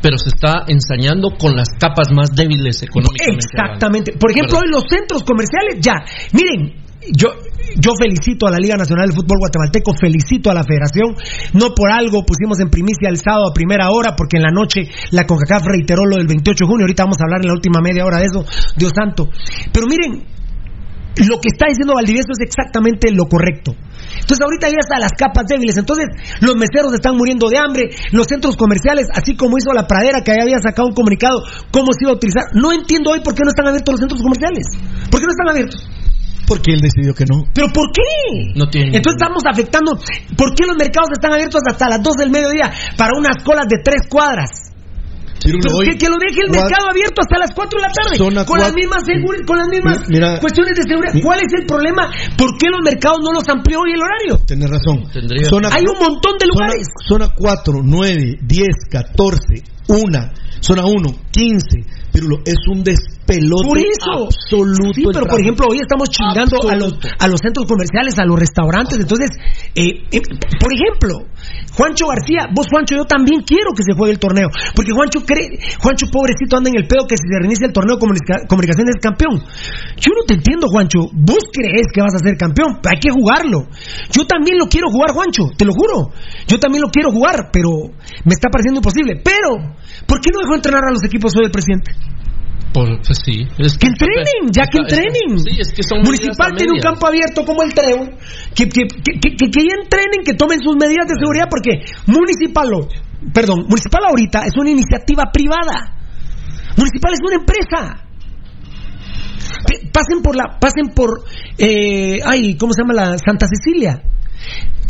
pero se está ensañando con las capas más débiles económicamente. Exactamente. Por ejemplo, hoy los centros comerciales, ya. Miren, yo, yo felicito a la Liga Nacional de Fútbol Guatemalteco, felicito a la Federación. No por algo pusimos en primicia el sábado a primera hora, porque en la noche la CONCACAF reiteró lo del 28 de junio. Ahorita vamos a hablar en la última media hora de eso, Dios santo. Pero miren, lo que está diciendo Valdivieso es exactamente lo correcto. Entonces ahorita ya están las capas débiles. Entonces los meseros están muriendo de hambre, los centros comerciales, así como hizo la pradera que había sacado un comunicado, cómo se iba a utilizar. No entiendo hoy por qué no están abiertos los centros comerciales. ¿Por qué no están abiertos? Porque él decidió que no. ¿Pero por qué? No tiene Entonces estamos afectando. ¿Por qué los mercados están abiertos hasta las 2 del mediodía para unas colas de 3 cuadras? Hoy, que, que lo deje el mercado abierto hasta las 4 de la tarde. Con las mismas, con las mismas mira- cuestiones de seguridad. mi- ¿Cuál es el problema? ¿Por qué los mercados no los amplió hoy el horario? Tenés razón. Tendría- Zona- Hay un montón de lugares. Zona, zona 4, 9, 10, 14, 1, zona 1, 15. Pirulo, es un Por eso. absoluto. Sí, pero por ejemplo, hoy estamos chingando a los, a los centros comerciales, a los restaurantes. Entonces, eh, eh, por ejemplo, Juancho García, vos Juancho, yo también quiero que se juegue el torneo. Porque Juancho cree, Juancho pobrecito anda en el pedo que si se reinicia el torneo comunica- comunicaciones es campeón. Yo no te entiendo, Juancho. Vos crees que vas a ser campeón. Hay que jugarlo. Yo también lo quiero jugar, Juancho, te lo juro. Yo también lo quiero jugar, pero me está pareciendo imposible. Pero, ¿por qué no dejó entrenar a los equipos hoy el presidente? Por, pues sí. Es que entrenen, ya que está- entrenen. Sí, es que son Municipal tiene un campo abierto como el Trébol, que, que, que, que- que ya entrenen, que tomen sus medidas de seguridad, porque Municipal, perdón, Municipal ahorita es una iniciativa privada. Municipal es una empresa. Pasen por la, pasen por, eh, ay, ¿cómo se llama la Santa Cecilia?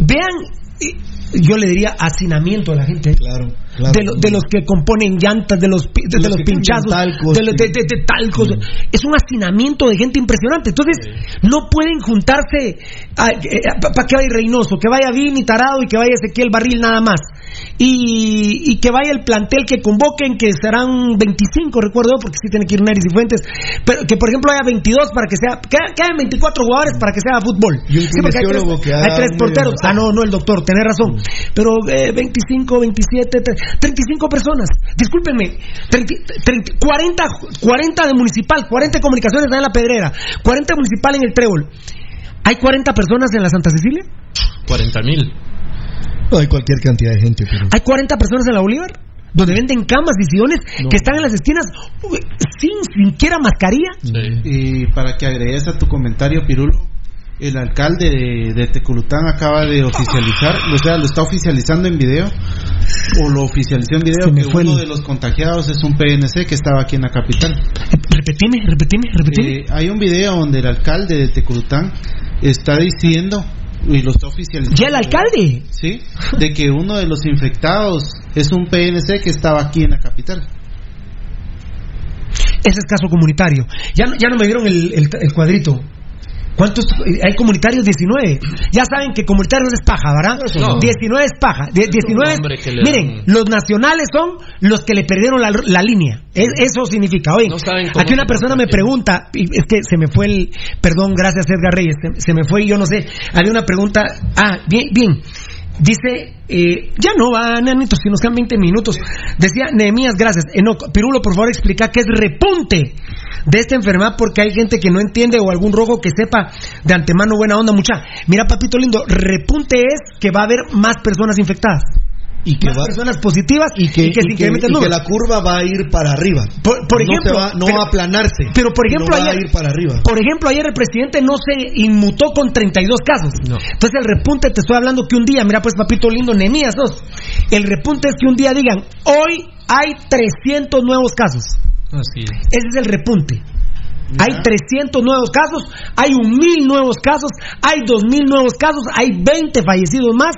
Vean, eh, yo le diría hacinamiento a la gente. Claro, claro. de, lo- de los que componen llantas, de los, de, los los pinchazos, talcos, de, los- de- talcos. Es un hacinamiento de gente impresionante. Entonces, no pueden juntarse para que vaya Reynoso, que vaya Vini Tarado y que vaya Ezequiel Barril nada más. Y, y que vaya el plantel que convoquen, que serán 25, recuerdo, porque sí tiene que ir Neris y Fuentes. Pero que, por ejemplo, haya 22 para que sea. Que, que haya 24 jugadores para que sea fútbol. Y Sí, porque hay tres, que hay porteros. Ah, no, no, el doctor, tenés razón. Pero eh, 25, 27, tre- 35 personas. Discúlpenme, 30, 30, 40, 40 de municipal, 40 de comunicaciones en la Pedrera, 40 de municipal en el Trébol. ¿Hay 40 personas en la Santa Cecilia? 40 mil. No hay cualquier cantidad de gente, pero. ¿Hay 40 personas en la Bolívar? Donde venden camas y sillones que están en las esquinas uy, sin siquiera mascarilla. Y para que agregues a tu comentario, Pirulo, el alcalde de, de Teculután acaba de oficializar, o sea, lo está oficializando en video, o lo oficializó en video, que fue uno el- de los contagiados es un PNC que estaba aquí en la capital. Repetime, repetime, repetime. Eh, hay un video donde el alcalde de Teculután está diciendo, y lo está oficializando. ¿Ya el alcalde? Sí, de que uno de los infectados es un PNC que estaba aquí en la capital. Ese es caso comunitario. Ya no, ya no me dieron el, el- el cuadrito. ¿Cuántos? Hay comunitarios 19. Ya saben que comunitarios es paja, ¿verdad? No. 19 es paja. Die- 19 es- nombre que le Miren, los nacionales son los que le perdieron la, la línea. Es- eso significa. Oye, No aquí una persona me pregunta, y es que se me fue el. Perdón, gracias Edgar Reyes. Se, se me fue y yo no sé. Había una pregunta. Ah, bien, bien. Dice, eh, ya no va, Nanito, si nos quedan 20 minutos. Decía, Nehemías, gracias. Enoc, Pirulo, por favor, explica qué es repunte de esta enfermedad, porque hay gente que no entiende o algún rojo que sepa de antemano buena onda, mucha. Mira, papito lindo, repunte es que va a haber más personas infectadas. Y que más va- personas positivas y que, y que- incrementa el y que la curva va a ir para arriba. Por, por No ejemplo, va- no pero- va a aplanarse. Pero por ejemplo, no va ayer, a ir para arriba. por ejemplo, ayer el presidente no se inmutó con 32 casos. Entonces el repunte, te estoy hablando que un día, mira pues papito lindo, Nemías 2, el repunte es que un día digan, hoy hay 300 nuevos casos. Así es. Ese es el repunte. Hay 300 nuevos casos, hay un mil nuevos casos, hay dos mil nuevos casos, hay 20 fallecidos más.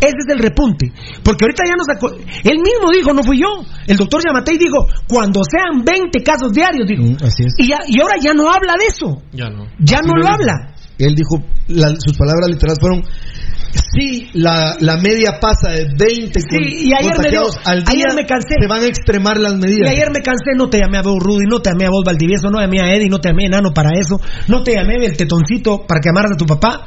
Ese es el repunte. Porque ahorita ya nos... aco- Él mismo dijo, no fui yo. El doctor Yamatei dijo, cuando sean 20 casos diarios, dijo. Mm, así es. Y, ya- y ahora ya no habla de eso. Ya no. Ya Así no lo dijo. habla. Él dijo, la- sus palabras literales fueron, si la, la media pasa de 20 con- Sí, y ayer me dio- al día, ayer me cansé. se van a extremar las Y medidas. ayer me cansé, no te llamé a vos Rudy, no te llamé a vos Valdivieso, no llamé a Eddie, no te llamé a Enano para eso, no te llamé el tetoncito para que amaras a tu papá,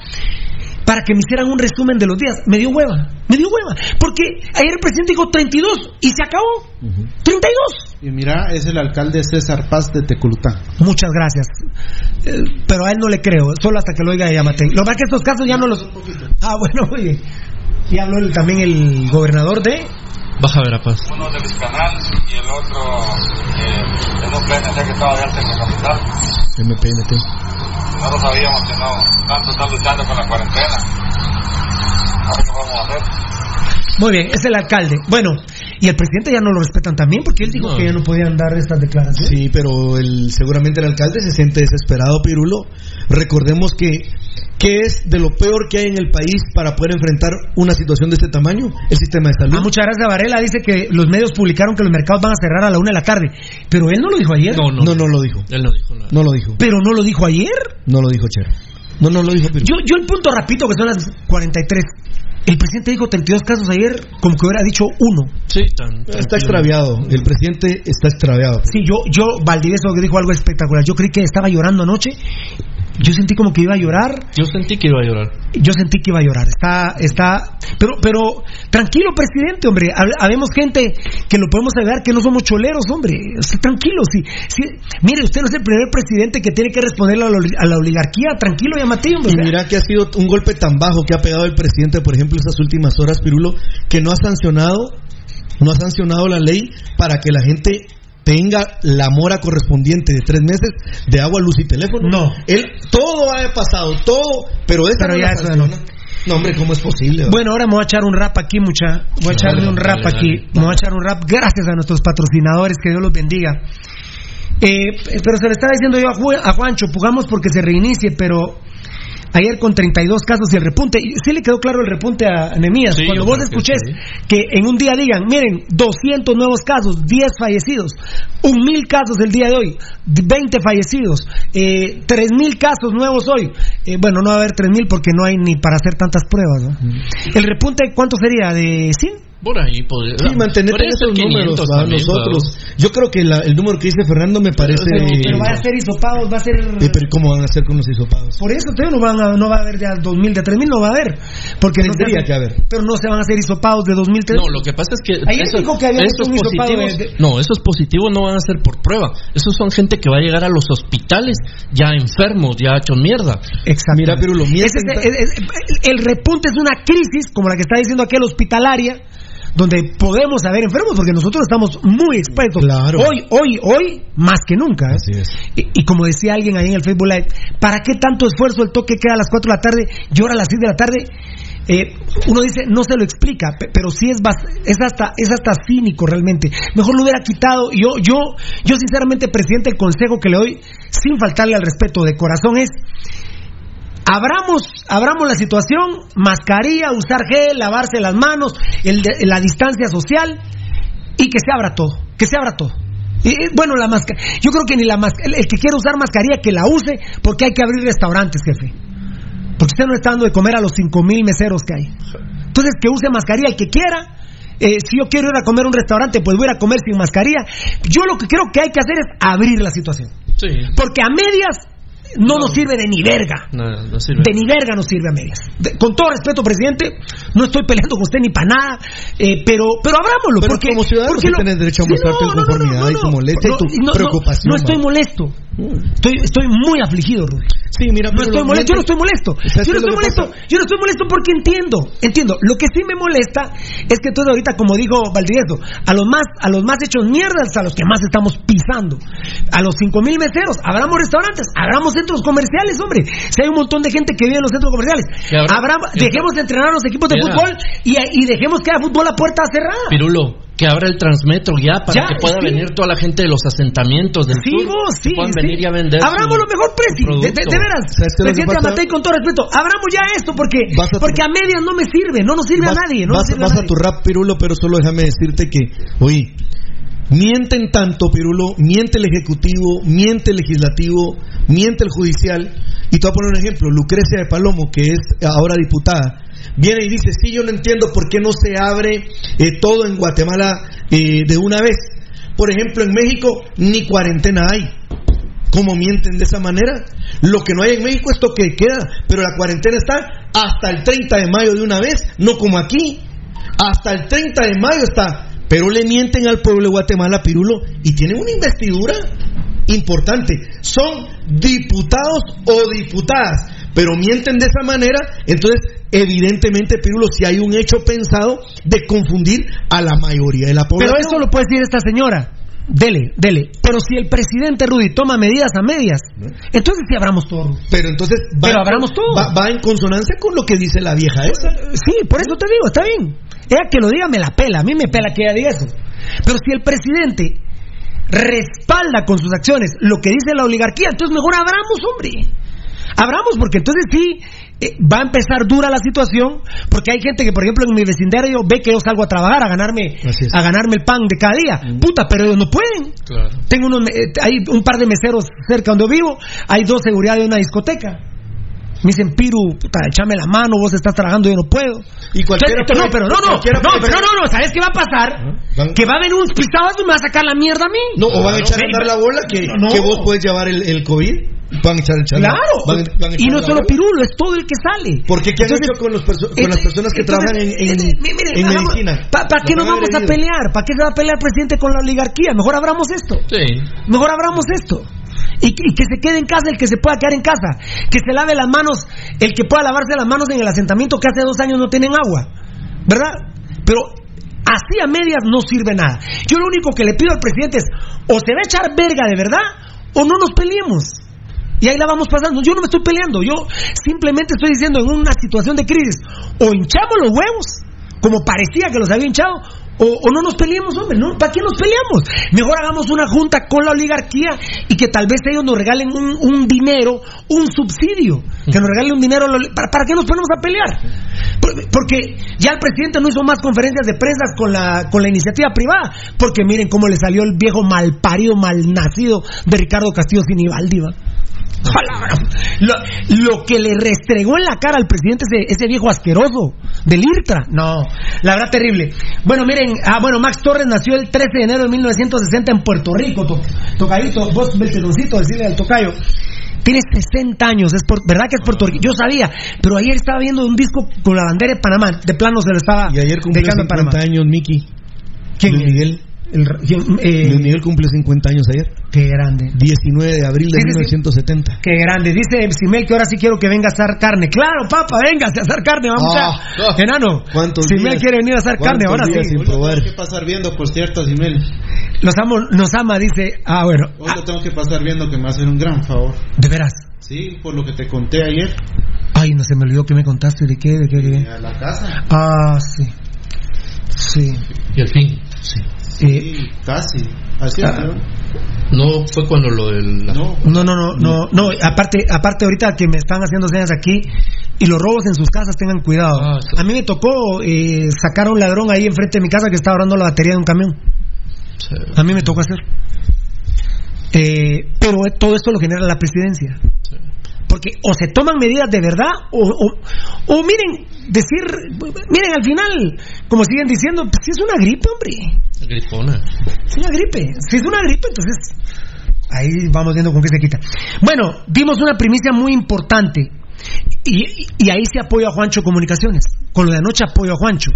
para que me hicieran un resumen de los días. Me dio hueva, me dio hueva, porque ayer el presidente dijo 32 y se acabó. 32. Y mira, es el alcalde César Paz de Teculután. Muchas gracias. Eh, pero a él no le creo, solo hasta que lo oiga Yamatei. Lo más que estos casos ya no los... Ah, bueno, oye. Y habló el- también el gobernador de... Baja Verapaz. uno de Vizcanal y el otro eh, en un PNC que estaba de alta en la capital. MPNT. No lo sabíamos que no, tanto están luchando con la cuarentena. Ahora qué vamos a hacer. Muy bien, es el alcalde. Bueno, y el presidente ya no lo respetan también porque él dijo No. que ya no podían dar estas declaraciones. Sí, pero el, seguramente el alcalde se siente desesperado, Pirulo. Recordemos que, que es de lo peor que hay en el país para poder enfrentar una situación de este tamaño, el sistema de salud. Ah, muchas gracias, Varela. Dice que los medios publicaron que los mercados van a cerrar a la una de la tarde. Pero él no lo dijo ayer. No, no. No, no lo dijo. Él no dijo nada. No lo dijo. Pero no lo dijo ayer. No lo dijo Cher. No, no lo dijo. Yo, yo el punto rapidito que son las 43. El presidente dijo 32 casos ayer, como que hubiera dicho uno. Sí, tan, Está extraviado. El presidente está extraviado. Sí, yo, yo, Valdivieso dijo algo espectacular. Yo creí que estaba llorando anoche. Yo sentí como que iba a llorar. Yo sentí que iba a llorar. Yo sentí que iba a llorar. Está, está, pero, pero tranquilo, presidente, hombre. Hab- Habemos gente que lo podemos ayudar, que no somos choleros, hombre. Tranquilo. Si, si, mire, usted no es el primer presidente que tiene que responderle a la, oli- a la oligarquía. Tranquilo, llámate, hombre. Y mira que ha sido un golpe tan bajo que ha pegado el presidente, por ejemplo, estas últimas horas, Pirulo, que no ha sancionado, no ha sancionado la ley para que la gente tenga la mora correspondiente de tres meses de agua, luz y teléfono. No. Él, todo ha pasado, todo, pero esa Pero no ya la eso sanciona. No, hombre, ¿cómo es posible? Bueno, ahora me voy a echar un rap aquí, mucha. Voy a echarle un rap dale, aquí. Me voy a echar un rap gracias a nuestros patrocinadores, que Dios los bendiga. Eh, pero se le estaba diciendo yo a, Ju- a Juancho, pugamos porque se reinicie, pero ayer con 32 casos y el repunte, y sí le quedó claro el repunte a Nemías. Sí, Cuando vos creo que escuches sí. que en un día digan, miren, 200 nuevos casos, 10 fallecidos, 1000 casos el día de hoy, 20 fallecidos, eh, 3000 casos nuevos hoy. Eh, bueno, no va a haber 3000 porque no hay ni para hacer tantas pruebas. ¿no? El repunte, ¿cuánto sería? ¿De 100? Por ahí podría. Sí, mantener ser esos números 500 a también, nosotros. Yo creo que la- el número que dice Fernando me parece. Pero va a ser hisopados, va a ser... Eh, pero ¿cómo van a hacer con los hisopados? Por eso no, van a- no va a haber ya 2000, de 3000 no va a haber. Porque no se que haber. Pero no se van a hacer hisopados de 2000, No, lo que pasa es que Ayer dijo que había esos hecho un positivos, de- no, esos positivos no van a ser por prueba. Esos son gente que va a llegar a los hospitales ya enfermos, ya hechos mierda. Exacto. Mira, pero lo Ese es- es- es- el repunte es una crisis, como la que está diciendo aquel hospitalaria, donde podemos haber enfermos, porque nosotros estamos muy expuestos. Claro. Hoy, hoy, hoy, más que nunca. ¿eh? Así es. Y, y como decía alguien ahí en el Facebook Live, ¿para qué tanto esfuerzo el toque queda a las 4 de la tarde y ahora a las 6 de la tarde? Eh, uno dice, no se lo explica, pe- pero sí es, es, hasta, es hasta cínico realmente. Mejor lo hubiera quitado. Yo, yo, yo sinceramente, presidente, el consejo que le doy, sin faltarle al respeto de corazón, es abramos, abramos la situación, mascarilla, usar gel, lavarse las manos, el la distancia social y que se abra todo, que se abra todo. Y, bueno, la masca- yo creo que ni la masca- el, el que quiera usar mascarilla que la use porque hay que abrir restaurantes, jefe. Porque usted no está dando de comer a los cinco mil meseros que hay. Entonces, que use mascarilla el que quiera. Eh, si yo quiero ir a comer a un restaurante, pues voy a ir a comer sin mascarilla. Yo lo que creo que hay que hacer es abrir la situación. Sí. Porque a medias no, nos sirve de ni verga. No, no sirve. De ni verga nos sirve a medias. De- con todo respeto, presidente, no estoy peleando con usted ni para nada, eh, pero, pero abrámoslo. Pero porque, como ciudadano porque lo- tenés derecho a mostrar tu inconformidad y tu molestia y tu no, no, preocupación, No, estoy molesto. Estoy, estoy muy afligido, Rudy. Sí, mira, No pero estoy lo- molesto, yo no estoy molesto. ¿Sabes Yo no estoy molesto. Yo no estoy molesto porque entiendo, entiendo. Lo que sí me molesta es que entonces ahorita, como dijo Valdivieso, a los más, a los más hechos mierdas, a los que más estamos pisando, a los cinco mil meseros, abramos restaurantes, abramos centros comerciales, hombre. Si hay un montón de gente que vive en los centros comerciales, Abramos- dejemos de entrenar a los equipos de Mira. fútbol y, y dejemos que haya fútbol a puerta cerrada. Pirulo, que abra el transmetro ya para Ya, que pueda sí. venir toda la gente de los asentamientos del Sí, sur. vos, que sí. puedan sí. venir y a vender. Abramos su- lo mejor, Presi. De, de- de producto. veras. ¿Sabes qué es lo que Presidente? Amatei, con todo respeto, abramos ya esto porque, a- porque a medias no me sirve, no nos sirve vas, a nadie. No vas- sirve vas a a nadie. tu rap, Pirulo, pero solo déjame decirte que, oye, mienten tanto, Pirulo, miente el Ejecutivo, miente el Legislativo, miente el Judicial. Y te voy a poner un ejemplo, Lucrecia de Palomo, que es ahora diputada, viene y dice, sí, yo no entiendo por qué no se abre eh, todo en Guatemala eh, de una vez. Por ejemplo, en México ni cuarentena hay. ¿Cómo mienten de esa manera? Lo que no hay en México es toque de queda, pero la cuarentena está hasta el 30 de mayo de una vez, no como aquí. Hasta el 30 de mayo está. Pero le mienten al pueblo de Guatemala, Pirulo, y tienen una investidura importante. Son diputados o diputadas, pero mienten de esa manera. Entonces, evidentemente, Pirulo, si hay un hecho pensado de confundir a la mayoría de la población. Pero eso lo puede decir esta señora. Dele, dele. Pero si el presidente Rudy toma medidas a medias, entonces sí abramos todo. Rudy. Pero entonces va, Pero abramos todo. Va, va en consonancia con lo que dice la vieja esa. Sí, por eso te digo, está bien. Ella que lo diga me la pela, a mí me pela que ella diga eso. Pero si el presidente respalda con sus acciones lo que dice la oligarquía, entonces mejor abramos, hombre. Abramos, porque entonces sí eh, va a empezar dura la situación, porque hay gente que, por ejemplo, en mi vecindario ve que yo salgo a trabajar, a ganarme, a ganarme el pan de cada día. Puta, pero ellos no pueden. Claro. Tengo unos, eh, hay un par de meseros cerca donde vivo, hay dos seguridad de una discoteca. Me dicen, Piru, puta, échame la mano, vos estás trabajando, yo no puedo. Y cualquiera Entonces, no, pero no, no, no, pero no, no, ¿sabes qué va a pasar? Van- Que va a venir un pisado y me va a sacar la mierda a mí. No, o van a echar a andar la bola que, No. que vos puedes llevar el, el COVID. Van a echar, echar la- Claro, van a- van a y no solo. Pirulo, es todo el que sale. Porque ¿qué han Entonces, hecho con, los perso- con las personas que entonces, trabajan en, en, mi- miren, en hagamos- medicina? ¿pa- ¿Para qué Los nos vamos a pelear? ¿Para qué se va a pelear el presidente con la oligarquía? Mejor abramos esto. Sí. Mejor abramos esto. Y, que- y que se quede en casa el que se pueda quedar en casa. Que se lave las manos, el que pueda lavarse las manos en el asentamiento que hace dos años no tienen agua. ¿Verdad? Pero así a medias no sirve nada. Yo lo único que le pido al presidente es O se va a echar verga de verdad o no nos peleemos. Y ahí la vamos pasando. Yo no me estoy peleando, yo simplemente estoy diciendo en una situación de crisis, o hinchamos los huevos, como parecía que los había hinchado, o, no nos peleemos, hombre, ¿no? ¿Para qué nos peleamos? Mejor hagamos una junta con la oligarquía y que tal vez ellos nos regalen un, dinero, un subsidio, que nos regalen un dinero. ¿Para, ¿Para qué nos ponemos a pelear? Por- Porque ya el presidente no hizo más conferencias de prensa con la, con la iniciativa privada, porque miren cómo le salió el viejo malparido, malnacido de Ricardo Castillo Sinibaldi, ¿va? Lo, lo que le restregó en la cara al presidente ese, ese viejo asqueroso del IRTRA. No, la verdad terrible. Bueno, miren, ah, bueno, Max Torres nació el 13 de enero de 1960 en Puerto Rico. To- tocadito, vos, Belteroncito, decirle al tocayo. Tiene 60 años, es por, ¿verdad que es puertorriqueño? Yo sabía, pero ayer estaba viendo un disco con la bandera de Panamá, de plano se lo estaba Y ayer cumplió dedicando a 50 años, Miki. ¿Quién? Luis Miguel. El, ¿quién? Eh, Luis Miguel cumple 50 años ayer. Qué grande. 19 de abril de Sí, sí, sí. 1970. Qué grande. Dice Simel que ahora sí quiero que venga a asar carne. Claro, papá, véngase a asar carne. Vamos Ah, a... Enano. ¿Cuántos Simel días? quiere venir a asar carne. ¿Cuántos Ahora días sí. sin probar? Tengo que pasar viendo, por cierto, Simel. Nos, amo, nos ama, dice. Ah, bueno. Hoy lo tengo que pasar viendo que me va a hacer un gran favor. De veras. Sí, por lo que te conté ayer. Ay, no se me olvidó que me contaste. ¿De qué? ¿De qué? ¿De qué? A la casa. Ah, sí. Sí. Y al fin, sí. Sí, casi. Así Ah. ¿no? No fue cuando lo del. No. No, no, no, no, no. Aparte, aparte ahorita que me están haciendo señas aquí y los robos en sus casas tengan cuidado. Ah, sí. A mí me tocó eh, sacar a un ladrón ahí enfrente de mi casa que estaba ahorrando la batería de un camión. Sí. A mí me tocó hacer. Eh, pero todo esto lo genera la presidencia. Sí. Porque o se toman medidas de verdad o, o, o miren, decir, miren al final, como siguen diciendo, pues si es una gripe, hombre. Grifona. Es una gripe. Si es una gripe, entonces ahí vamos viendo con qué se quita. Bueno, dimos una primicia muy importante y, y ahí se apoyo a Juancho Comunicaciones. Con lo de anoche apoyo a Juancho.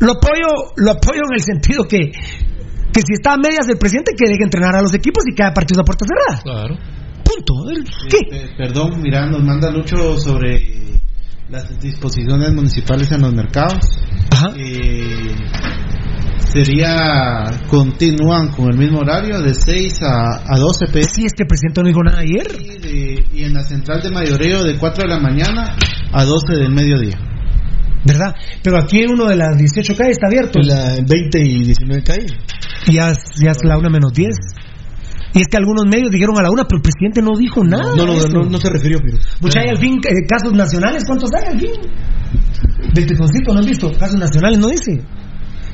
Lo apoyo, lo apoyo en el sentido que, que si está a medias del presidente, que deje entrenar a los equipos y cada partido a puerta cerrada. Claro. Punto. ¿Qué? Eh, perdón, mira, nos manda Lucho sobre las disposiciones municipales en los mercados. Ajá. Eh, sería, continúan con el mismo horario de 6 a, a 12 pm. Si es que el presidente no dijo nada ayer. Y, de- y en la central de mayoreo de 4 de la mañana a 12 del mediodía. ¿Verdad? Pero aquí uno de las 18 calles está abierto. La 20 y 19 calle. Y ya, es- ya es la una menos 10. Y es que algunos medios dijeron a la una, pero el presidente no dijo nada. No, no, no, esto. no, no se refirió, pero. Mucha hay al fin eh, casos nacionales, ¿cuántos hay al fin? Del tetoncito, ¿no han visto? Casos nacionales, ¿no dice?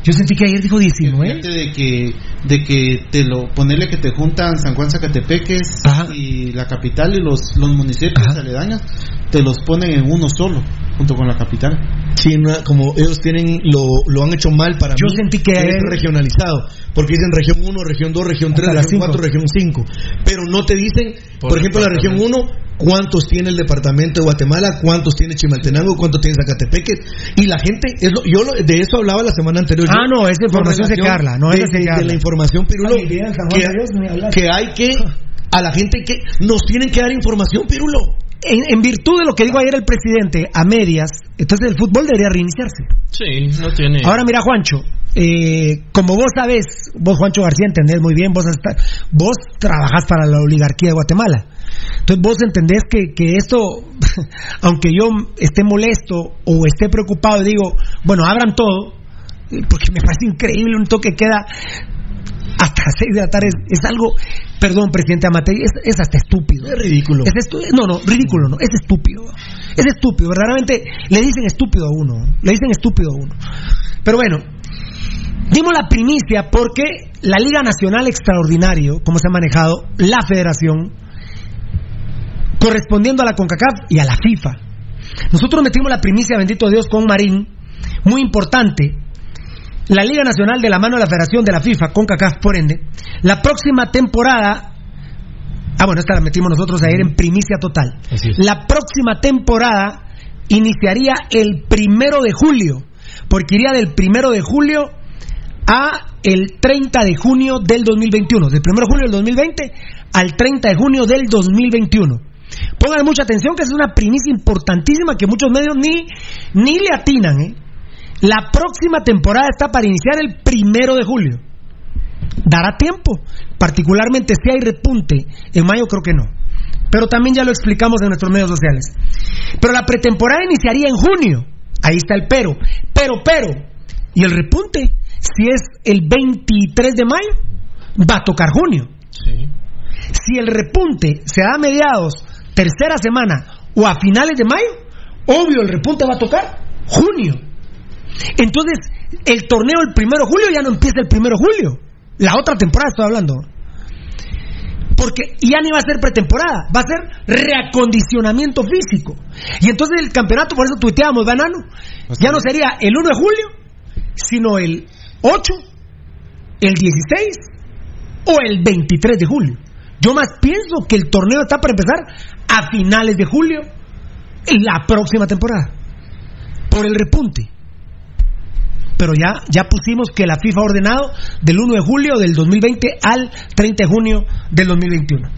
Yo sentí que ayer dijo 19. Fíjate de que, de que te lo, ponerle que te juntan San Juan Zacatepeques Ajá. y la capital y los, los municipios Ajá. aledaños, te los ponen en uno solo, junto con la capital. Sí, no, como ellos tienen, lo, lo han hecho mal para Yo mí. sentí que es ayer- regionalizado. Porque dicen región 1, región 2, región 3, Hasta las región cinco. 4, región 5. Pero no te dicen, por, Por ejemplo, la región 1, cuántos tiene el departamento de Guatemala, cuántos tiene Chimaltenango, cuántos tiene Zacatepeque. Y la gente, es lo- yo lo- de eso hablaba la semana anterior. Ah, yo, no, esa información se relación carla, no, de, esa se de- de carla. la información, Pirulo, Ay, bien, que, de Dios, hay que, a la gente que nos tienen que dar información, Pirulo. En, en virtud de lo que dijo ayer el presidente, a medias, entonces el fútbol debería reiniciarse. Sí, no tiene. Ahora mira, Juancho, eh, como vos sabes, vos Juancho García entendés muy bien, vos, hasta- vos trabajás para la oligarquía de Guatemala. Entonces vos entendés que, que esto, *laughs* aunque yo esté molesto o esté preocupado, digo, bueno, abran todo, porque me parece increíble un toque que queda hasta las 6 de la tarde. Es, es algo, perdón, presidente Amatei, es, es hasta estúpido. Es ridículo. Es estu- no, no, ridículo no, es estúpido. Es estúpido, verdaderamente le dicen estúpido a uno, le dicen estúpido a uno. Pero bueno, dimos la primicia porque la Liga Nacional Extraordinario, como se ha manejado, la federación, correspondiendo a la CONCACAF y a la FIFA. Nosotros metimos la primicia, bendito Dios, con Marín, muy importante. La Liga Nacional de la mano de la Federación de la FIFA, CONCACAF, por ende, la próxima temporada Ah, bueno, esta la metimos nosotros ayer en primicia total. La próxima temporada iniciaría el primero de julio, porque iría del primero de julio a el 30 de junio del 2021, del primero de julio del 2020 al 30 de junio del 2021. Pongan mucha atención que es una primicia importantísima que muchos medios ni, ni le atinan. ¿eh? La próxima temporada está para iniciar el primero de julio. Dará tiempo, particularmente si hay repunte. En mayo creo que no. Pero también ya lo explicamos en nuestros medios sociales. Pero la pretemporada iniciaría en junio. Ahí está el pero. Pero, pero. ¿Y el repunte? Si es el 23 de mayo, va a tocar junio. Si el repunte se da a mediados, tercera semana o a finales de mayo, obvio el repunte va a tocar junio. Entonces, el torneo el primero de julio ya no empieza el primero de julio. La otra temporada estoy hablando. Porque ya ni va a ser pretemporada, va a ser reacondicionamiento físico. Y entonces el campeonato, por eso tuiteábamos, banano, ya no sería el 1 de julio, sino el 8, el 16 o el 23 de julio. Yo más pienso que el torneo está para empezar a finales de julio, la próxima temporada, por el repunte. Pero ya, ya pusimos que la FIFA ha ordenado del 1 de julio del 2020 al 30 de junio del 2021.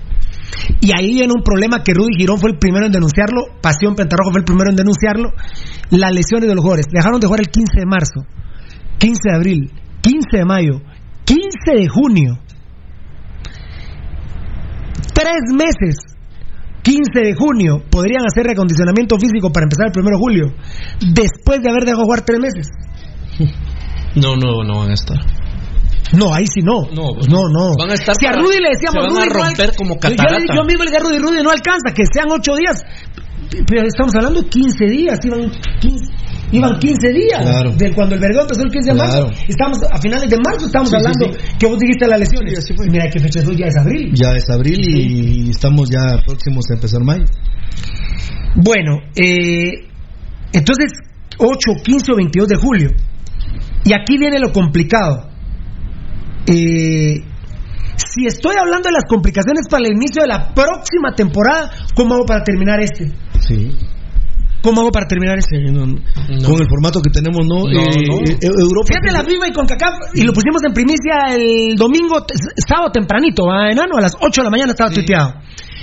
Y ahí viene un problema que Rudy Girón fue el primero en denunciarlo, Pasión Pentarrojo fue el primero en denunciarlo, las lesiones de los jugadores. Dejaron de jugar el 15 de marzo, 15 de abril, 15 de mayo, 15 de junio. Tres meses 15 de junio podrían hacer recondicionamiento físico para empezar el 1 de julio, después de haber dejado jugar tres meses. *laughs* No, no, no van a estar. No, ahí sí no. No, no. no. Van a estar si a Rudy le decíamos, a Rudy, no romper como yo-. Yo, mismo le dije a Rudy, Rudy, no alcanza, que sean ocho días. Pero estamos hablando de 15 días, iban 15, iban 15 días. Claro. De cuando el vergón empezó el 15 de marzo. Claro. Estamos a finales de marzo, estamos Sí, hablando sí. que vos dijiste las lesiones. Y Mira qué fecha es hoy, ya es abril. Ya es abril y estamos ya próximos a empezar mayo. Bueno, eh, entonces 8, 15 o 22 de julio. Y aquí viene lo complicado. Eh, si estoy hablando de las complicaciones para el inicio de la próxima temporada, ¿cómo hago para terminar este? Sí. ¿Cómo hago para terminar este? Con el formato que tenemos, ¿no? No, Eh, no. Europa. Fíjate la FIFA y con CACAF y lo pusimos en primicia el domingo, sábado tempranito, ¿va, enano, a las 8 de la mañana estaba tuiteado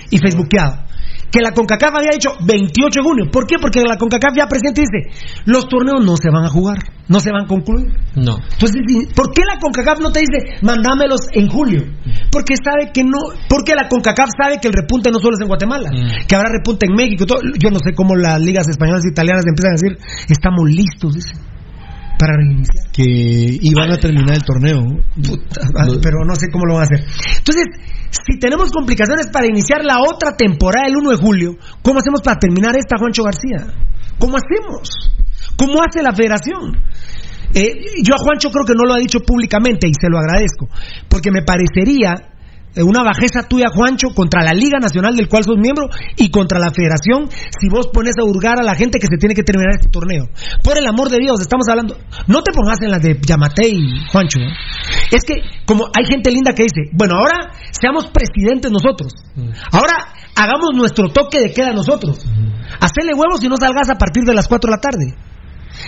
y facebookeado. Que la CONCACAF había dicho 28 de junio. ¿Por qué? Porque la CONCACAF ya presente dice, los torneos no se van a jugar, no se van a concluir. No. Entonces, ¿por qué la CONCACAF no te dice, mandámelos en julio? Porque sabe que no, porque la CONCACAF sabe que el repunte no solo es en Guatemala, que habrá repunte en México. todo. Yo no sé cómo las ligas españolas e italianas empiezan a decir, estamos listos, dicen, para reiniciar. Que iban a terminar el torneo. Pero no sé cómo lo van a hacer. Entonces, si tenemos complicaciones para iniciar la otra temporada el 1 de julio, ¿cómo hacemos para terminar esta, Juancho García? ¿Cómo hacemos? ¿Cómo hace la federación? Eh, yo a Juancho creo que no lo ha dicho públicamente y se lo agradezco, porque me parecería una bajeza tuya, Juancho, contra la Liga Nacional del cual sos miembro y contra la federación si vos pones a hurgar a la gente que se tiene que terminar este torneo. Por el amor de Dios, estamos hablando. No te pongas en las de Yamatei, Juancho. ¿eh? Es que, como hay gente linda que dice, bueno, ahora seamos presidentes nosotros. Ahora hagamos nuestro toque de queda nosotros. Hacerle huevos y no salgas a partir de las 4 de la tarde.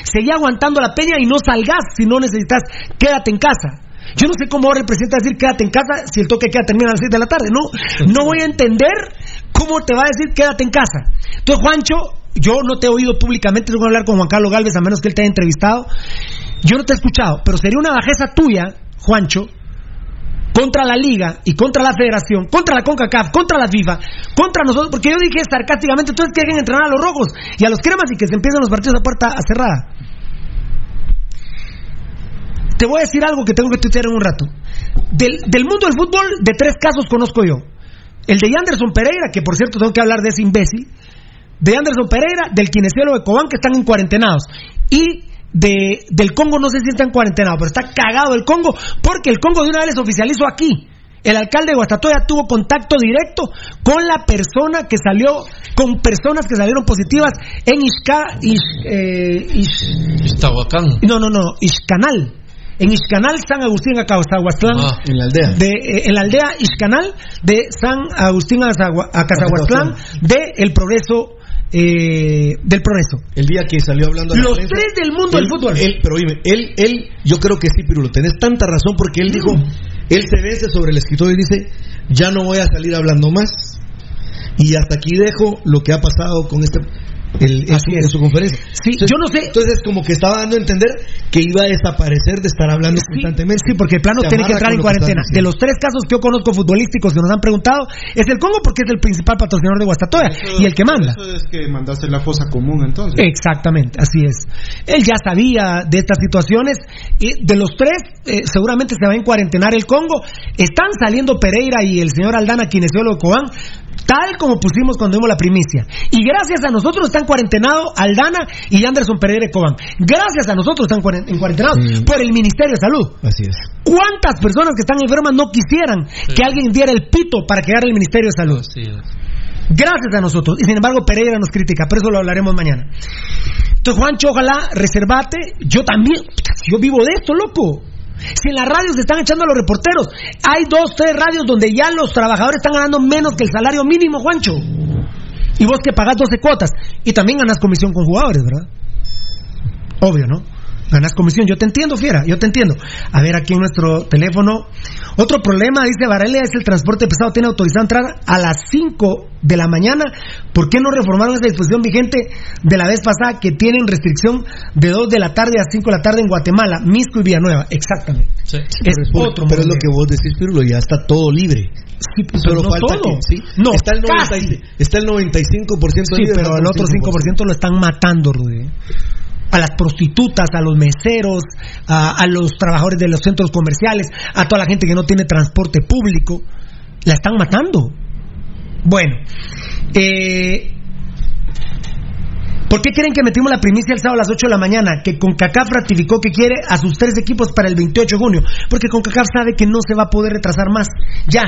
Seguí aguantando la peña y no salgas si no necesitas, quédate en casa. Yo no sé cómo ahora el presidente va a decir quédate en casa si el toque queda termina a las 6 de la tarde. No, no voy a entender cómo te va a decir quédate en casa. Entonces, Juancho, yo no te he oído públicamente, tengo que hablar con Juan Carlos Galvez a menos que él te haya entrevistado. Yo no te he escuchado, pero sería una bajeza tuya, Juancho, contra la liga y contra la federación, contra la CONCACAF, contra la FIFA, contra nosotros, porque yo dije sarcásticamente, entonces que dejen entrenar a los rojos y a los cremas y que se empiecen los partidos a puerta cerrada. Te voy a decir algo que tengo que tuitear en un rato. Del, del mundo del fútbol, de tres casos conozco yo. El de Anderson Pereira, que por cierto tengo que hablar de ese imbécil. De Anderson Pereira, del kinesiólogo de Cobán, que están en cuarentenados. Y de, del Congo, no sé si está en cuarentenado, pero está cagado el Congo, porque el Congo de una vez les oficializó aquí. El alcalde de Guastatoya tuvo contacto directo con la persona que salió, con personas que salieron positivas en Ixca, Ix- eh, Ix- Iztahuacán. no, no, no, Ixcanal. En Ixcanal, San Agustín, Acazahuastlán. Ah. En la aldea. De, eh, en la aldea Ixcanal de San Agustín, Acazahuastlán, de El Progreso, eh, del Progreso. El día que salió hablando Los prensa, tres del mundo él- del fútbol. Él, pero oíme, él, él, yo creo que sí, Pirulo, tenés tanta razón porque él dijo, él se vence sobre el escritorio y dice, ya no voy a salir hablando más y hasta aquí dejo lo que ha pasado con este. El, en, su, en su conferencia. Sí, yo no sé. Entonces, como que estaba dando a entender que iba a desaparecer de estar hablando constantemente. Sí, porque el plano tiene que entrar en cuarentena. De los tres casos que yo conozco futbolísticos que nos han preguntado, es el Congo porque es el principal patrocinador de Guastatoya y el que manda. Eso es que mandaste la fosa común entonces. Exactamente, así es. Él ya sabía de estas situaciones. Y de los tres, eh, seguramente se va a encuarentenar el Congo. Están saliendo Pereira y el señor Aldana, kinesiólogo Cobán, tal como pusimos cuando vimos la primicia. Y gracias a nosotros están cuarentenados Aldana y Anderson Pereira y Cobán. Gracias a nosotros están en cuarentenados por el Ministerio de Salud. Así es. ¿Cuántas personas que están enfermas no quisieran que alguien diera el pito para quedar el Ministerio de Salud? Gracias a nosotros. Y sin embargo, Pereira nos critica, pero eso lo hablaremos mañana. Entonces, Juancho, ojalá, reservate. Yo también. Yo vivo de esto, loco. Si en las radios se están echando a los reporteros, hay dos, tres radios donde ya los trabajadores están ganando menos que el salario mínimo, Juancho. Y vos que pagás 12 cuotas. Y también ganas comisión con jugadores, ¿verdad? Obvio, ¿no? Ganas comisión. Yo te entiendo, fiera, yo te entiendo. A ver, aquí en nuestro teléfono. Otro problema, dice Varela, es el transporte pesado tiene autorizado entrar a las 5 de la mañana. ¿Por qué no reformaron esa disposición vigente de la vez pasada que tienen restricción de 2 de la tarde a 5 de la tarde en Guatemala, Misco y Villanueva? Exactamente. Es Pero- otro pero es lo que vos decís, Pirulo, ya está todo libre. Sí, pero Solo no falta todo. que, sí, No, está el, casi. 90 está el 95% Sí, libre, pero falta el otro 5% lo están matando, Rudy. A las prostitutas, a los meseros, a, los trabajadores de los centros comerciales, a toda la gente que no tiene transporte público. La están matando. Bueno, eh, ¿por qué creen que metimos la primicia el sábado a las 8 de la mañana? Que CONCACAF ratificó que quiere a sus tres equipos para el 28 de junio. Porque CONCACAF sabe que no se va a poder retrasar más. Ya.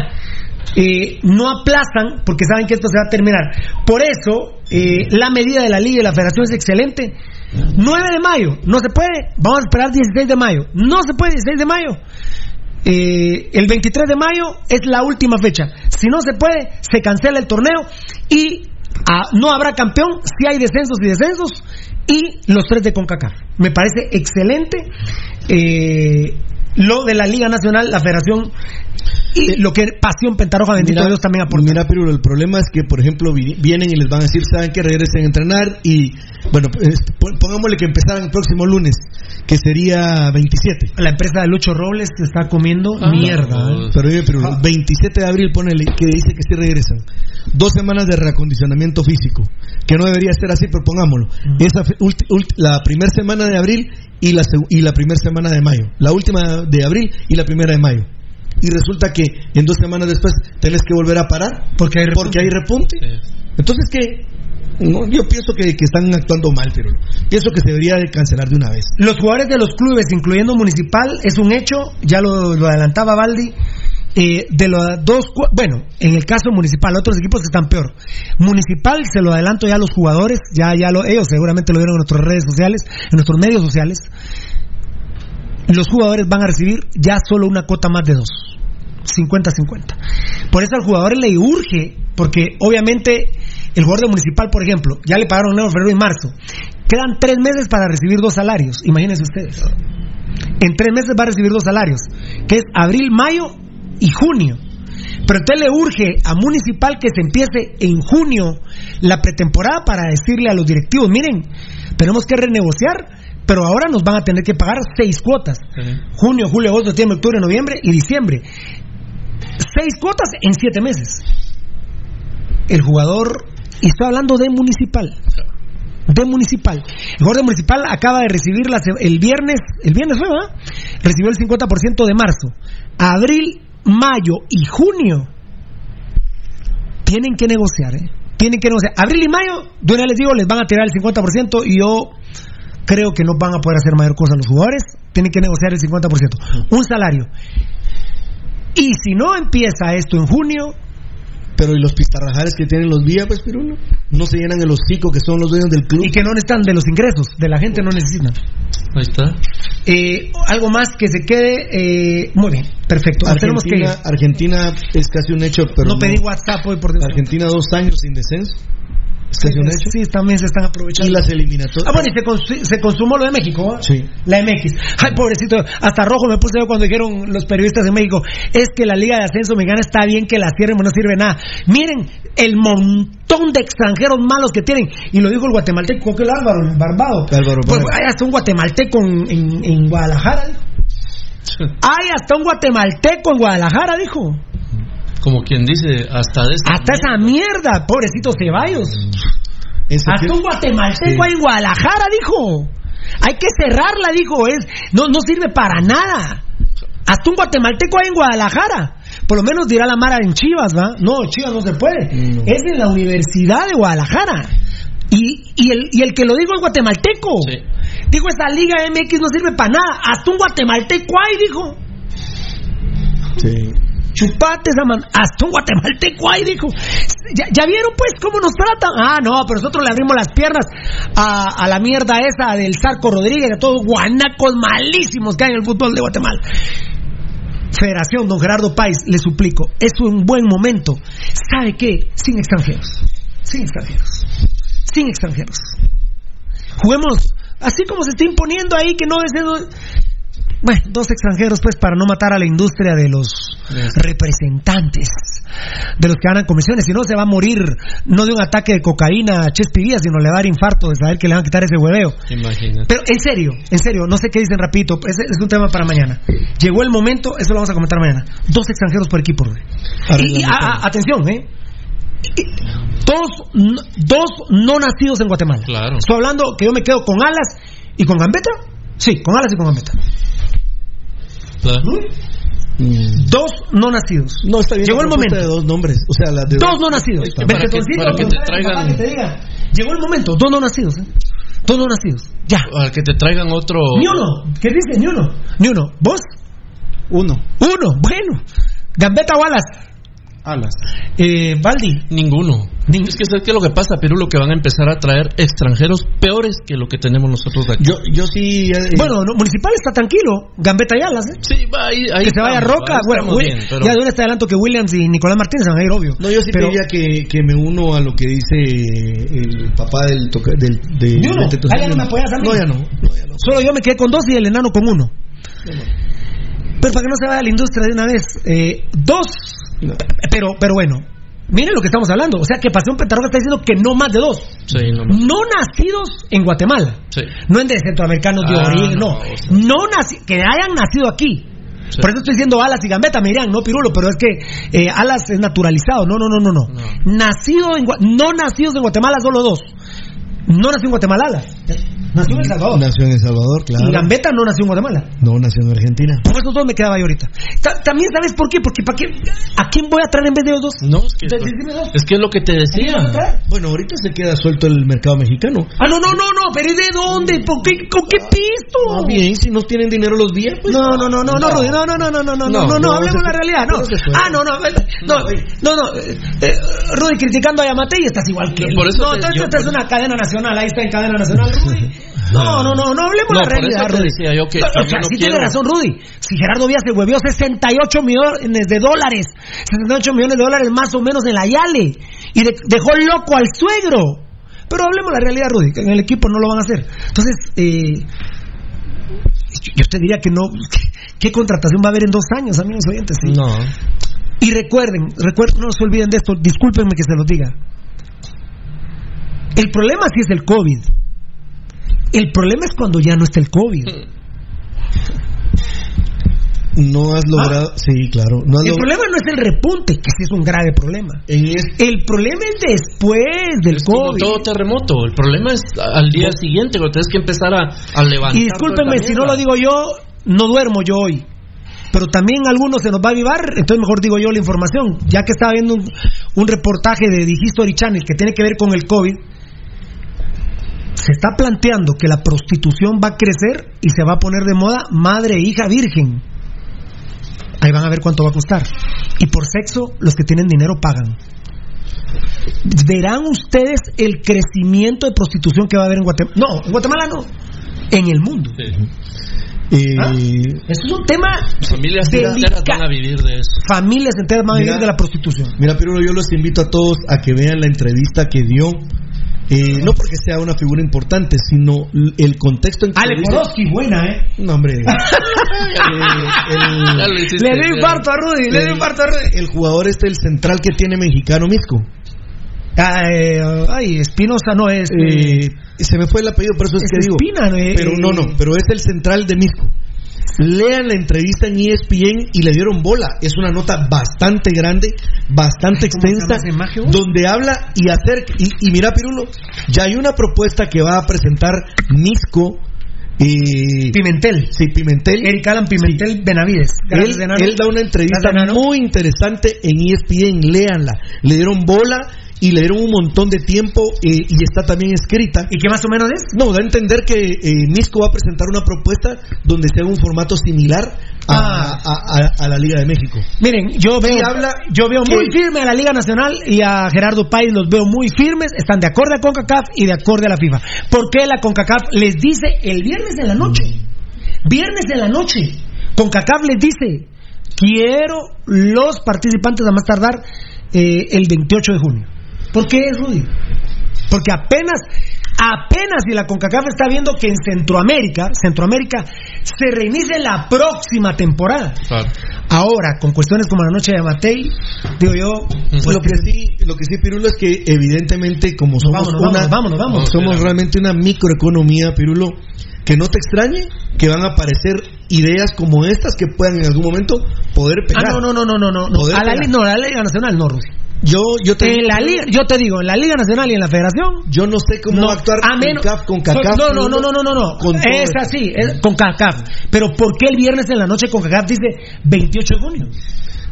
Eh, no aplazan porque saben que esto se va a terminar. Por eso, eh, la medida de la Liga y la Federación es excelente. 9 de mayo, no se puede. Vamos a esperar 16 de mayo. No se puede 16 de mayo. Eh, el 23 de mayo es la última fecha. Si no se puede, se cancela el torneo y ah, no habrá campeón si hay descensos y descensos y los tres de CONCACAF. Me parece excelente eh, lo de la Liga Nacional, la Federación y lo que Pasión Pentarroja, bendito Mira, Dios, también aporta. Mira, Pirulo, el problema es que, por ejemplo, vi- vienen y les van a decir, saben que regresen a entrenar y, bueno, es- pon- pongámosle que empezaran el próximo lunes, que sería 27. La empresa de Lucho Robles se está comiendo Ah, mierda. ¿eh? Pero oye, Pirulo, 27 de abril ponele que dice que sí regresan. Dos semanas de reacondicionamiento físico, que no debería ser así, pero pongámoslo. Esa ulti- ulti- la primera semana de abril y la, y la primera semana de mayo. La última de abril y la primera de mayo. Y resulta que en dos semanas después tenés que volver a parar porque hay repunte. Porque hay repunte. Entonces, que no, yo pienso que, que están actuando mal, pero pienso que se debería de cancelar de una vez. Los jugadores de los clubes, incluyendo Municipal, es un hecho, ya lo, lo adelantaba Baldi. eh, de los dos, bueno, en el caso Municipal, otros equipos que están peor. Municipal, se lo adelanto ya a los jugadores, ya, ya lo, ellos seguramente lo vieron en nuestras redes sociales, en nuestros medios sociales. Los jugadores van a recibir ya solo una cuota más de dos. 50-50. Por eso al jugador le urge, porque obviamente el jugador de Municipal, por ejemplo, ya le pagaron enero, febrero y marzo. Quedan tres meses para recibir dos salarios. Imagínense ustedes. En tres meses va a recibir dos salarios, que es abril, mayo y junio. Pero entonces le urge a Municipal que se empiece en junio la pretemporada para decirle a los directivos, miren, tenemos que renegociar, pero ahora nos van a tener que pagar seis cuotas. Junio, julio, agosto, septiembre, octubre, noviembre y diciembre. Seis cuotas en siete meses. El jugador, y estoy hablando de Municipal, de Municipal. El jugador de Municipal acaba de recibir la el viernes, el viernes fue, ¿verdad? Recibió el 50% de marzo. Abril, mayo y junio tienen que negociar, ¿eh? Tienen que negociar. Abril y mayo, una vez les digo, les van a tirar el 50% y yo creo que no van a poder hacer mayor cosa los jugadores. Tienen que negociar el 50%. Un salario. Y si no empieza esto en junio, Pero y los pistarrajares que tienen los días, pues, Pirulo, no se llenan el hocico que son los dueños del club. y que no necesitan de los ingresos, de la gente no necesitan. Ahí está. Eh, algo más que se quede. eh, muy bien, perfecto. Tenemos que ir. Argentina, Argentina es casi un hecho, pero No pedí WhatsApp hoy por Dios. Argentina dos años sin descenso. Hecho. Sí, también se están aprovechando. Y las eliminatorias. Ah, bueno, y se, cons- se consumó lo de México, ¿ah? Sí. La MX. Ay, pobrecito, hasta rojo me puse yo cuando dijeron los periodistas de México, es que la Liga de Ascenso Mexicana está bien que la cierren, no sirve nada. Miren el montón de extranjeros malos que tienen. Y lo dijo el guatemalteco, que el Álvaro, el Barbado. Álvaro Pues hay hasta un guatemalteco en, en- en Guadalajara, dijo. Hay hasta un guatemalteco en Guadalajara, dijo. Como quien dice, hasta de esta Hasta esa mierda, pobrecito Ceballos. Ese Hasta que- un guatemalteco Sí. en Guadalajara, dijo. Hay que cerrarla, dijo. Es, no, no sirve para nada. Hasta un guatemalteco ahí en Guadalajara. Por lo menos dirá la Mara en Chivas, ¿va? No, Chivas no se puede. Es en la Universidad de Guadalajara. Y, y, el, y el que lo dijo es guatemalteco. Dijo, esta Liga MX no sirve para nada. Hasta un guatemalteco ahí, dijo. Sí. Chupate esa man. Hasta un guatemalteco ahí, dijo. ¿Ya, vieron, pues, cómo nos tratan? Ah, no, pero nosotros le abrimos las piernas a, la mierda esa del Zarco Rodríguez, a todos guanacos malísimos que hay en el fútbol de Guatemala. Federación, don Gerardo Páez, le suplico, es un buen momento. ¿Sabe qué? Sin extranjeros. Sin extranjeros. Sin extranjeros. Juguemos así como se está imponiendo ahí que no es. Bueno, dos extranjeros pues para no matar a la industria de los representantes, de los que ganan comisiones, si no se va a morir no de un ataque de cocaína a Chespi Díaz, sino le va a dar infarto de saber que le van a quitar ese hueveo. Imagínate. Pero en serio, en serio, no sé qué dicen rapidito, es, es un tema para mañana. Llegó el momento, eso lo vamos a comentar mañana. Dos extranjeros por equipo. Y, y, a- a- atención, ¿eh? Dos, dos no nacidos en Guatemala. Claro. Estoy hablando que yo me quedo con Alas y con Gambetta. Sí, con Alas y con Gambetta. Dos no nacidos. No, está bien. Llegó el momento. de dos nombres. O sea, la de Dos no nacidos. Bien. Benquetoncito, para que te traigan- que te diga. Llegó el momento. Dos no nacidos. ¿eh? Dos no nacidos. Ya. Al que te traigan otro. Ni uno. ¿Qué dice? Ni uno. Ni uno. ¿Vos? Uno. Uno. Bueno. Gambetta o Alas. Eh, Baldi. Ninguno. Es que ¿sabes qué es lo que pasa, Perú? Lo que van a empezar a traer extranjeros peores que lo que tenemos nosotros de aquí. Yo, yo sí. eh, Bueno, no, Municipal está tranquilo. Gambetta y Alas, ¿eh? Sí, va ahí. ahí que se vaya Roca. ahí Bueno, bien, pero- ya de una te adelanto que Williams y Nicolás Martínez van a ir, obvio. No, yo sí Pero- te diría que, que me uno a lo que dice el papá del toca, del de, del Teto Ah, ya no me apoyas a mí. No, ya no. Solo yo me quedé con dos y el enano con uno. Pero para que no se vaya la industria de una vez, eh, dos. Pero, pero bueno, miren lo que estamos hablando. O sea, que Pasión Pentarroja está diciendo que no más de dos. Sí, no más. No nacidos en Guatemala. Sí. No en de centroamericanos de Ah, origen, no, no. o sea. No naci- que hayan nacido aquí. Sí. Por eso estoy diciendo Alas y Gambetta, me dirán, no Pirulo, pero es que eh, Alas es naturalizado. No, no, no, no, no. Nacido en no nacidos en Guatemala, solo dos. No nació en Guatemala. Nació en El Salvador. Nació en El Salvador, claro. Y Gambetta no nació en Guatemala. No, nació en Argentina. Por esos dos me quedaba yo ahorita. Ta- También sabes por qué, porque ¿para qué? ¿a quién voy a traer en vez de los dos? No, es que, De- dos. es que es lo que te decía. Bueno, ahorita se queda suelto el mercado mexicano. Ah, no, no, no, no, pero ¿y de dónde? ¿Por qué, ¿Con qué pisto? Ah, bien, si no tienen dinero los días, pues. No, no, no, no, no, Rudy, no, no, no, no, no, no, no, no, no, hablemos se- la realidad, no. no. Ah, no, no, eh, no, no, no, eh, eh, Rudy criticando a Yamate y estás igual que él. Por eso no, esto es una cadena nacional, ahí está en cadena nacional, *laughs* Rudy. No, no, no, no hablemos No, la realidad, Rudy. decía yo que- No, o sea, no sí quiero- tiene razón, Rudy. Si Gerardo Díaz se huevió 68 millones de dólares, 68 millones de dólares más o menos en la Yale, y de- dejó loco al suegro. Pero hablemos la realidad, Rudy, que en el equipo no lo van a hacer. Entonces, eh, yo- te diría que no. ¿Qué, *laughs* qué contratación va a haber en dos años, amigos oyentes? sí? No. Y recuerden, recuerden, no se olviden de esto, discúlpenme que se los diga. El problema sí es el COVID. El problema es cuando ya no está el COVID. No has logrado. Sí, claro. No has El log- problema no es el repunte, que sí es un grave problema. Este- El problema es después del Es como COVID. todo terremoto. El problema es al día siguiente, cuando tienes que empezar a, a levantar. Y discúlpenme si no lo digo yo, no duermo yo hoy. Pero también algunos se nos va a avivar, entonces mejor digo yo la información. Ya que estaba viendo un, un reportaje de History Channel que tiene que ver con el COVID, se está planteando que la prostitución va a crecer y se va a poner de moda madre e hija virgen. Ahí van a ver cuánto va a costar. Y por sexo, los que tienen dinero pagan. Verán ustedes el crecimiento de prostitución que va a haber en Guatemala. No, en Guatemala no. En el mundo. Eh, ¿Ah? Eso es un tema Familias enteras van a vivir de eso. familias enteras van a vivir Mira. de la prostitución. Mira, pero yo los invito a todos a que vean la entrevista que dio Eh, no porque sea una figura importante, sino el contexto en que Ale dice. Podolski, buena, ¿eh? No, hombre. *laughs* Eh, el- Le dio infarto a Rudy, le dio el- infarto a Rudy. El jugador este, el central que tiene mexicano Misco. Ah, eh, ay, Espinosa no es. Eh, se me fue el apellido, por eso es, Es que digo. Espina, ¿no? Eh, pero no, no, pero es el central de Misco. Lean la entrevista en ESPN y le dieron bola. Es una nota bastante grande, bastante ¿cómo se llama extensa, imagen, donde habla y acerca. Y, y mira, Pirulo, ya hay una propuesta que va a presentar Misco. Y Pimentel. Sí, Pimentel. Eric Alan Pimentel Benavides. Él, da una entrevista muy interesante en ESPN, léanla. Le dieron bola y le dieron un montón de tiempo eh, y está también escrita. ¿Y qué más o menos es? No, da a entender que eh, Misco va a presentar una propuesta donde sea un formato similar a, Ah. a- a- a la Liga de México. Miren, yo veo, habla yo veo que- muy firme a la Liga Nacional y a Gerardo Páez los veo muy firmes, están de acuerdo a CONCACAF y de acuerdo a la FIFA. ¿Por qué la CONCACAF les dice el viernes en la noche? Viernes en la noche. CONCACAF les dice, quiero los participantes a más tardar eh, el 28 de junio. ¿Por qué, Rudy? Porque apenas, apenas si la CONCACAF está viendo que en Centroamérica, Centroamérica se reinicie la próxima temporada. Ahora, con cuestiones como la noche de Matei, digo yo, pues lo que sí, lo que sí, Pirulo, es que evidentemente como somos vámonos, una, vámonos, vámonos, vámonos. somos realmente una microeconomía, Pirulo, que no te extrañe que van a aparecer ideas como estas que puedan en algún momento poder pegar. Ah, no, no, no, no, no, no. A la, no, a la Liga Nacional no, Rudy. Yo, yo te En la liga, yo te digo, en la Liga Nacional y en la Federación. Yo no sé cómo no, va a actuar a menos- con CACAF. No, no, no, no, no, no, no. Con todo es así, es con CACAF. Pero ¿por qué el viernes en la noche con CACAF dice 28 de junio?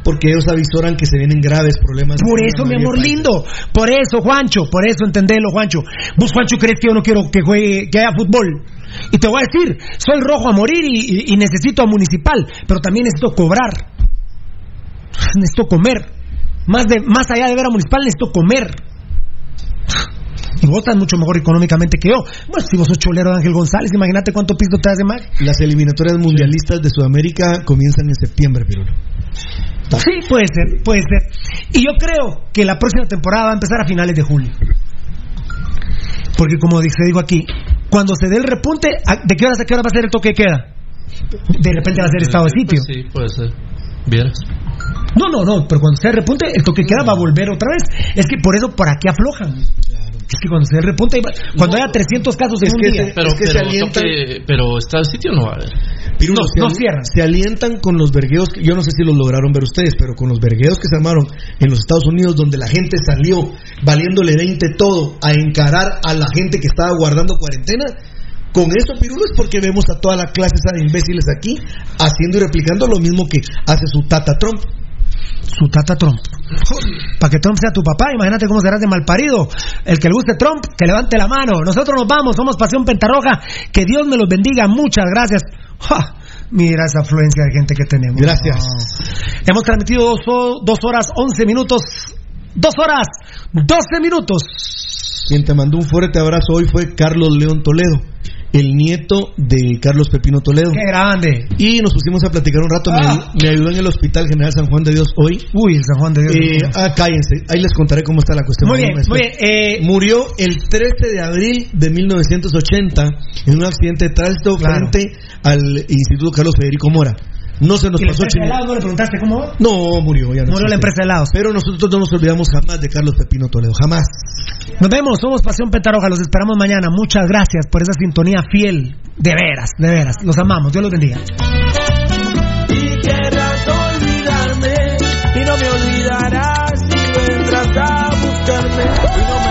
Porque ellos avisoran que se vienen graves problemas. Por eso, mi amor lindo. Por eso, Juancho. Por eso, entendelo, Juancho. Vos, Juancho, crees que yo no quiero que juegue, que haya fútbol. Y te voy a decir, soy rojo a morir y, y- y necesito a municipal, pero también necesito cobrar. *laughs* Necesito comer. Más, de, más allá de ver a municipal, necesito comer. Y vos estás mucho mejor económicamente que yo. Bueno, si vos sos cholero de Ángel González, imagínate cuánto piso te hace más. Las eliminatorias mundialistas de Sudamérica comienzan en septiembre, Pirulo. Sí, puede ser, puede ser. Y yo creo que la próxima temporada va a empezar a finales de julio. Porque como se digo aquí, cuando se dé el repunte, ¿a- ¿de qué horas a qué hora va a ser el toque de queda? De repente va a ser estado de sitio. Sí, puede ser. Vieras. No, no, no, pero cuando se repunte, el toque queda va a volver otra vez. Es que por eso, ¿para qué aflojan? Es que cuando se repunte, cuando haya 300 casos en Es un que día. se- Pero, Es que se pero, alientan- toque- pero está el sitio no va a haber. Pirulo, No, se, no cierran. se alientan con los vergueos, que- yo no sé si los lograron ver ustedes, pero con los vergueos que se armaron en los Estados Unidos, donde la gente salió valiéndole 20 todo a encarar a la gente que estaba guardando cuarentena. Con eso, Pirulo, es porque vemos a toda la clase esa de imbéciles aquí haciendo y replicando lo mismo que hace su tata Trump. Su tata Trump. Para que Trump sea tu papá, imagínate cómo serás de malparido. El que le guste Trump, que levante la mano. Nosotros nos vamos, somos Pasión Pentarroja. Que Dios me los bendiga. Muchas gracias. ¡Ja! Mira esa afluencia de gente que tenemos. Gracias. No. Hemos transmitido dos, dos horas, once minutos. Dos horas, doce minutos. Quien te mandó un fuerte abrazo hoy fue Carlos León Toledo, el nieto de Carlos Pepino Toledo. Qué grande. Y nos pusimos a platicar un rato. Me, Ah. ayudó, me ayudó en el Hospital General San Juan de Dios hoy. Uy, el San Juan de Dios. Eh, ah, cállense. Ahí les contaré cómo está la cuestión. Muy bien, muy bien. Eh, Murió el 13 de abril de 1980 en un accidente de tránsito Claro. frente al Instituto Carlos Federico Mora. No se nos ¿Y pasó empresa de Chino. helados no le preguntaste cómo va? No, murió, ya no Murió la empresa de helados. Pero nosotros no nos olvidamos jamás de Carlos Pepino Toledo, jamás. Nos vemos, somos Pasión Petaroja, los esperamos mañana. Muchas gracias por esa sintonía fiel. De veras, de veras. Los amamos, Dios los bendiga. y querrás olvidarme y no me olvidarás si vendrás a buscarme y no me